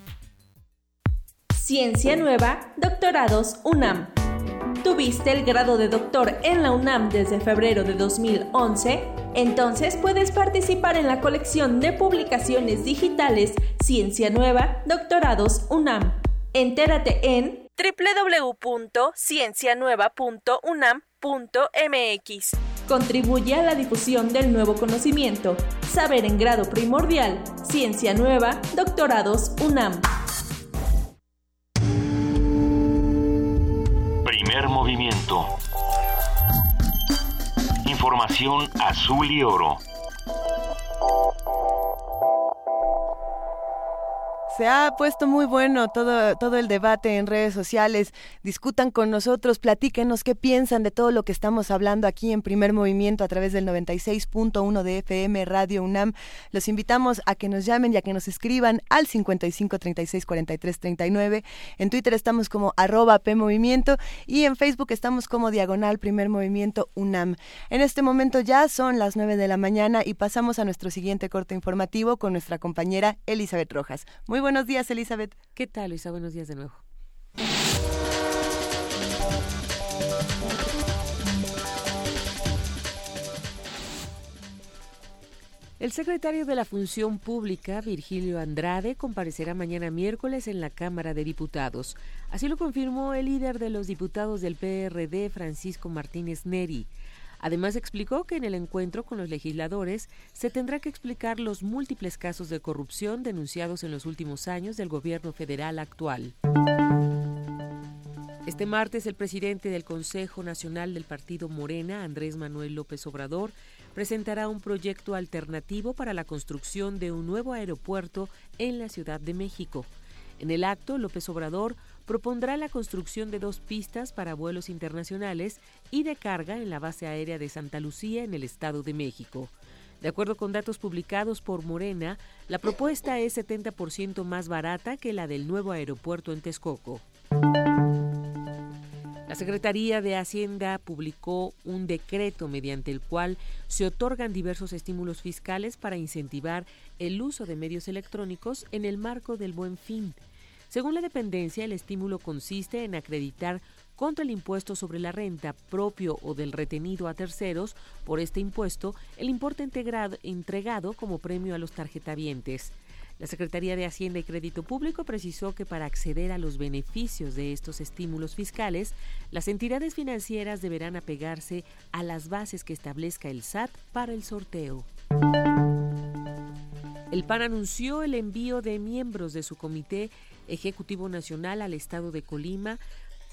Ciencia Nueva, Doctorados UNAM. ¿Tuviste el grado de doctor en la UNAM desde febrero de 2011? Entonces puedes participar en la colección de publicaciones digitales Ciencia Nueva, Doctorados UNAM. Entérate en www.ciencianueva.unam.mx. Contribuye a la difusión del nuevo conocimiento. Saber en grado primordial. Ciencia Nueva, Doctorados UNAM. Primer movimiento. Información azul y oro. Se ha puesto muy bueno todo, todo el debate en redes sociales. Discutan con nosotros, platíquenos qué piensan de todo lo que estamos hablando aquí en Primer Movimiento a través del 96.1 de FM Radio UNAM. Los invitamos a que nos llamen y a que nos escriban al 55 36 43 39. En Twitter estamos como arroba P Movimiento y en Facebook estamos como diagonal Primer Movimiento UNAM. En este momento ya son las 9 de la mañana y pasamos a nuestro siguiente corte informativo con nuestra compañera Elizabeth Rojas. Muy buenos días, Elizabeth. ¿Qué tal, Luisa? Buenos días de nuevo. El secretario de la Función Pública, Virgilio Andrade, comparecerá mañana miércoles en la Cámara de Diputados. Así lo confirmó el líder de los diputados del PRD, Francisco Martínez Neri. Además explicó que en el encuentro con los legisladores se tendrá que explicar los múltiples casos de corrupción denunciados en los últimos años del gobierno federal actual. Este martes el presidente del Consejo Nacional del Partido Morena, Andrés Manuel López Obrador, presentará un proyecto alternativo para la construcción de un nuevo aeropuerto en la Ciudad de México. En el acto, López Obrador propondrá la construcción de dos pistas para vuelos internacionales y de carga en la base aérea de Santa Lucía en el Estado de México. De acuerdo con datos publicados por Morena, la propuesta es 70% más barata que la del nuevo aeropuerto en Texcoco. La Secretaría de Hacienda publicó un decreto mediante el cual se otorgan diversos estímulos fiscales para incentivar el uso de medios electrónicos en el marco del buen fin. Según la dependencia, el estímulo consiste en acreditar contra el impuesto sobre la renta propio o del retenido a terceros por este impuesto el importe integrado, entregado como premio a los tarjetavientes. La Secretaría de Hacienda y Crédito Público precisó que para acceder a los beneficios de estos estímulos fiscales, las entidades financieras deberán apegarse a las bases que establezca el SAT para el sorteo. El PAN anunció el envío de miembros de su Comité Ejecutivo Nacional al Estado de Colima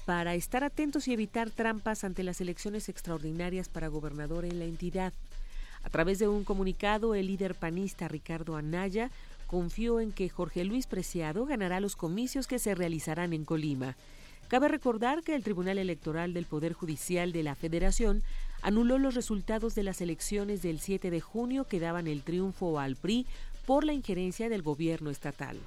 para estar atentos y evitar trampas ante las elecciones extraordinarias para gobernador en la entidad. A través de un comunicado, el líder panista Ricardo Anaya confió en que Jorge Luis Preciado ganará los comicios que se realizarán en Colima. Cabe recordar que el Tribunal Electoral del Poder Judicial de la Federación anuló los resultados de las elecciones del 7 de junio que daban el triunfo al PRI por la injerencia del gobierno estatal.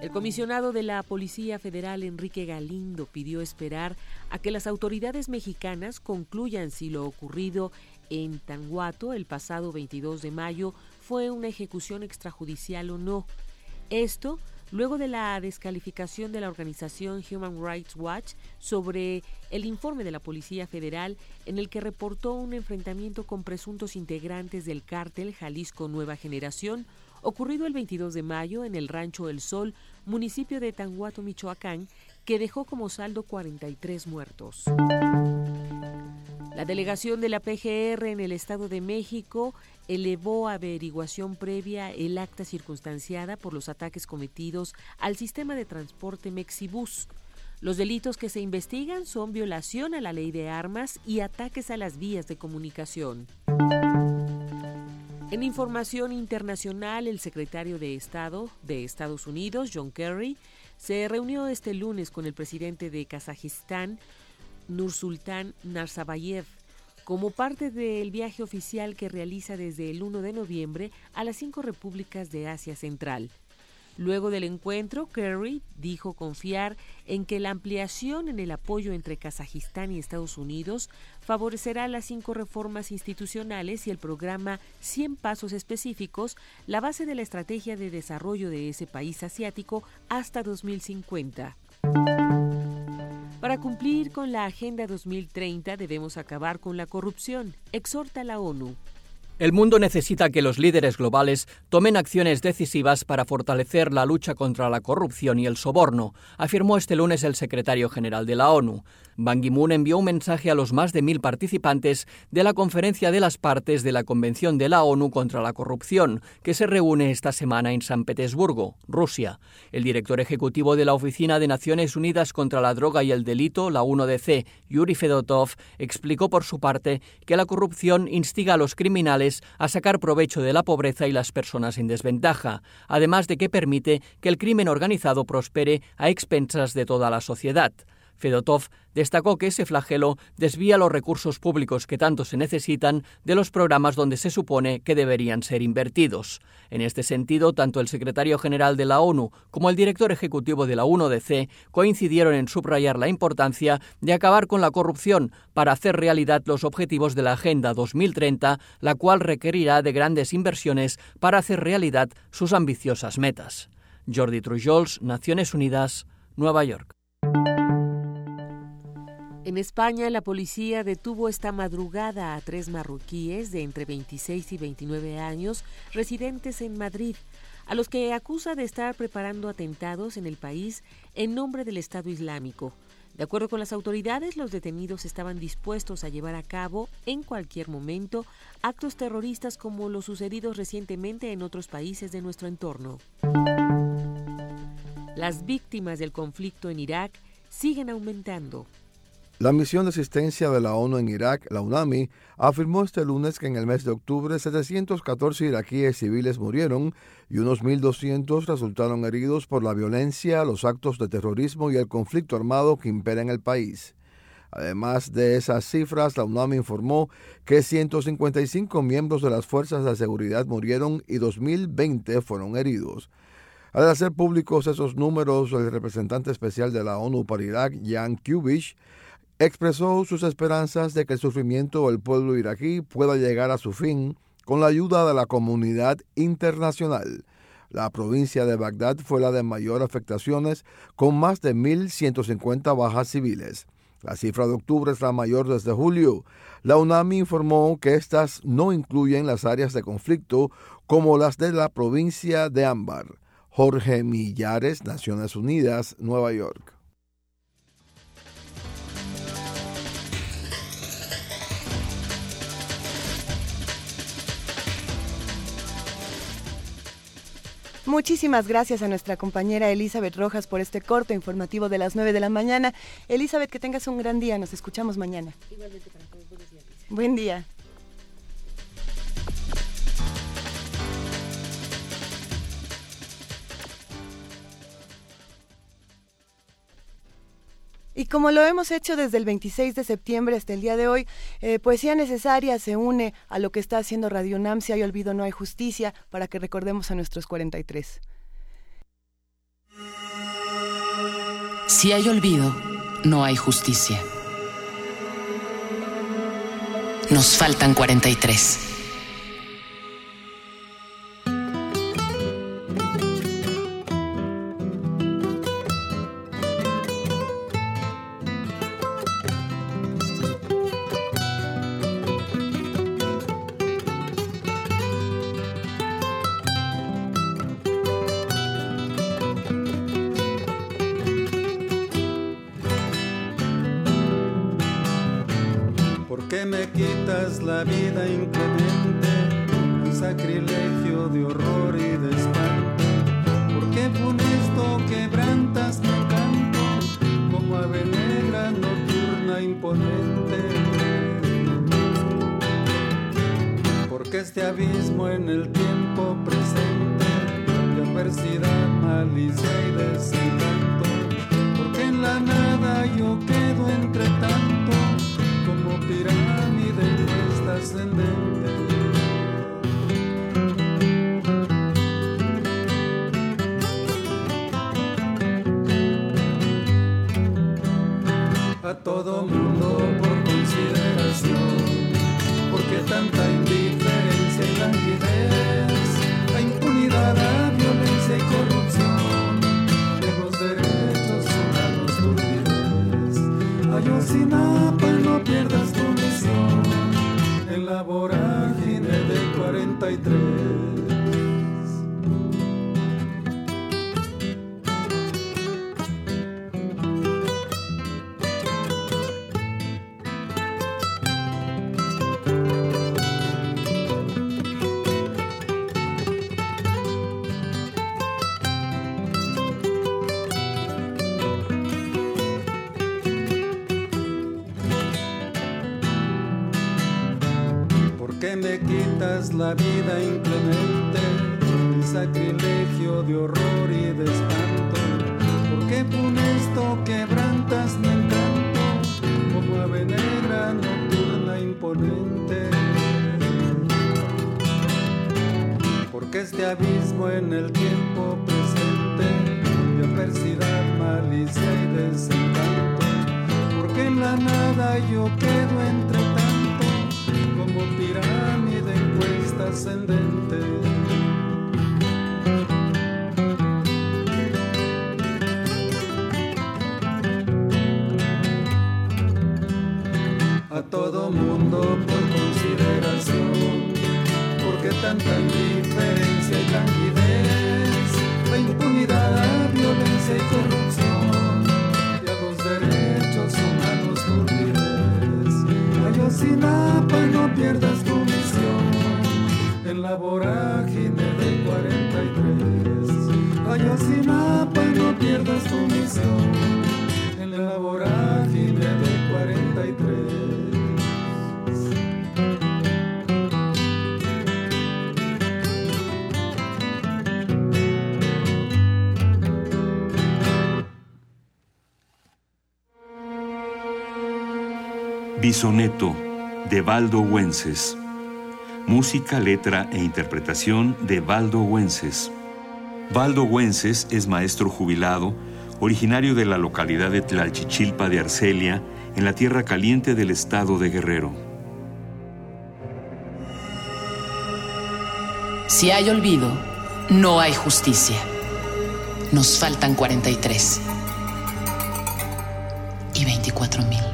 El comisionado de la Policía Federal, Enrique Galindo, pidió esperar a que las autoridades mexicanas concluyan si lo ocurrido en Tanguato el pasado 22 de mayo fue una ejecución extrajudicial o no. Esto luego de la descalificación de la organización Human Rights Watch sobre el informe de la Policía Federal en el que reportó un enfrentamiento con presuntos integrantes del cártel Jalisco Nueva Generación ocurrido el 22 de mayo en el Rancho El Sol, municipio de Tanguato, Michoacán, que dejó como saldo 43 muertos. La delegación de la PGR en el Estado de México elevó a averiguación previa el acta circunstanciada por los ataques cometidos al sistema de transporte Mexibus. Los delitos que se investigan son violación a la ley de armas y ataques a las vías de comunicación. En información internacional, el secretario de Estado de Estados Unidos, John Kerry, se reunió este lunes con el presidente de Kazajistán, Nursultán Nazarbayev, como parte del viaje oficial que realiza desde el 1 de noviembre a las cinco repúblicas de Asia Central. Luego del encuentro, Kerry dijo confiar en que la ampliación en el apoyo entre Kazajistán y Estados Unidos favorecerá las cinco reformas institucionales y el programa 100 Pasos Específicos, la base de la estrategia de desarrollo de ese país asiático hasta 2050. Para cumplir con la Agenda 2030 debemos acabar con la corrupción, exhorta la ONU. El mundo necesita que los líderes globales tomen acciones decisivas para fortalecer la lucha contra la corrupción y el soborno, afirmó este lunes el secretario general de la ONU. Ban Ki-moon envió un mensaje a los más de mil participantes de la Conferencia de las Partes de la Convención de la ONU contra la Corrupción, que se reúne esta semana en San Petersburgo, Rusia. El director ejecutivo de la Oficina de Naciones Unidas contra la Droga y el Delito, la 1DC, Yuri Fedotov, explicó por su parte que la corrupción instiga a los criminales a sacar provecho de la pobreza y las personas en desventaja, además de que permite que el crimen organizado prospere a expensas de toda la sociedad. Fedotov destacó que ese flagelo desvía los recursos públicos que tanto se necesitan de los programas donde se supone que deberían ser invertidos. En este sentido, tanto el secretario general de la ONU como el director ejecutivo de la UNODC coincidieron en subrayar la importancia de acabar con la corrupción para hacer realidad los objetivos de la Agenda 2030, la cual requerirá de grandes inversiones para hacer realidad sus ambiciosas metas. Jordi Trujols, Naciones Unidas, Nueva York. En España, la policía detuvo esta madrugada a tres marroquíes de entre 26 y 29 años residentes en Madrid, a los que acusa de estar preparando atentados en el país en nombre del Estado Islámico. De acuerdo con las autoridades, los detenidos estaban dispuestos a llevar a cabo en cualquier momento actos terroristas como los sucedidos recientemente en otros países de nuestro entorno. Las víctimas del conflicto en Irak siguen aumentando. La misión de asistencia de la ONU en Irak, la UNAMI, afirmó este lunes que en el mes de octubre 714 iraquíes civiles murieron y unos 1.200 resultaron heridos por la violencia, los actos de terrorismo y el conflicto armado que impera en el país. Además de esas cifras, la UNAMI informó que 155 miembros de las fuerzas de seguridad murieron y 2.020 fueron heridos. Al hacer públicos esos números, el representante especial de la ONU para Irak, Jan Kubich, expresó sus esperanzas de que el sufrimiento del pueblo iraquí pueda llegar a su fin con la ayuda de la comunidad internacional. La provincia de Bagdad fue la de mayor afectaciones, con más de 1.150 bajas civiles. La cifra de octubre es la mayor desde julio. La UNAMI informó que estas no incluyen las áreas de conflicto como las de la provincia de Ámbar. Jorge Millares, Naciones Unidas, Nueva York. Muchísimas gracias a nuestra compañera Elizabeth Rojas por este corto informativo de las 9 de la mañana. Elizabeth, que tengas un gran día. Nos escuchamos mañana. Igualmente para todos. Buenos días. Buen día. Y como lo hemos hecho desde el 26 de septiembre hasta el día de hoy, eh, Poesía Necesaria se une a lo que está haciendo Radio UNAM, Si hay olvido, no hay justicia, para que recordemos a nuestros 43. Si hay olvido, no hay justicia. Nos faltan 43. Quitas la vida inclemente? El sacrilegio de horror y de espanto. ¿Por qué funesto quebrantas mi encanto? Como ave negra nocturna imponente. Porque este abismo en el tiempo presente de adversidad, malicia y desencanto. Porque en la nada yo cuesta Bisoneto de Baldo Wences. Música, letra e interpretación de Baldo Wences. Baldo Wences es maestro jubilado, originario de la localidad de Tlalchichilpa de Arcelia, en la tierra caliente del estado de Guerrero. Si hay olvido, no hay justicia. Nos faltan 43 y 24 mil.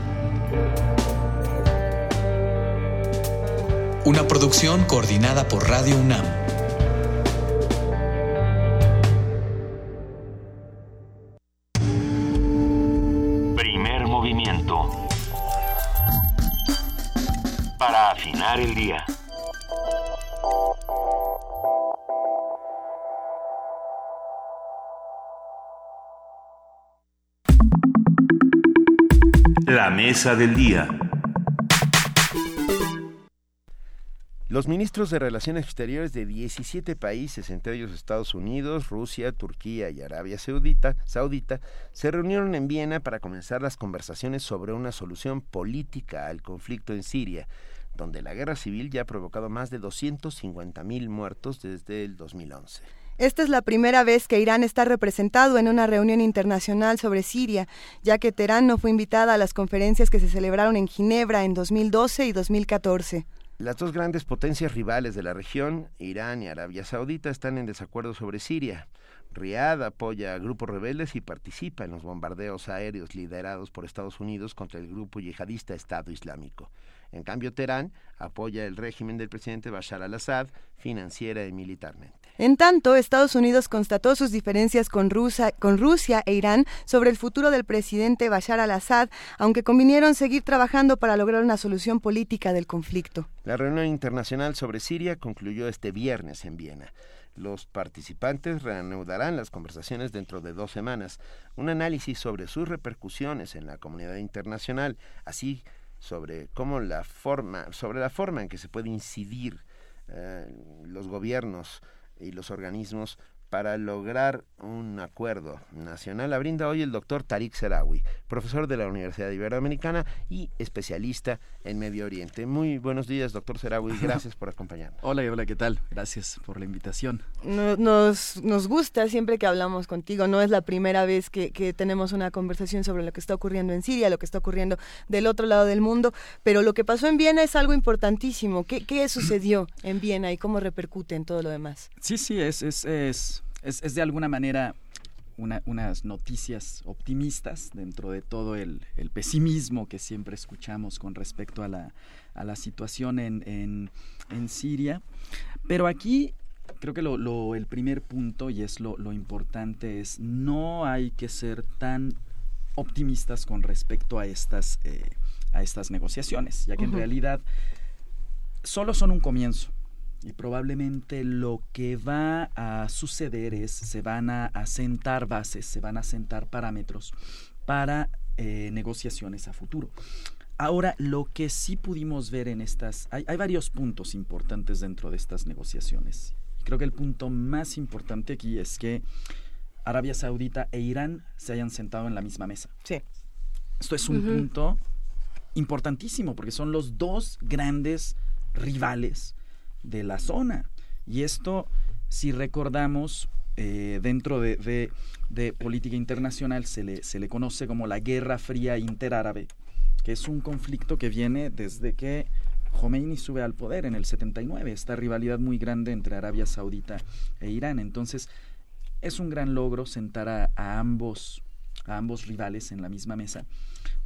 Una producción coordinada por Radio UNAM. Primer movimiento. Para afinar el día. La mesa del día. Los ministros de Relaciones Exteriores de 17 países, entre ellos Estados Unidos, Rusia, Turquía y Arabia Saudita, Saudita, se reunieron en Viena para comenzar las conversaciones sobre una solución política al conflicto en Siria, donde la guerra civil ya ha provocado más de 250 mil muertos desde el 2011. Esta es la primera vez que Irán está representado en una reunión internacional sobre Siria, ya que Teherán no fue invitada a las conferencias que se celebraron en Ginebra en 2012 y 2014. Las dos grandes potencias rivales de la región, Irán y Arabia Saudita, están en desacuerdo sobre Siria. Riad apoya a grupos rebeldes y participa en los bombardeos aéreos liderados por Estados Unidos contra el grupo yihadista Estado Islámico. En cambio, Teherán apoya el régimen del presidente Bashar al-Assad financiera y militarmente. En tanto, Estados Unidos constató sus diferencias con, Rusia, con Rusia e Irán sobre el futuro del presidente Bashar al-Assad, aunque convinieron seguir trabajando para lograr una solución política del conflicto. La reunión internacional sobre Siria concluyó este viernes en Viena. Los participantes reanudarán las conversaciones dentro de dos semanas. Un análisis sobre sus repercusiones en la comunidad internacional, así sobre cómo la forma, sobre la forma en que se puede incidir eh, los gobiernos y los organismos para lograr un acuerdo nacional la brinda hoy el doctor Tariq Serawi, profesor de la Universidad Iberoamericana y especialista en Medio Oriente. Muy buenos días, doctor Serawi, <laughs> gracias por acompañarnos. Hola, hola, ¿qué tal? Gracias por la invitación. Nos, nos gusta siempre que hablamos contigo, no es la primera vez que, que tenemos una conversación sobre lo que está ocurriendo en Siria, lo que está ocurriendo del otro lado del mundo, pero lo que pasó en Viena es algo importantísimo. ¿Qué, qué sucedió en Viena y cómo repercute en todo lo demás? Sí, sí, es, es, es es, de alguna manera unas noticias optimistas dentro de todo el, pesimismo que siempre escuchamos con respecto a la, a la situación en, en, Siria. Pero aquí creo que lo, el primer punto, y es lo, importante, es no hay que ser tan optimistas con respecto a estas, eh, a estas negociaciones, ya que en realidad solo son un comienzo y probablemente lo que va a suceder es se van a asentar bases, se van a asentar parámetros para eh, negociaciones a futuro. Ahora, lo que sí pudimos ver en estas, hay, hay varios puntos importantes dentro de estas negociaciones. Creo que el punto más importante aquí es que Arabia Saudita e Irán se hayan sentado en la misma mesa. Sí. Esto es un punto importantísimo porque son los dos grandes rivales de la zona. Y esto, si recordamos, eh, dentro de, de, política internacional se le, se le conoce como la Guerra Fría Interárabe, que es un conflicto que viene desde que Khomeini sube al poder en el 79, esta rivalidad muy grande entre Arabia Saudita e Irán. Entonces, es un gran logro sentar a, a ambos, a ambos rivales en la misma mesa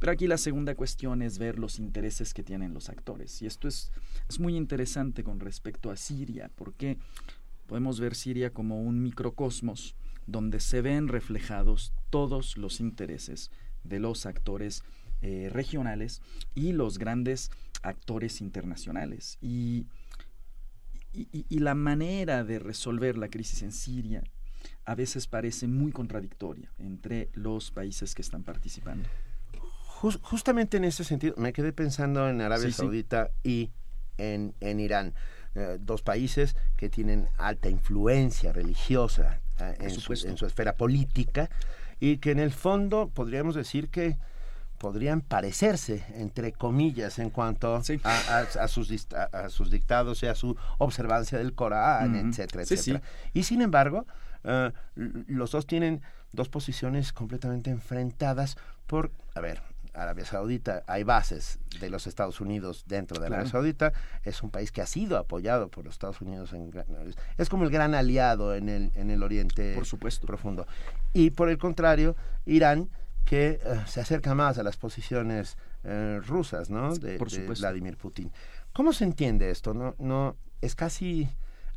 pero aquí la segunda cuestión es ver los intereses que tienen los actores. Y esto es, es muy interesante con respecto a Siria, porque podemos ver Siria como un microcosmos donde se ven reflejados todos los intereses de los actores eh, regionales y los grandes actores internacionales. Y, y, la manera de resolver la crisis en Siria a veces parece muy contradictoria entre los países que están participando justamente en ese sentido, me quedé pensando en Arabia Saudita y en, en Irán. Eh, dos países que tienen alta influencia religiosa eh, en, su, en, su, esfera política y que en el fondo podríamos decir que podrían parecerse, entre comillas, en cuanto a, a, sus, a, sus dictados y a su observancia del Corán, etcétera, etcétera. Y sin embargo, uh, los dos tienen dos posiciones completamente enfrentadas por, a ver, Arabia Saudita, hay bases de los Estados Unidos dentro de Arabia Saudita, es un país que ha sido apoyado por los Estados Unidos, en, es como el gran aliado en el, en el Oriente por supuesto. profundo. Y por el contrario, Irán, que eh, se acerca más a las posiciones eh, rusas, ¿no? De, de, Vladimir Putin. ¿Cómo se entiende esto? No, no, es casi,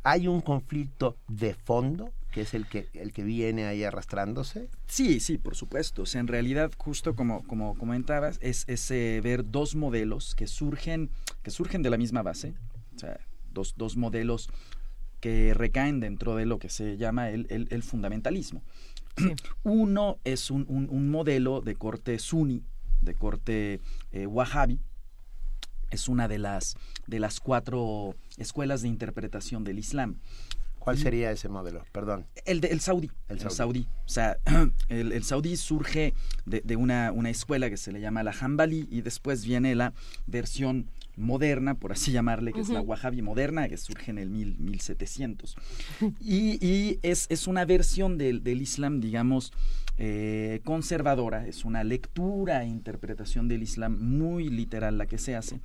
hay un conflicto de fondo que es el que, el que viene ahí arrastrándose? Sí, sí, por supuesto. O sea, en realidad, justo como, como comentabas, es, ese ver dos modelos que surgen, que surgen de la misma base, o sea, dos, dos modelos que recaen dentro de lo que se llama el, el, fundamentalismo. <clears throat> Uno es un, un, modelo de corte sunni, de corte eh, wahhabi, es una de las, de las cuatro escuelas de interpretación del Islam. ¿Cuál sería ese modelo? Perdón. El, de, el saudí. El, saudí. O sea, <clears throat> el, el saudí surge de, de, una, una escuela que se le llama la Hanbali y después viene la versión moderna, por así llamarle, que es la Wahhabi moderna, que surge en el mil, 1700. Y, y es, es, una versión del, del Islam, digamos, eh, conservadora, es una lectura e interpretación del Islam muy literal la que se hace,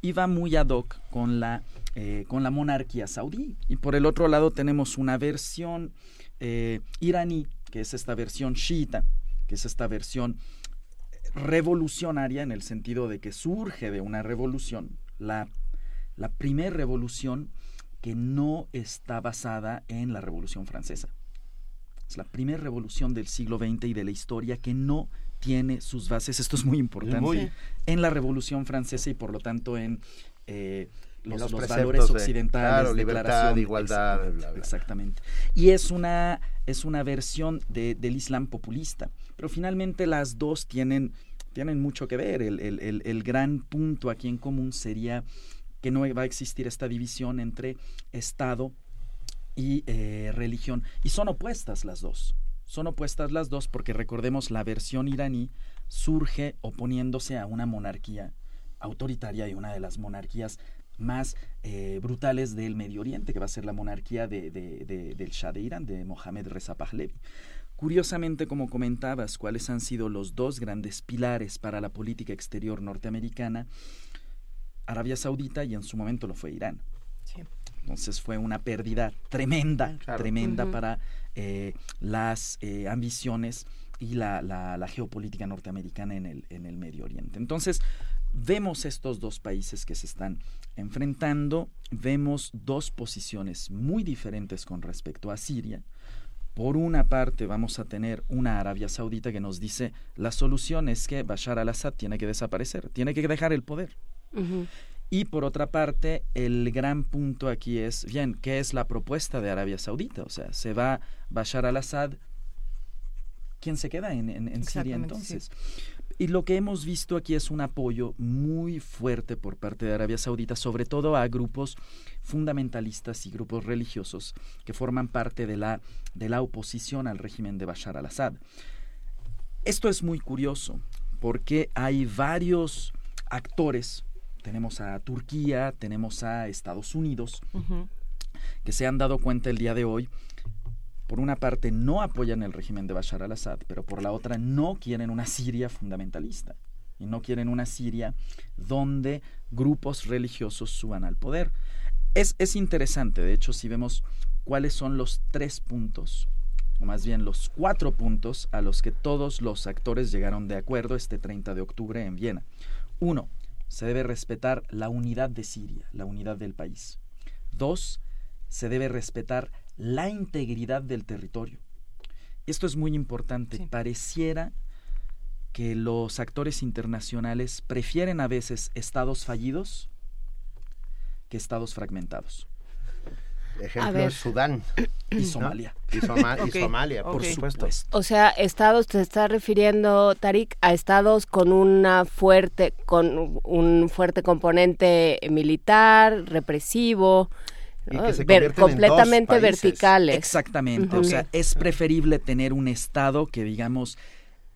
y va muy ad hoc con la eh, con la monarquía saudí. Y por el otro lado tenemos una versión eh, iraní, que es esta versión chiita, que es esta versión revolucionaria en el sentido de que surge de una revolución, la, la primera revolución que no está basada en la Revolución Francesa. Es la primera revolución del siglo XX y de la historia que no tiene sus bases, esto es muy importante, en la Revolución Francesa y por lo tanto en eh, los, valores occidentales, libertad, igualdad, exactamente. Y es una es una versión de, del Islam populista, pero finalmente las dos tienen tienen mucho que ver. El, el, el, el, gran punto aquí en común sería que no va a existir esta división entre Estado y eh, religión. Y son opuestas las dos. Son opuestas las dos porque recordemos la versión iraní surge oponiéndose a una monarquía autoritaria y una de las monarquías más eh, brutales del Medio Oriente, que va a ser la monarquía de, del Shah de Irán, de Mohammed Reza Pahlavi. Curiosamente, como comentabas, cuáles han sido los dos grandes pilares para la política exterior norteamericana, Arabia Saudita y en su momento lo fue Irán. Entonces fue una pérdida tremenda, tremenda para eh, las eh, ambiciones y la, la, geopolítica norteamericana en el, en el Medio Oriente. Entonces, vemos estos dos países que se están enfrentando, vemos dos posiciones muy diferentes con respecto a Siria. Por una parte vamos a tener una Arabia Saudita que nos dice la solución es que Bashar al-Assad tiene que desaparecer, tiene que dejar el poder. Y por otra parte, el gran punto aquí es, bien, ¿qué es la propuesta de Arabia Saudita? O sea, se va Bashar al-Assad, ¿quién se queda en, Siria entonces? Y lo que hemos visto aquí es un apoyo muy fuerte por parte de Arabia Saudita, sobre todo a grupos fundamentalistas y grupos religiosos que forman parte de la, de la oposición al régimen de Bashar al-Assad. Esto es muy curioso porque hay varios actores, tenemos a Turquía, tenemos a Estados Unidos, que se han dado cuenta el día de hoy por una parte no apoyan el régimen de Bashar al-Assad, pero por la otra no quieren una Siria fundamentalista y no quieren una Siria donde grupos religiosos suban al poder. Es, es interesante, de hecho, si vemos cuáles son los tres puntos, o más bien los cuatro puntos a los que todos los actores llegaron de acuerdo este 30 de octubre en Viena. Uno, se debe respetar la unidad de Siria, la unidad del país. Dos, se debe respetar la integridad del territorio. Esto es muy importante. Pareciera que los actores internacionales prefieren a veces estados fallidos que estados fragmentados. Ejemplo, Sudán. Y Somalia. Y, <laughs> Somalia, por supuesto. O sea, estados, te está refiriendo, Tarik, a estados con una fuerte, con un fuerte componente militar, represivo, completamente verticales. Exactamente, o sea, es preferible tener un Estado que, digamos,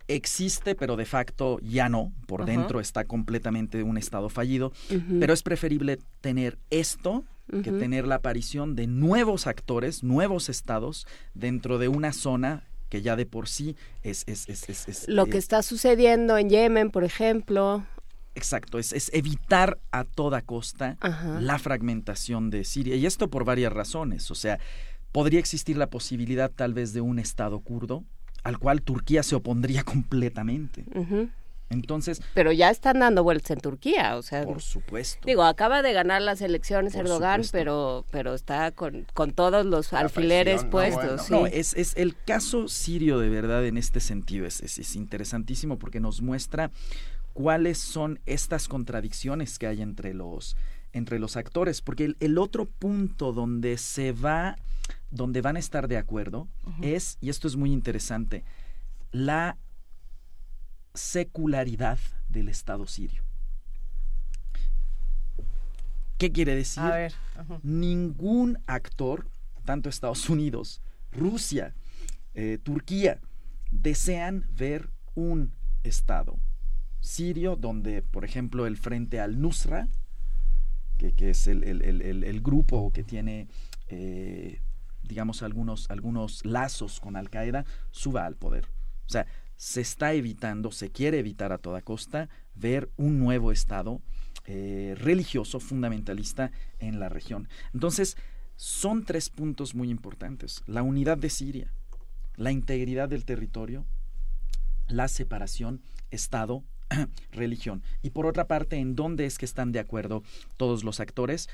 existe, pero de facto ya no, por dentro está completamente un Estado fallido, pero es preferible tener esto que tener la aparición de nuevos actores, nuevos estados dentro de una zona que ya de por sí es... es, es, es Lo que está sucediendo en Yemen, por ejemplo, Exacto, es, evitar a toda costa la fragmentación de Siria. Y esto por varias razones. O sea, podría existir la posibilidad tal vez de un Estado kurdo al cual Turquía se opondría <laughs> completamente. Entonces. Pero ya están dando vueltas en Turquía, o sea. Por supuesto. Digo, acaba de ganar las elecciones Erdogan, pero, pero está con, con todos los alfileres puestos. No, es, es el caso sirio de verdad en este sentido. Es, es, es interesantísimo porque nos muestra cuáles son estas contradicciones que hay entre los, entre los actores, porque el, otro punto donde se va, donde van a estar de acuerdo es, y esto es muy interesante, la secularidad del Estado sirio. ¿Qué quiere decir? Ningún actor, tanto Estados Unidos, Rusia, eh, Turquía, desean ver un Estado sirio, donde, por ejemplo, el Frente al-Nusra, que, es el, grupo que tiene, eh, digamos, algunos, algunos lazos con Al-Qaeda, suba al poder. O sea, se está evitando, se quiere evitar a toda costa ver un nuevo Estado eh, religioso fundamentalista en la región. Entonces, son tres puntos muy importantes. La unidad de Siria, la integridad del territorio, la separación Estado <clears throat> religión. Y por otra parte, ¿en dónde es que están de acuerdo todos los actores?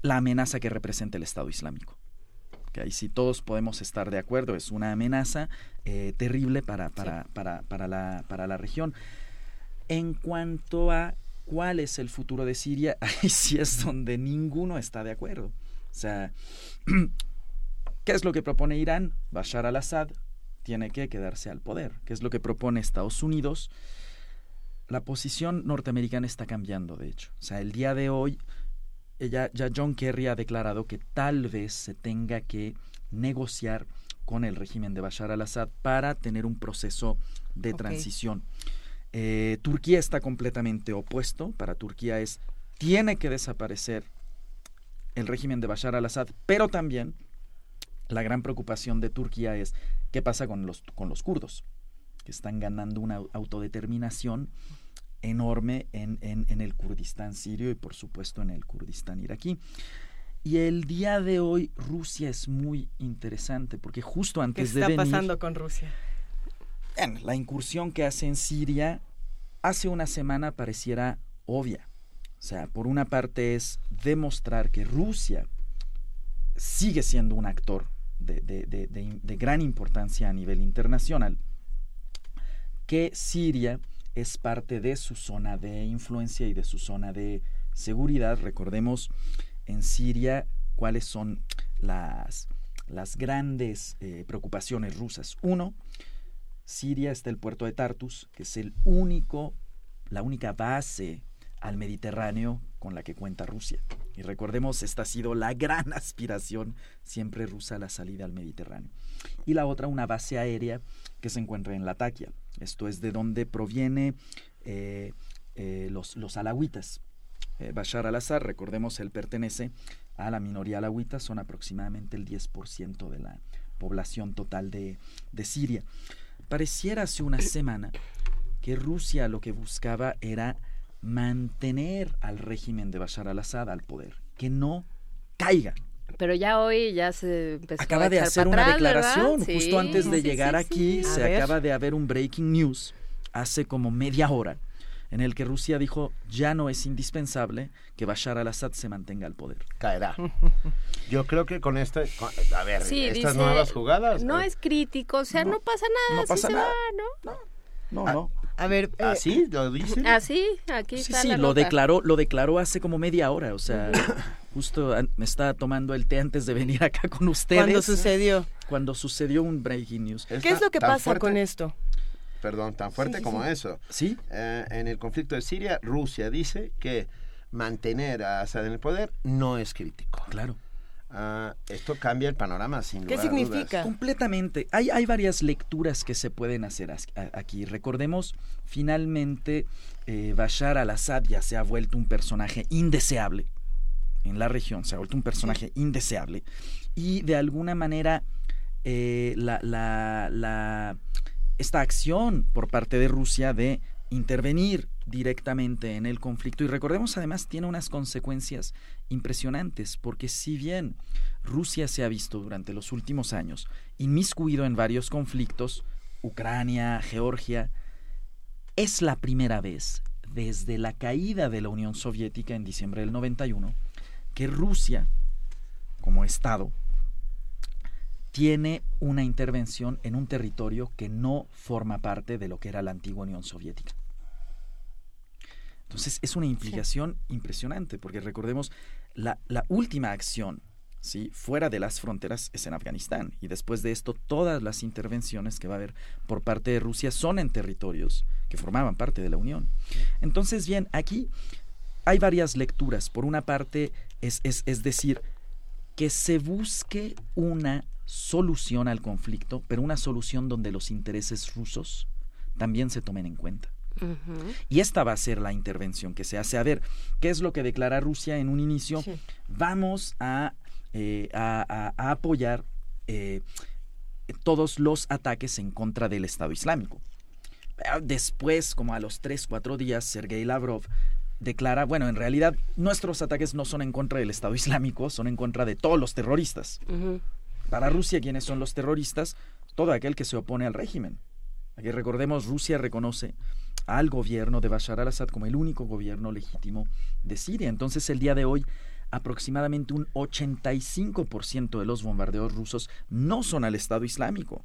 La amenaza que representa el Estado Islámico. Que ahí sí todos podemos estar de acuerdo, es una amenaza eh, terrible para, para, para, para, la, para la región. En cuanto a cuál es el futuro de Siria, <laughs> ahí sí es donde ninguno está de acuerdo. O sea, <clears throat> ¿qué es lo que propone Irán? Bashar al-Assad tiene que quedarse al poder. ¿Qué es lo que propone Estados Unidos? la posición norteamericana está cambiando, de hecho. O sea, el día de hoy ya, ya John Kerry ha declarado que tal vez se tenga que negociar con el régimen de Bashar al-Assad para tener un proceso de transición. Eh, Turquía está completamente opuesto. Para Turquía es tiene que desaparecer el régimen de Bashar al-Assad, pero también la gran preocupación de Turquía es qué pasa con los, con los kurdos, que están ganando una au- autodeterminación enorme en, en- en el Kurdistán sirio y por supuesto en el Kurdistán iraquí. Y el día de hoy Rusia es muy interesante porque justo ¿Qué antes de está venir, pasando con Rusia? Bien, la incursión que hace en Siria hace una semana pareciera obvia. O sea, por una parte es demostrar que Rusia sigue siendo un actor de, de- de- de- de gran importancia a nivel internacional, que Siria es parte de su zona de influencia y de su zona de seguridad. Recordemos en Siria cuáles son las, las grandes eh, preocupaciones rusas. Uno, Siria está el puerto de Tartus, que es el único, la única base al Mediterráneo con la que cuenta Rusia. Y recordemos, esta ha sido la gran <laughs> aspiración siempre rusa, la salida al Mediterráneo. Y la otra, una base aérea que se encuentra en Latakia. Esto es de donde proviene eh, eh, los, los alawitas. Eh, Bashar al-Assad, recordemos, él pertenece a la minoría alawita, son aproximadamente el 10% de la población total de, de Siria. Pareciera hace una semana que Rusia lo que buscaba era mantener al régimen de Bashar al-Assad al poder, que no caiga. Pero ya hoy ya se empezó Acaba a de hacer una atrás, declaración ¿verdad? justo Sí, antes de sí, llegar sí, aquí. sí. Se A ver. acaba de haber un breaking news hace como media hora en el que Rusia dijo ya no es indispensable que Bashar al-Assad se mantenga al poder. Caerá. <laughs> Yo creo que con esta, con- a ver, Sí, estas dice, nuevas jugadas. No eh, es crítico, o sea, no, pasa nada. no pasa así se nada. va, ¿no? No, no. A ver, eh, ¿Así lo dice? Así, aquí Sí, está sí, la lo nota. declaró, lo declaró hace como media hora, o sea, <laughs> justo me estaba tomando el té antes de venir acá con ustedes. ¿Cuándo sucedió? Cuando sucedió un breaking news. ¿Qué es lo que pasa fuerte. con esto? Perdón, tan fuerte Sí, sí, como sí. eso. Sí. Eh, en el conflicto de Siria, Rusia dice que mantener a Assad en el poder no es crítico. Claro. Ah, esto cambia el panorama, sin ¿Qué lugar a dudas. significa? Completamente. Hay, hay varias lecturas que se pueden hacer as- a- aquí. Recordemos, finalmente, eh, Bashar al-Assad ya se ha vuelto un personaje indeseable en la región, se ha vuelto un personaje indeseable. Y de alguna manera, eh, la, la- la- esta acción por parte de Rusia de intervenir directamente en el conflicto, y recordemos además, tiene unas consecuencias impresionantes, porque si bien Rusia se ha visto durante los últimos años inmiscuido en varios conflictos, Ucrania, Georgia, es la primera vez desde la caída de la Unión Soviética en diciembre del 91 que Rusia, como Estado, tiene una intervención en un territorio que no forma parte de lo que era la antigua Unión Soviética. Entonces es una implicación impresionante, porque recordemos, la, la última acción ¿sí? fuera de las fronteras es en Afganistán, y después de esto todas las intervenciones que va a haber por parte de Rusia son en territorios que formaban parte de la Unión. Entonces, bien, aquí hay varias lecturas. Por una parte, es, es, es decir, que se busque una solución al conflicto, pero una solución donde los intereses rusos también se tomen en cuenta. Y esta va a ser la intervención que se hace. A ver, ¿qué es lo que declara Rusia en un inicio? Vamos a, eh, a, a- a apoyar eh, todos los ataques en contra del Estado Islámico. Después, como a los 3, 4 días, Sergei Lavrov declara, bueno, en realidad nuestros ataques no son en contra del Estado Islámico, son en contra de todos los terroristas. Para Rusia, ¿quiénes son los terroristas? Todo aquel que se opone al régimen. Aquí recordemos, Rusia reconoce al gobierno de Bashar al-Assad como el único gobierno legítimo de Siria. Entonces, el día de hoy, aproximadamente un 85% de los bombardeos rusos no son al Estado Islámico,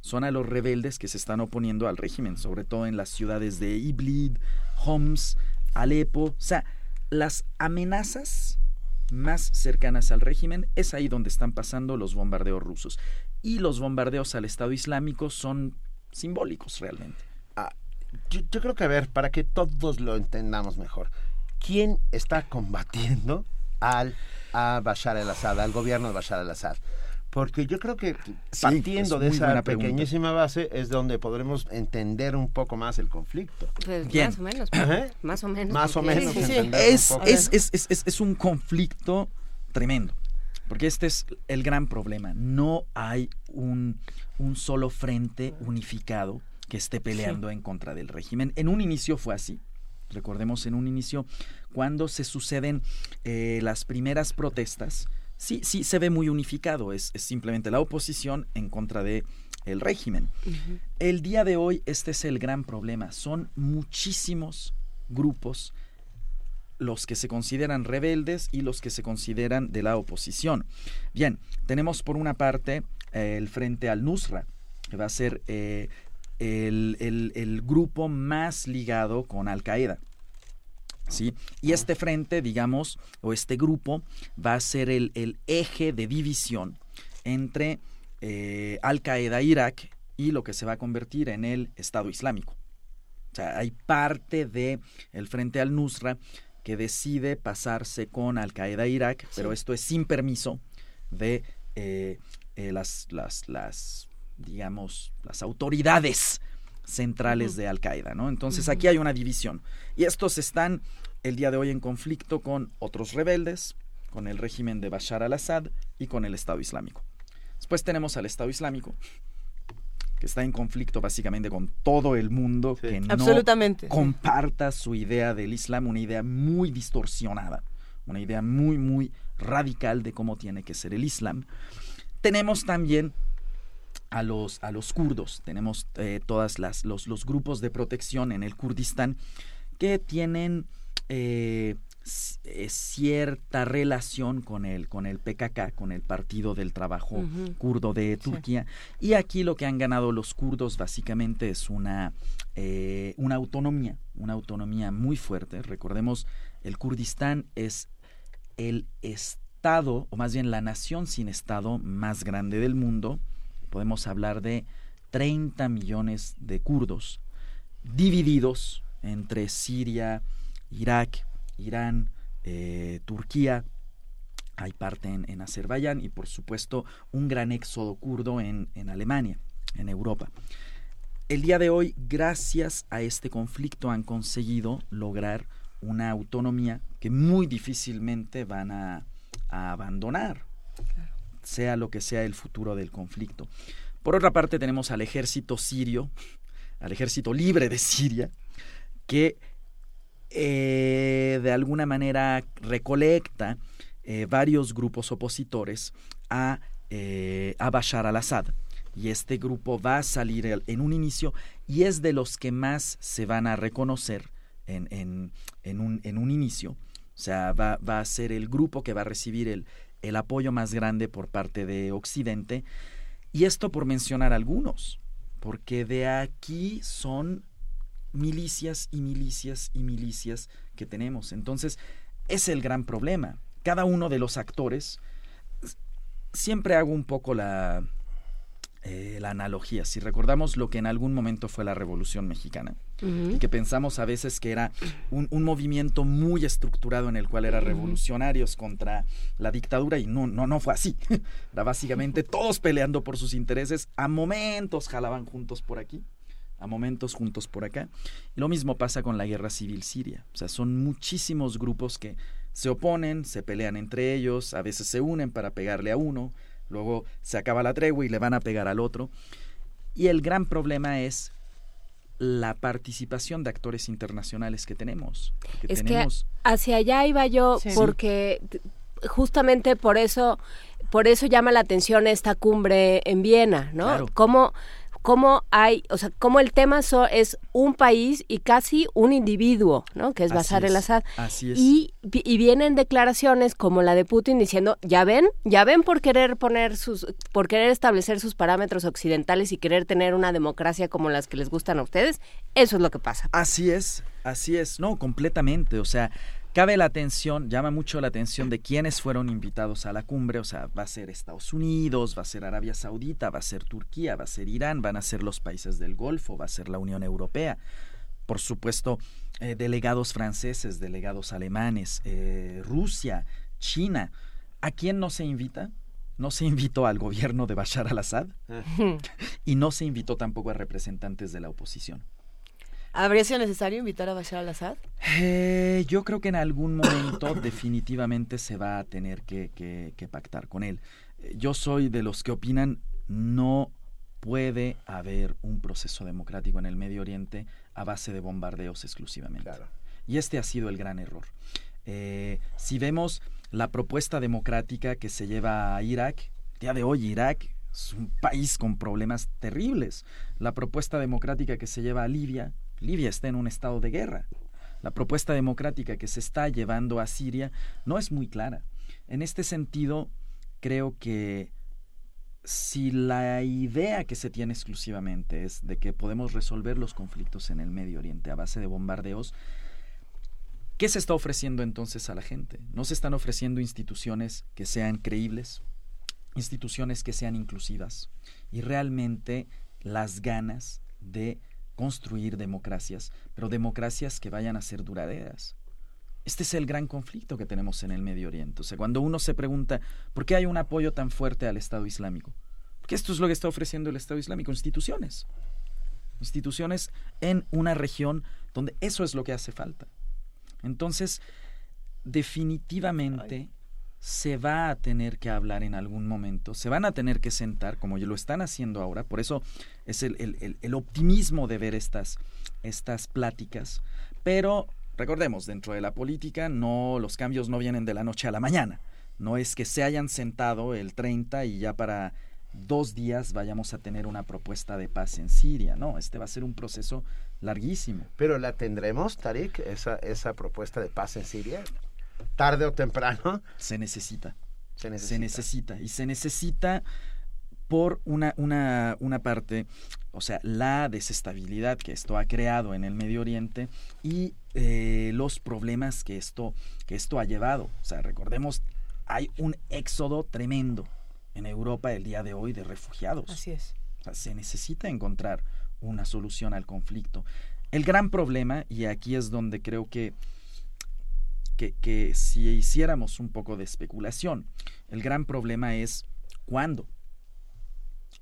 son a los rebeldes que se están oponiendo al régimen, sobre todo en las ciudades de Idlib, Homs, Alepo. O sea, las amenazas más cercanas al régimen es ahí donde están pasando los bombardeos rusos. Y los bombardeos al Estado Islámico son simbólicos realmente. Ah, yo, creo que, a ver, para que todos lo entendamos mejor, ¿quién está combatiendo al a Bashar al-Assad, al gobierno de Bashar al-Assad? Porque yo creo que partiendo de esa pequeñísima base es donde podremos entender un poco más el conflicto. Pues más o menos. ¿Eh? Más o menos. Más o menos. Es, es, es, es, es un conflicto tremendo. Porque este es el gran problema. No hay un, un solo frente unificado que esté peleando en contra del régimen. En un inicio fue así. Recordemos en un inicio, cuando se suceden eh, las primeras protestas, sí, sí se ve muy unificado, es, simplemente la oposición en contra de el régimen. El día de hoy este es el gran problema, son muchísimos grupos los que se consideran rebeldes y los que se consideran de la oposición. Bien, tenemos por una parte eh, el Frente al Nusra, que va a ser eh, el, el, grupo más ligado con Al Qaeda. ¿Sí? Y este frente, digamos, o este grupo, va a ser el, el eje de división entre eh, Al Qaeda Irak y lo que se va a convertir en el Estado Islámico. O sea, hay parte de el frente al Nusra que decide pasarse con Al Qaeda Irak, pero esto es sin permiso de eh, eh, las, las, las, digamos, las autoridades centrales de Al Qaeda, ¿no? Entonces aquí hay una división. Y estos están el día de hoy en conflicto con otros rebeldes, con el régimen de Bashar al-Assad y con el Estado Islámico. Después tenemos al Estado Islámico, que está en conflicto básicamente con todo el mundo que no comparta su idea del Islam, una idea muy distorsionada, una idea muy, muy radical de cómo tiene que ser el Islam. Tenemos también a los, a los kurdos, tenemos eh, todos los, los grupos de protección en el Kurdistán que tienen eh, eh, cierta relación con el, con el PKK, con el Partido del Trabajo Kurdo de Turquía. Y aquí lo que han ganado los kurdos básicamente es una, eh, una autonomía, una autonomía muy fuerte. Recordemos, el Kurdistán es el estado, o más bien la nación sin estado más grande del mundo. Podemos hablar de 30 millones de kurdos divididos entre Siria, Irak, Irán, eh, Turquía, hay parte en, Azerbaiyán y por supuesto un gran éxodo kurdo en, en Alemania, en Europa. El día de hoy, gracias a este conflicto, han conseguido lograr una autonomía que muy difícilmente van a, abandonar, sea lo que sea el futuro del conflicto. Por otra parte, tenemos al ejército sirio, al ejército libre de Siria, que eh, de alguna manera recolecta eh, varios grupos opositores a, eh, a Bashar al-Assad. Y este grupo va a salir en un inicio y es de los que más se van a reconocer en, en, en, un, en un, inicio. O sea, va, va, a ser el grupo que va a recibir el, el apoyo más grande por parte de Occidente. Y esto por mencionar algunos, porque de aquí son milicias y milicias y milicias que tenemos. Entonces, es el gran problema. Cada uno de los actores, siempre hago un poco la, eh, la analogía. Si recordamos lo que en algún momento fue la Revolución Mexicana, y que pensamos a veces que era un, un, movimiento muy estructurado en el cual eran revolucionarios contra la dictadura, y no, no, no fue así. <laughs> era básicamente todos peleando por sus intereses, a momentos jalaban juntos por aquí, a momentos juntos por acá. lo mismo pasa con la guerra civil siria. O sea, son muchísimos grupos que se oponen, se pelean entre ellos, a veces se unen para pegarle a uno, luego se acaba la tregua y le van a pegar al otro. Y el gran problema es la participación de actores internacionales que tenemos. es que hacia allá iba yo porque justamente por eso por eso llama la atención esta cumbre en Viena, ¿no? Claro cómo hay, o sea, cómo el tema es un país y casi un individuo, ¿no? Que es Bashar el-Assad. Así es. Y, y, vienen declaraciones como la de Putin diciendo, ya ven, ya ven por querer poner sus, por querer establecer sus parámetros occidentales y querer tener una democracia como las que les gustan a ustedes. Eso es lo que pasa. Así es, así es, no, completamente. O sea, Cabe la atención, llama mucho la atención de quiénes fueron invitados a la cumbre, o sea, va a ser Estados Unidos, va a ser Arabia Saudita, va a ser Turquía, va a ser Irán, van a ser los países del Golfo, va a ser la Unión Europea, por supuesto, eh, delegados franceses, delegados alemanes, eh, Rusia, China. ¿A quién no se invita? No se invitó al gobierno de Bashar al-Assad <laughs> y no se invitó tampoco a representantes de la oposición. ¿Habría sido necesario invitar a Bashar al-Assad? Eh, yo creo que en algún momento <coughs> definitivamente se va a tener que, que- que pactar con él. Yo soy de los que opinan no puede haber un proceso democrático en el Medio Oriente a base de bombardeos exclusivamente. Y este ha sido el gran error. Eh, si vemos la propuesta democrática que se lleva a Irak, el día de hoy Irak es un país con problemas terribles. La propuesta democrática que se lleva a Libia, Libia está en un estado de guerra. La propuesta democrática que se está llevando a Siria no es muy clara. En este sentido, creo que si la idea que se tiene exclusivamente es de que podemos resolver los conflictos en el Medio Oriente a base de bombardeos, ¿qué se está ofreciendo entonces a la gente? No se están ofreciendo instituciones que sean creíbles, instituciones que sean inclusivas y realmente las ganas de construir democracias, pero democracias que vayan a ser duraderas. Este es el gran conflicto que tenemos en el Medio Oriente. O sea, cuando uno se pregunta por qué hay un apoyo tan fuerte al Estado Islámico, porque esto es lo que está ofreciendo el Estado Islámico, instituciones. Instituciones en una región donde eso es lo que hace falta. Entonces, definitivamente se va a tener que hablar en algún momento, se van a tener que sentar, como lo están haciendo ahora, por eso es el, optimismo de ver estas, estas pláticas, pero recordemos, dentro de la política no, los cambios no vienen de la noche a la mañana, no es que se hayan sentado el 30 y ya para dos días vayamos a tener una propuesta de paz en Siria, no, este va a ser un proceso larguísimo. Pero la tendremos, Tarik, esa, esa propuesta de paz en Siria, tarde o temprano. Se necesita. Se necesita. Se necesita. Y se necesita por una, una, una parte, o sea, la desestabilidad que esto ha creado en el Medio Oriente y eh, los problemas que esto, que esto ha llevado. O sea, recordemos, hay un éxodo tremendo en Europa el día de hoy de refugiados. Así es. O sea, se necesita encontrar una solución al conflicto. El gran problema, y aquí es donde creo que, que, si hiciéramos un poco de especulación, el gran problema es cuándo.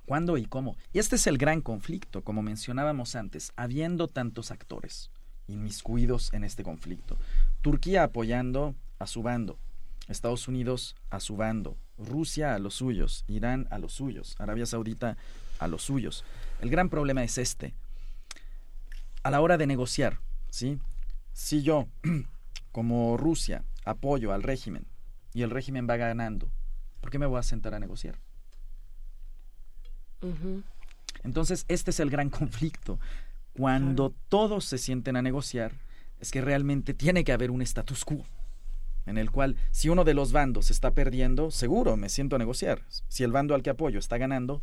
¿Cuándo y cómo? Y este es el gran conflicto, como mencionábamos antes, habiendo tantos actores inmiscuidos en este conflicto. Turquía apoyando a su bando, Estados Unidos a su bando, Rusia a los suyos, Irán a los suyos, Arabia Saudita a los suyos. El gran problema es este. A la hora de negociar, ¿sí? Si yo, <clears throat> como Rusia, apoyo al régimen y el régimen va ganando, ¿por qué me voy a sentar a negociar? Entonces, este es el gran <laughs> conflicto. Cuando todos se sienten a negociar, es que realmente tiene que haber un status quo en el cual si uno de los bandos está perdiendo, seguro me siento a negociar. Si el bando al que apoyo está ganando,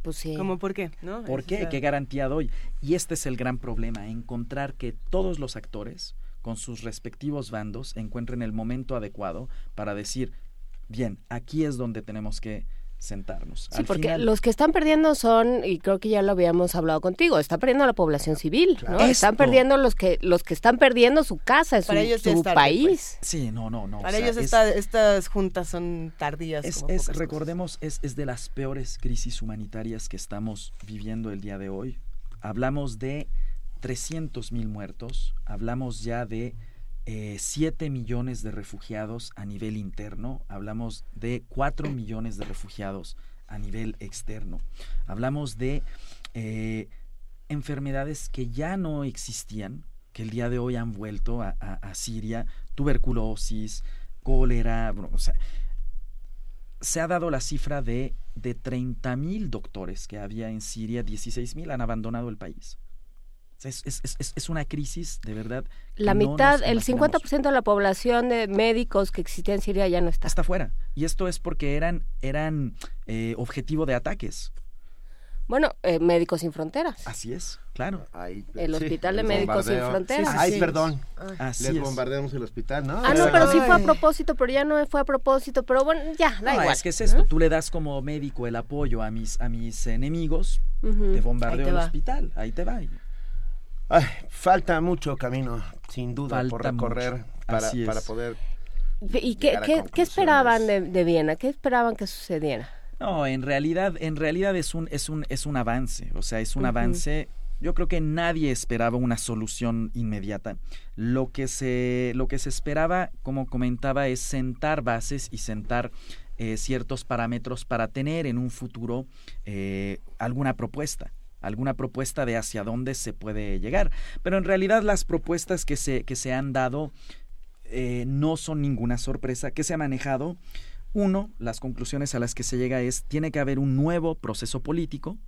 pues sí. ¿Cómo por qué? ¿No? ¿Por qué? está- ¿Qué garantía doy? Y este es el gran problema, encontrar que todos los actores, con sus respectivos bandos, encuentren el momento adecuado para decir, bien, aquí es donde tenemos que sentarnos. Sí, Al porque final- los que están perdiendo son, y creo que ya lo habíamos hablado contigo, está perdiendo la población civil, ¿no? Esto. Están perdiendo los que los que están perdiendo su casa, su, Para ellos su tarde, país. pues. Sí, no, no, no. o Para sea, ellos es- esta- estas juntas son tardías. Es, como es- recordemos, es, es de las peores crisis humanitarias que estamos viviendo el día de hoy. Hablamos de 300 mil muertos, hablamos ya de 7 millones de refugiados a nivel interno, hablamos de 4 millones de refugiados a nivel externo, hablamos de eh, enfermedades que ya no existían, que el día de hoy han vuelto a, Siria, tuberculosis, cólera, se ha dado la cifra de, de 30 mil doctores que había en Siria, 16 mil han abandonado el país. Es, es- es- es una crisis de verdad. La no mitad, el imaginamos. 50% de la población de médicos que existía en Siria ya no está. Está fuera. Y esto es porque eran, eran eh, objetivo de ataques. Bueno, eh, Médicos Sin Fronteras. Así es, claro. El Hospital de Médicos Sin Fronteras. Ay, perdón. Así Les es. bombardeamos el hospital, ¿no? Ah, no, pero sí fue a propósito, pero ya no fue a propósito, pero bueno, ya, da No, igual. es que es esto, tú le das como médico el apoyo a mis, a mis enemigos, Ujú. te Ahí bombardeo te el va. hospital, ahí te va. Ay, falta mucho camino, sin duda, por recorrer para, poder ¿Y qué, qué, qué esperaban de, de Viena? ¿Qué esperaban que sucediera? No, en realidad, en realidad es un, es un, es un avance. O sea, es un avance. Yo creo que nadie esperaba una solución inmediata. Lo que se, lo que se esperaba, como comentaba, es sentar bases y sentar eh, ciertos parámetros para tener en un futuro eh, alguna propuesta alguna propuesta de hacia dónde se puede llegar. Pero en realidad las propuestas que se, que se han dado eh, no son ninguna sorpresa. que se ha manejado? Uno, las conclusiones a las que se llega es, tiene que haber un nuevo proceso político,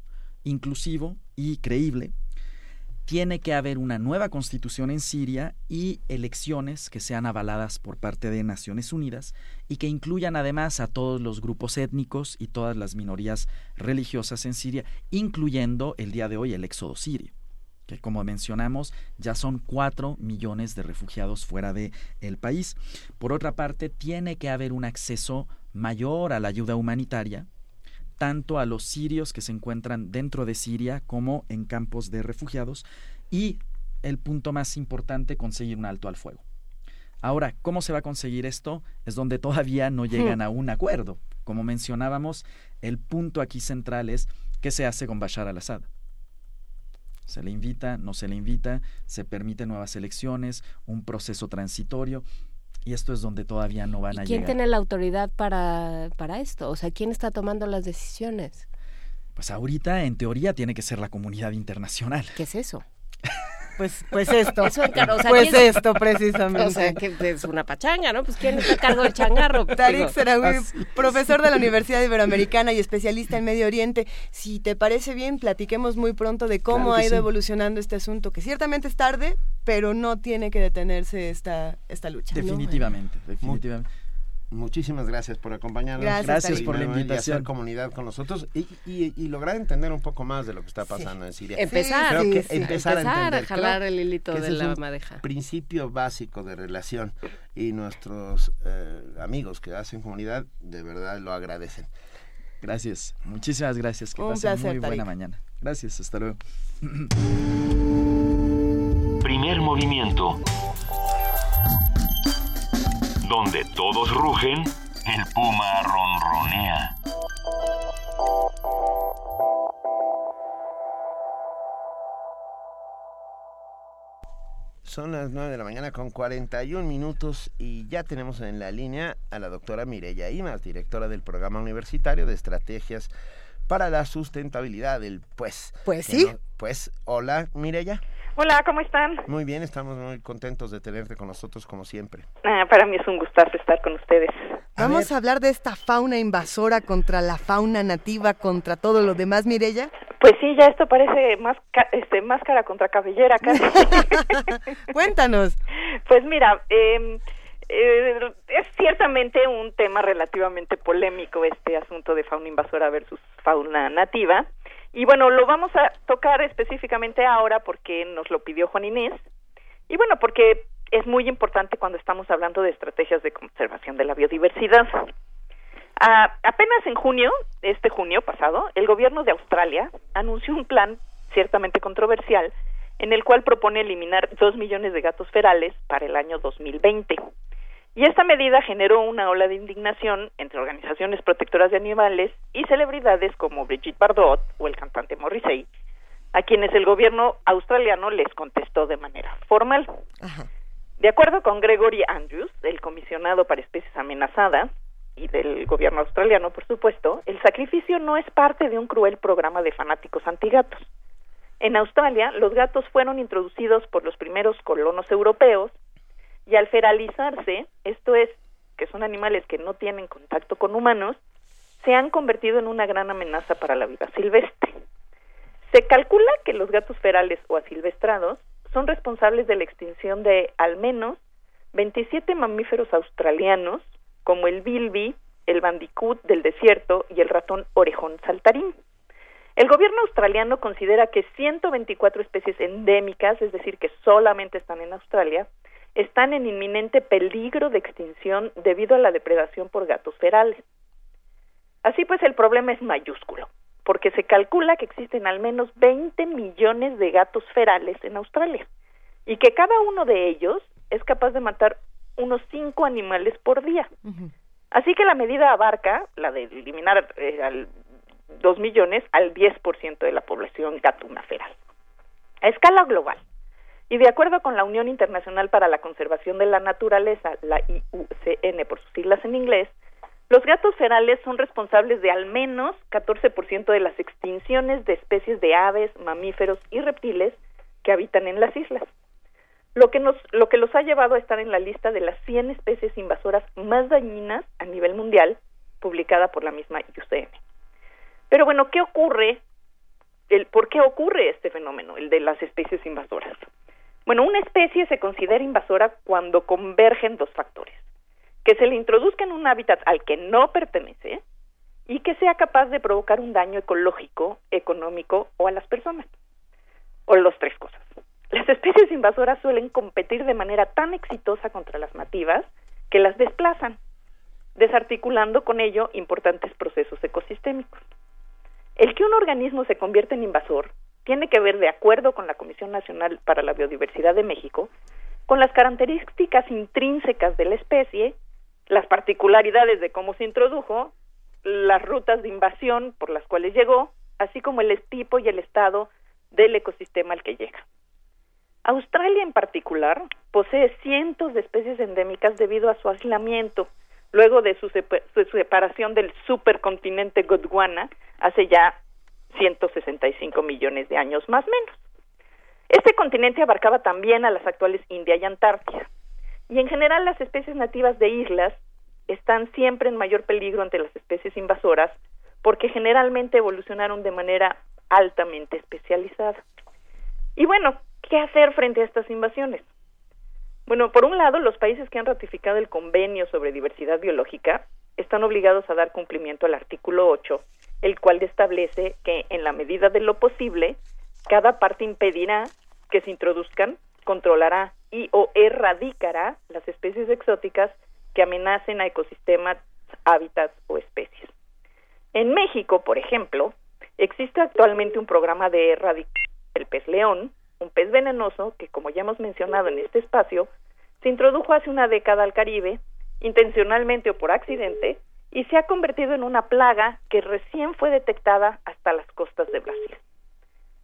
inclusivo y creíble. Tiene que haber una nueva constitución en Siria y elecciones que sean avaladas por parte de Naciones Unidas y que incluyan además a todos los grupos étnicos y todas las minorías religiosas en Siria, incluyendo el día de hoy el éxodo sirio que como mencionamos ya son cuatro millones de refugiados fuera del el país. Por otra parte, tiene que haber un acceso mayor a la ayuda humanitaria, tanto a los sirios que se encuentran dentro de Siria como en campos de refugiados, y el punto más importante, conseguir un alto al fuego. Ahora, ¿cómo se va a conseguir esto? Es donde todavía no llegan a un acuerdo. Como mencionábamos, el punto aquí central es qué se hace con Bashar al-Assad. Se le invita, no se le invita, se permiten nuevas elecciones, un proceso transitorio. Y esto es donde todavía no van a llegar. ¿Quién tiene la autoridad para, para esto? O sea, ¿quién está tomando las decisiones? Pues ahorita, en teoría, tiene que ser la comunidad internacional. ¿Qué es eso? Pues, pues esto. Eso encar- o sea, pues ¿quién- esto, precisamente. <laughs> O sea, que es una pachanga, ¿no? Pues ¿quién está a cargo del changarro? <laughs> Tarik así. profesor de la Universidad Iberoamericana y especialista en Medio Oriente. Si te parece bien, platiquemos muy pronto de cómo Claro ha ido sí. evolucionando este asunto, que ciertamente es tarde, pero no tiene que detenerse esta, esta lucha. ¿no? Definitivamente, definitivamente. Muchísimas gracias por acompañarnos. Gracias, por la nuevamente, y invitación. hacer comunidad con nosotros y, y- y lograr entender un poco más de lo que está pasando en Siria. Empezar, Creo sí, que sí. empezar, a Empezar a entender. jalar el hilito de la un madeja. Principio básico de relación y nuestros eh, amigos que hacen comunidad de verdad lo agradecen. Gracias, muchísimas gracias. Que Un pasen placer, muy buena Tarik. mañana. Gracias, hasta luego. <clears throat> Primer movimiento. Donde todos rugen, el puma ronronea. Son las 9 de la mañana con 41 minutos y ya tenemos en la línea a la doctora Mireya Imas, directora del programa universitario de estrategias para la sustentabilidad del pues. Pues sí. no- pues, hola Mireya. Hola, ¿cómo están? Muy bien, estamos muy contentos de tenerte con nosotros como siempre. Ah, para mí es un gustazo estar con ustedes. Vamos a hablar de esta fauna invasora contra la fauna nativa, contra todo lo demás, Mirella. Pues sí, ya esto parece más ca- este, máscara contra cabellera casi. <laughs> Cuéntanos. Pues mira, eh, eh, es ciertamente un tema relativamente polémico este asunto de fauna invasora versus fauna nativa. Y bueno, lo vamos a tocar específicamente ahora porque nos lo pidió Juan Inés. Y bueno, porque es muy importante cuando estamos hablando de estrategias de conservación de la biodiversidad. Ah, apenas en junio, este junio pasado, el gobierno de Australia anunció un plan ciertamente controversial en el cual propone eliminar dos millones de gatos ferales para el año 2020. Y esta medida generó una ola de indignación entre organizaciones protectoras de animales y celebridades como Brigitte Bardot o el cantante Morrissey, a quienes el gobierno australiano les contestó de manera formal. De acuerdo con Gregory Andrews, el comisionado para especies amenazadas, y del gobierno australiano, por supuesto, el sacrificio no es parte de un cruel programa de fanáticos antigatos. En Australia, los gatos fueron introducidos por los primeros colonos europeos y al feralizarse, esto es, que son animales que no tienen contacto con humanos, se han convertido en una gran amenaza para la vida silvestre. Se calcula que los gatos ferales o asilvestrados son responsables de la extinción de al menos 27 mamíferos australianos, como el bilby, el bandicoot del desierto y el ratón orejón saltarín. El gobierno australiano considera que 124 especies endémicas, es decir, que solamente están en Australia, están en inminente peligro de extinción debido a la depredación por gatos ferales. Así pues, el problema es mayúsculo, porque se calcula que existen al menos 20 millones de gatos ferales en Australia y que cada uno de ellos es capaz de matar unos cinco animales por día. Así que la medida abarca, la de eliminar eh, al 2 millones, al 10% de la población gatuna feral. A escala global, y de acuerdo con la Unión Internacional para la Conservación de la Naturaleza, la IUCN por sus siglas en inglés, los gatos ferales son responsables de al menos 14% de las extinciones de especies de aves, mamíferos y reptiles que habitan en las islas. Lo que, nos, lo que los ha llevado a estar en la lista de las 100 especies invasoras más dañinas a nivel mundial, publicada por la misma IUCN. Pero bueno, ¿qué ocurre? El, ¿Por qué ocurre este fenómeno, el de las especies invasoras? Bueno, una especie se considera invasora cuando convergen dos factores. Que se le introduzca en un hábitat al que no pertenece y que sea capaz de provocar un daño ecológico, económico o a las personas. O las tres cosas. Las especies invasoras suelen competir de manera tan exitosa contra las nativas que las desplazan, desarticulando con ello importantes procesos ecosistémicos. El que un organismo se convierte en invasor tiene que ver, de acuerdo con la Comisión Nacional para la Biodiversidad de México, con las características intrínsecas de la especie, las particularidades de cómo se introdujo, las rutas de invasión por las cuales llegó, así como el tipo y el estado del ecosistema al que llega. Australia en particular posee cientos de especies endémicas debido a su aislamiento, luego de su, separación del supercontinente Gondwana hace ya 165 millones de años más o menos. Este continente abarcaba también a las actuales India y Antártida. Y en general las especies nativas de islas están siempre en mayor peligro ante las especies invasoras porque generalmente evolucionaron de manera altamente especializada. Y bueno, ¿qué hacer frente a estas invasiones? Bueno, por un lado, los países que han ratificado el convenio sobre diversidad biológica están obligados a dar cumplimiento al artículo 8 el cual establece que en la medida de lo posible, cada parte impedirá que se introduzcan, controlará y o erradicará las especies exóticas que amenacen a ecosistemas, hábitats o especies. En México, por ejemplo, existe actualmente un programa de erradicación del pez león, un pez venenoso que, como ya hemos mencionado en este espacio, se introdujo hace una década al Caribe, intencionalmente o por accidente, y se ha convertido en una plaga que recién fue detectada hasta las costas de Brasil.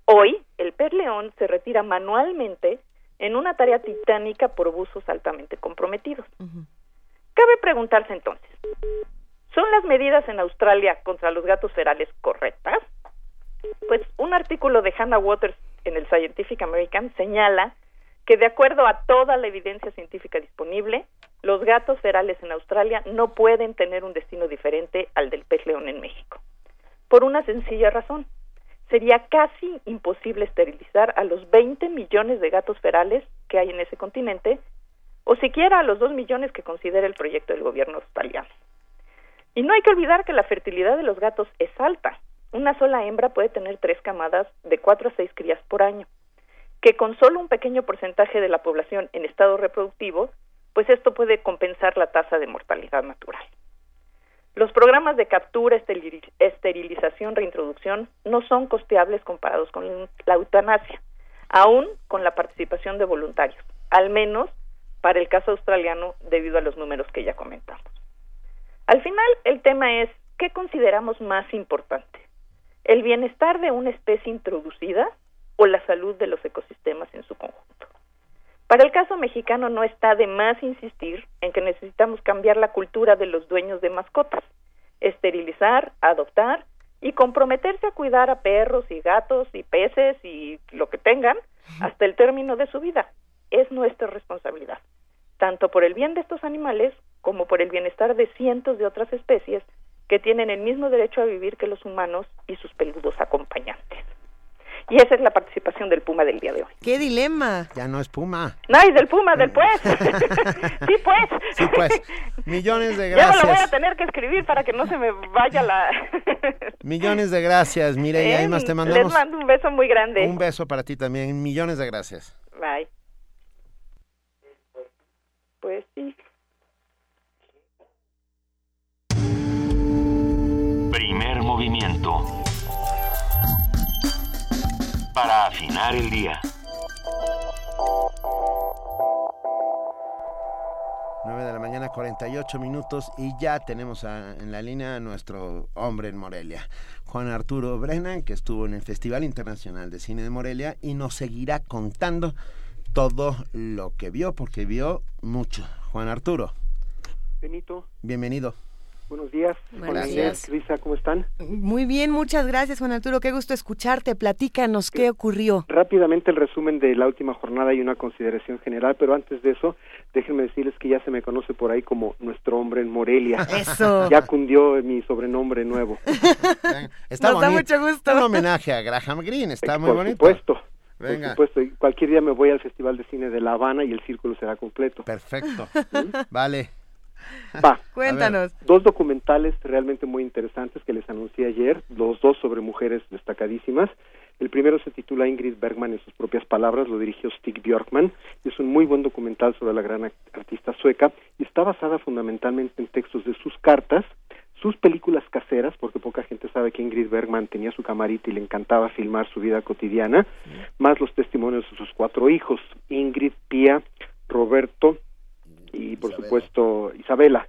Hoy, el pez león se retira manualmente en una tarea titánica por abusos altamente comprometidos. Cabe preguntarse entonces, ¿son las medidas en Australia contra los gatos ferales correctas? Pues un artículo de Hannah Waters en el Scientific American señala que de acuerdo a toda la evidencia científica disponible, los gatos ferales en Australia no pueden tener un destino diferente al del pez león en México. Por una sencilla razón. Sería casi imposible esterilizar a los 20 millones de gatos ferales que hay en ese continente, o siquiera a los 2 millones que considera el proyecto del gobierno australiano. Y no hay que olvidar que la fertilidad de los gatos es alta. Una sola hembra puede tener tres camadas de 4 a 6 crías por año, que con solo un pequeño porcentaje de la población en estado reproductivo pues esto puede compensar la tasa de mortalidad natural. Los programas de captura, esterilización, reintroducción no son costeables comparados con la eutanasia, aún con la participación de voluntarios, al menos para el caso australiano debido a los números que ya comentamos. Al final, el tema es, ¿qué consideramos más importante? ¿El bienestar de una especie introducida o la salud de los ecosistemas en su conjunto? Para el caso mexicano no está de más insistir en que necesitamos cambiar la cultura de los dueños de mascotas, esterilizar, adoptar y comprometerse a cuidar a perros y gatos y peces y lo que tengan hasta el término de su vida. Es nuestra responsabilidad, tanto por el bien de estos animales como por el bienestar de cientos de otras especies que tienen el mismo derecho a vivir que los humanos y sus peludos acompañantes. Y esa es la participación del Puma del día de hoy. ¡Qué dilema! Ya no es Puma. No, es del Puma, del pues. <laughs> sí, pues. Sí, pues. Millones de gracias. Ya me lo voy a tener que escribir para que no se me vaya la... <laughs> Millones de gracias, Mire, y ahí más te mandamos... Les mando un beso muy grande. Un beso para ti también. Millones de gracias. Bye. Pues sí. Primer movimiento para afinar el día. 9 de la mañana, 48 minutos y ya tenemos a- en la línea a nuestro hombre en Morelia, Juan Arturo Brennan, que estuvo en el Festival Internacional de Cine de Morelia y nos seguirá contando todo lo que vio, porque vio mucho. Juan Arturo, Benito, bienvenido. Buenos días. Buenos días. Luisa, ¿cómo están? Muy bien, muchas gracias, Juan Arturo. Qué gusto escucharte. Platícanos qué ocurrió. Rápidamente el resumen de la última jornada y una consideración general, pero antes de eso, déjenme decirles que ya se me conoce por ahí como nuestro hombre en Morelia. <laughs> Eso. Ya cundió mi sobrenombre nuevo. <laughs> Está Nos da bonito. mucho gusto. Un homenaje a Graham Greene, está muy por bonito. supuesto. Venga. Por supuesto, cualquier día me voy al Festival de Cine de La Habana y el círculo será completo. Perfecto. <laughs> Vale. <laughs> Va. Cuéntanos. Dos documentales realmente muy interesantes que les anuncié ayer, los dos sobre mujeres destacadísimas. El primero se titula Ingrid Bergman en sus propias palabras, lo dirigió Stig Björkman, y es un muy buen documental sobre la gran artista sueca y está basada fundamentalmente en textos de sus cartas, sus películas caseras, porque poca gente sabe que Ingrid Bergman tenía su camarita y le encantaba filmar su vida cotidiana, más los testimonios de sus cuatro hijos, Ingrid, Pia, Roberto y por supuesto Isabela,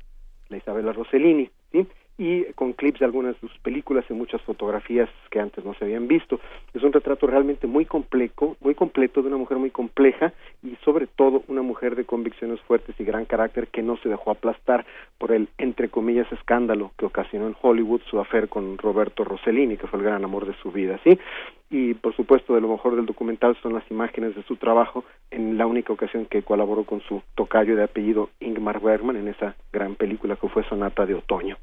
la Isabela Rossellini, ¿sí? Y con clips de algunas de sus películas y muchas fotografías que antes no se habían visto. Es un retrato realmente muy complejo, muy completo de una mujer muy compleja y sobre todo una mujer de convicciones fuertes y gran carácter que no se dejó aplastar por el entre comillas escándalo que ocasionó en Hollywood su afer con Roberto Rossellini, que fue el gran amor de su vida, ¿sí? Y por supuesto de lo mejor del documental son las imágenes de su trabajo en la única ocasión que colaboró con su tocayo de apellido Ingmar Bergman en esa gran película que fue Sonata de Otoño.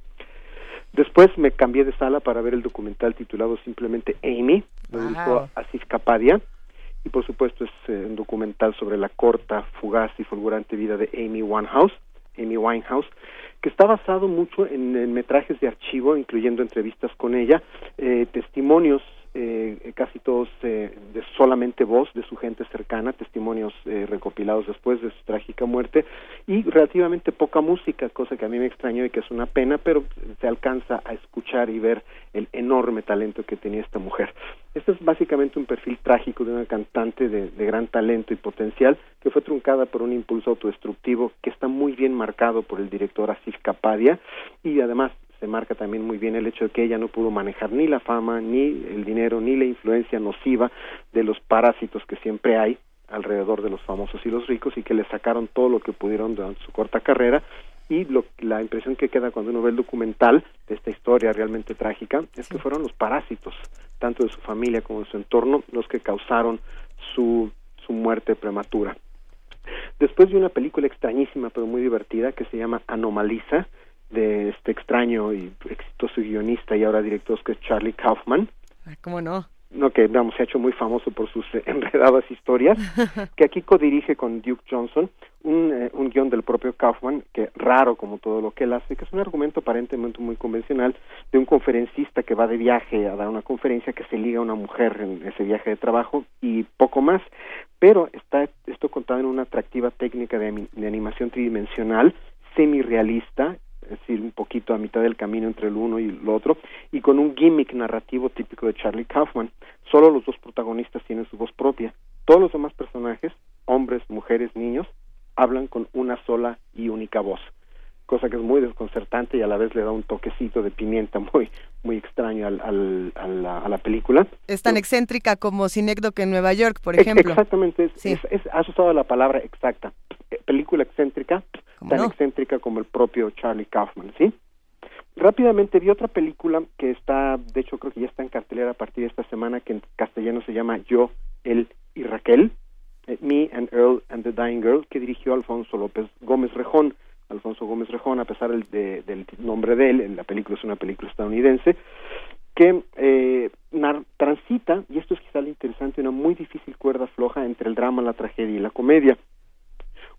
Después me cambié de sala para ver el documental titulado simplemente Amy, lo Wow. dirigió Asif Kapadia, y por supuesto es eh, un documental sobre la corta, fugaz y fulgurante vida de Amy Winehouse, Amy Winehouse, que está basado mucho en, en metrajes de archivo, incluyendo entrevistas con ella, eh, testimonios, eh, casi todos eh, de solamente voz de su gente cercana, testimonios eh, recopilados después de su trágica muerte, y relativamente poca música, cosa que a mí me extrañó y que es una pena, pero se alcanza a escuchar y ver el enorme talento que tenía esta mujer. Este es básicamente un perfil trágico de una cantante de, de gran talento y potencial que fue truncada por un impulso autodestructivo que está muy bien marcado por el director Asif Kapadia y además se marca también muy bien el hecho de que ella no pudo manejar ni la fama, ni el dinero, ni la influencia nociva de los parásitos que siempre hay alrededor de los famosos y los ricos y que le sacaron todo lo que pudieron durante su corta carrera y lo, la impresión que queda cuando uno ve el documental de esta historia realmente trágica es que fueron los parásitos, tanto de su familia como de su entorno, los que causaron su, su muerte prematura. Después de una película extrañísima pero muy divertida que se llama Anomaliza, de este extraño y exitoso guionista y ahora director que es Charlie Kaufman, ¿Cómo no? no que vamos se ha hecho muy famoso por sus eh, <laughs> enredadas historias, <laughs> que aquí codirige con Duke Johnson un, eh, un guion del propio Kaufman, que raro como todo lo que él hace, que es un argumento aparentemente muy convencional de un conferencista que va de viaje a dar una conferencia que se liga a una mujer en ese viaje de trabajo y poco más, pero está esto contado en una atractiva técnica de animación tridimensional, semi-realista, es decir, un poquito a mitad del camino entre el uno y el otro, y con un gimmick narrativo típico de Charlie Kaufman. Solo los dos protagonistas tienen su voz propia. Todos los demás personajes, hombres, mujeres, niños, hablan con una sola y única voz, cosa que es muy desconcertante y a la vez le da un toquecito de pimienta <laughs> muy muy extraño al, al- a, la, a la película. Es tan excéntrica como Cinécdoque en Nueva York, por ejemplo. Exactamente, es, Sí. es- es- has usado la palabra exacta. Película excéntrica, tan no? excéntrica como el propio Charlie Kaufman, ¿sí? Rápidamente vi otra película que está, de hecho creo que ya está en cartelera a partir de esta semana, que en castellano se llama Yo, Él y Raquel, eh, Me and Earl and the Dying Girl, que dirigió Alfonso López Gómez Rejón. Alfonso Gómez Rejón, a pesar del, de- del nombre de él, en la película es una película estadounidense, que eh, transita, y esto es quizá lo interesante, una muy difícil cuerda floja entre el drama, la tragedia y la comedia.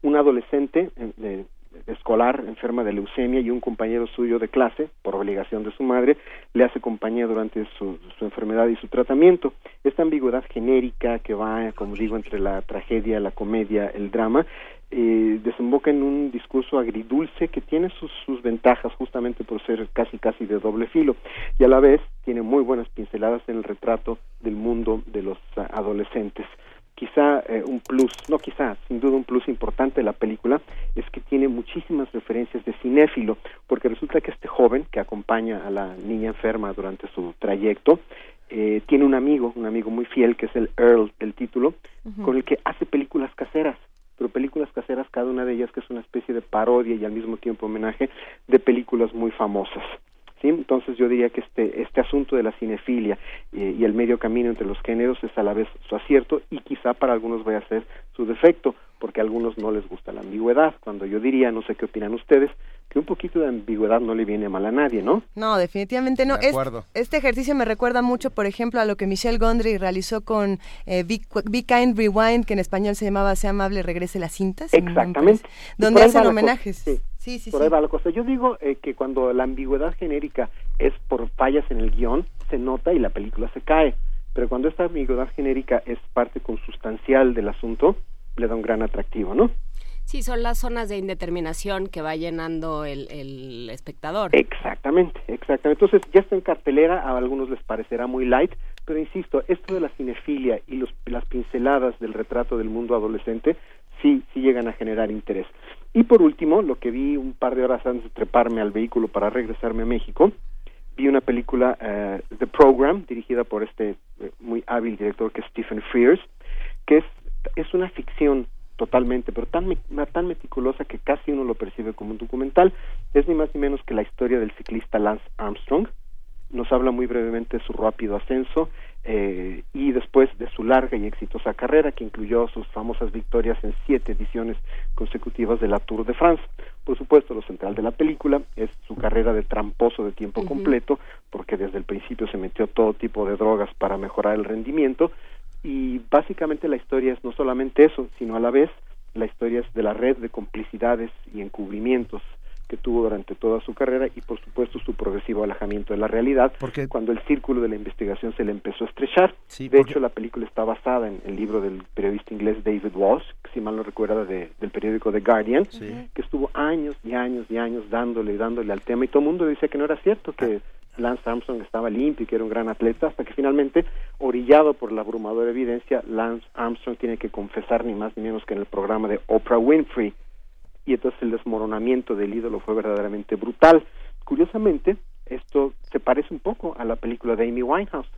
Un adolescente eh, escolar enferma de leucemia y un compañero suyo de clase, por obligación de su madre, le hace compañía durante su, su enfermedad y su tratamiento. Esta ambigüedad genérica que va, como digo, entre la tragedia, la comedia, el drama, eh, desemboca en un discurso agridulce que tiene sus, sus ventajas justamente por ser casi casi de doble filo y a la vez tiene muy buenas pinceladas en el retrato del mundo de los ah, adolescentes. Quizá eh, un plus, no quizá, sin duda un plus importante de la película es que tiene muchísimas referencias de cinéfilo, porque resulta que este joven que acompaña a la niña enferma durante su trayecto eh, tiene un amigo, un amigo muy fiel que es el Earl del título, con el que hace películas caseras pero películas caseras, cada una de ellas que es una especie de parodia y al mismo tiempo homenaje de películas muy famosas. ¿Sí? Entonces yo diría que este, este asunto de la cinefilia eh, y el medio camino entre los géneros es a la vez su acierto y quizá para algunos vaya a ser su defecto, porque a algunos no les gusta la ambigüedad, cuando yo diría, no sé qué opinan ustedes, que un poquito de ambigüedad no le viene mal a nadie, ¿no? No, definitivamente no. De acuerdo. este ejercicio me recuerda mucho, por ejemplo, a lo que Michelle Gondry realizó con eh, Be, Be Kind Rewind, que en español se llamaba Sea amable, regrese la cinta. si no me Exactamente. Donde hacen homenajes. cosa, sí. Sí, sí, por sí. ahí va la cosa. Yo digo eh, que cuando la ambigüedad genérica es por fallas en el guion, se nota y la película se cae. Pero cuando esta ambigüedad genérica es parte consustancial del asunto, le da un gran atractivo, ¿no? Sí, son las zonas de indeterminación que va llenando el, el espectador. Exactamente, exactamente. Entonces ya está en cartelera, a algunos les parecerá muy light, pero insisto, esto de la cinefilia y los, las pinceladas del retrato del mundo adolescente sí, sí llegan a generar interés. Y por último, lo que vi un par de horas antes de treparme al vehículo para regresarme a México, vi una película, eh, The Program, dirigida por este eh, muy hábil director que es Stephen Frears, que es, es una ficción totalmente, pero tan, me- tan meticulosa que casi uno lo percibe como un documental. Es ni más ni menos que la historia del ciclista Lance Armstrong. Nos habla muy brevemente de su rápido ascenso eh, y después de su larga y exitosa carrera que incluyó sus famosas victorias en siete ediciones consecutivas de la Tour de France. Por supuesto, lo central de la película es su carrera de tramposo de tiempo completo, porque desde el principio se metió todo tipo de drogas para mejorar el rendimiento y básicamente la historia es no solamente eso, sino a la vez la historia es de la red de complicidades y encubrimientos que tuvo durante toda su carrera y por supuesto su progresivo alejamiento de la realidad cuando el círculo de la investigación se le empezó a estrechar. de hecho, la película está basada en el libro del periodista inglés David Walsh, que si mal no recuerda de- del periódico The Guardian, que estuvo años y años y años dándole y dándole al tema y todo el mundo decía que no era cierto, que Lance Armstrong estaba limpio y que era un gran atleta, hasta que finalmente, orillado por la abrumadora evidencia, Lance Armstrong tiene que confesar ni más ni menos que en el programa de Oprah Winfrey, y entonces el desmoronamiento del ídolo fue verdaderamente brutal. Curiosamente, esto se parece un poco a la película de Amy Winehouse,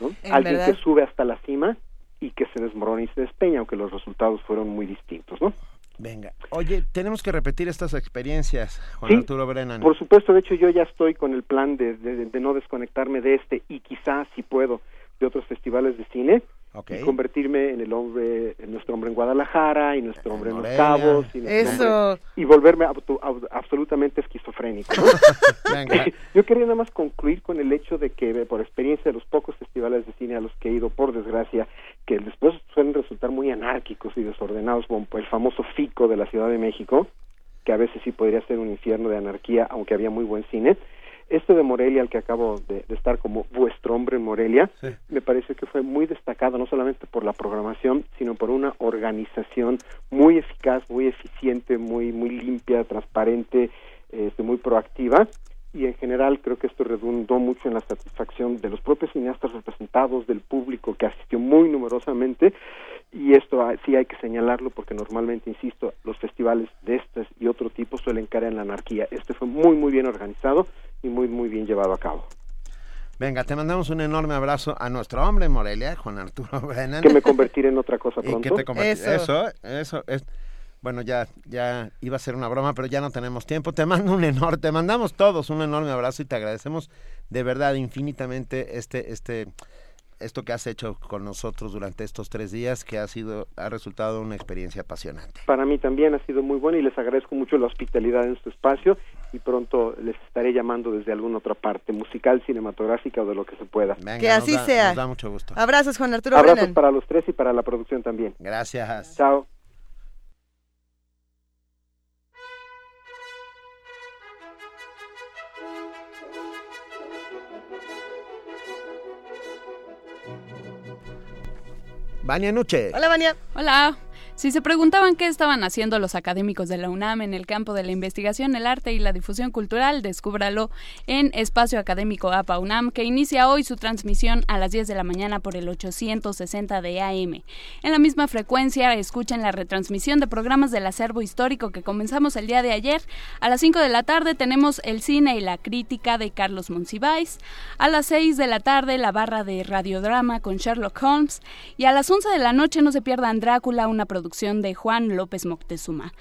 ¿no? En Alguien verdad. que sube hasta la cima y que se desmorona y se despeña, aunque los resultados fueron muy distintos, ¿no? Venga. Oye, tenemos que repetir estas experiencias, Juan Sí, Arturo Brennan. Por supuesto, de hecho yo ya estoy con el plan de, de- de no desconectarme de este y quizás si puedo de otros festivales de cine Y convertirme en el hombre, en nuestro hombre en Guadalajara y nuestro hombre en, Los. Cabos y, nuestro Eso. hombre- y volverme ab- absolutamente esquizofrénico. <laughs> <laughs> Yo quería nada más concluir con el hecho de que eh, por experiencia de los pocos festivales de cine a los que he ido, por desgracia, que después suelen resultar muy anárquicos y desordenados, como el famoso FICO de la Ciudad de México, que a veces sí podría ser un infierno de anarquía, aunque había muy buen cine. Este de Morelia, al que acabo de, de estar como vuestro hombre en Morelia, me parece que fue muy destacado, no solamente por la programación, sino por una organización muy eficaz, muy eficiente, muy, muy limpia, transparente, este, muy proactiva. Y en general creo que esto redundó mucho en la satisfacción de los propios cineastas representados, del público que asistió muy numerosamente. Y esto ah, sí hay que señalarlo porque normalmente, insisto, los festivales de este y otro tipo suelen caer en la anarquía. Este fue muy, muy bien organizado y muy, muy bien llevado a cabo. Venga, te mandamos un enorme abrazo a nuestro hombre en Morelia, Juan Arturo <laughs> Brennan. Que me convertiré en otra cosa <laughs> Y pronto. que te Eso. Eso, eso es. Bueno, ya, ya iba a ser una broma, pero ya no tenemos tiempo. Te mando un enorme, te mandamos todos un enorme abrazo y te agradecemos de verdad infinitamente este, este, esto que has hecho con nosotros durante estos tres días, que ha sido, ha resultado una experiencia apasionante. Para mí también ha sido muy bueno y les agradezco mucho la hospitalidad en su espacio y pronto les estaré llamando desde alguna otra parte, musical, cinematográfica o de lo que se pueda. que así sea. Nos da mucho gusto. Abrazos, Juan Arturo Abrazos Brennan. para los tres y para la producción también. Gracias. Chao. Vania Nuche. Hola, Vania. Hola. Si se preguntaban qué estaban haciendo los académicos de la UNAM en el campo de la investigación, el arte y la difusión cultural, descúbralo en Espacio Académico APA UNAM, que inicia hoy su transmisión a las 10 de la mañana por el 860 de AM. En la misma frecuencia, escuchen la retransmisión de programas del acervo histórico que comenzamos el día de ayer. A las 5 de la tarde tenemos el cine y la crítica de Carlos Monsiváis. A las 6 de la tarde, la barra de radiodrama con Sherlock Holmes. Y a las 11 de la noche, no se pierdan Drácula, una producción de Juan López Moctezuma.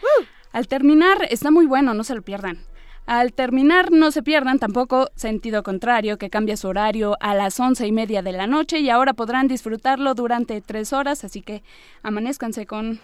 Al terminar, está muy bueno, no se lo pierdan. Al terminar, no se pierdan tampoco Sentido Contrario, que cambia su horario a las once y media de la noche y ahora podrán disfrutarlo durante tres horas, así que amanezcanse con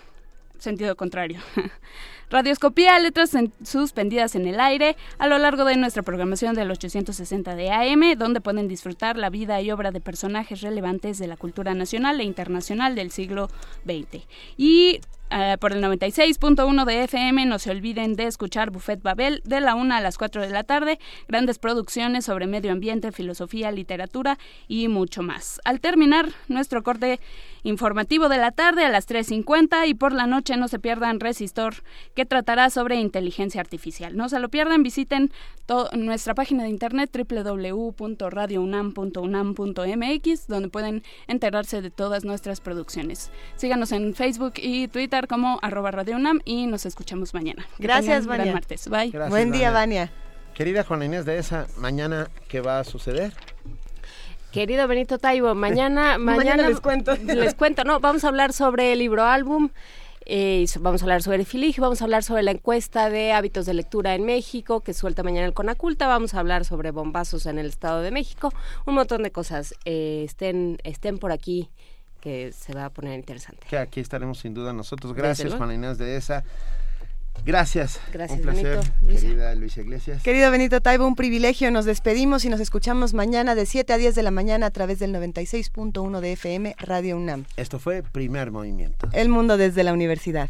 Sentido Contrario. <laughs> Radioscopía, letras suspendidas en el aire a lo largo de nuestra programación del 860 de AM, donde pueden disfrutar la vida y obra de personajes relevantes de la cultura nacional e internacional del siglo XX. Y eh, por el 96.1 de FM. No se olviden de escuchar Buffet Babel de la 1 a las 4 de la tarde. Grandes producciones sobre medio ambiente, filosofía, literatura y mucho más. Al terminar nuestro corte informativo de la tarde a las 3.50 y por la noche no se pierdan Resistor, que tratará sobre inteligencia artificial. No se lo pierdan, visiten nuestra página de internet www.radiounam.unam.mx, donde pueden enterarse de todas nuestras producciones. Síganos en Facebook y Twitter como arroba Radio UNAM y nos escuchamos mañana. Gracias, Vania. martes. Bye. Buen día, Vania. Querida Juana Inés de esa, mañana, ¿qué va a suceder? Querido Benito Taibo, mañana, <laughs> mañana, les cuento. <laughs> Les cuento, no, vamos a hablar sobre el libro álbum. Eh, vamos a hablar sobre el filigio, vamos a hablar sobre la encuesta de hábitos de lectura en México que suelta mañana el Conaculta, vamos a hablar sobre bombazos en el Estado de México, un montón de cosas. Eh, estén, estén por aquí que se va a poner interesante. Que aquí estaremos sin duda nosotros. Gracias, Juan Inés de esa. Gracias. Gracias, un placer, Benito. querida Luisa Iglesias. Querido Benito Taibo, un privilegio. Nos despedimos y nos escuchamos mañana de 7 a 10 de la mañana a través del 96.1 de FM Radio UNAM. Esto fue Primer Movimiento. El mundo desde la universidad.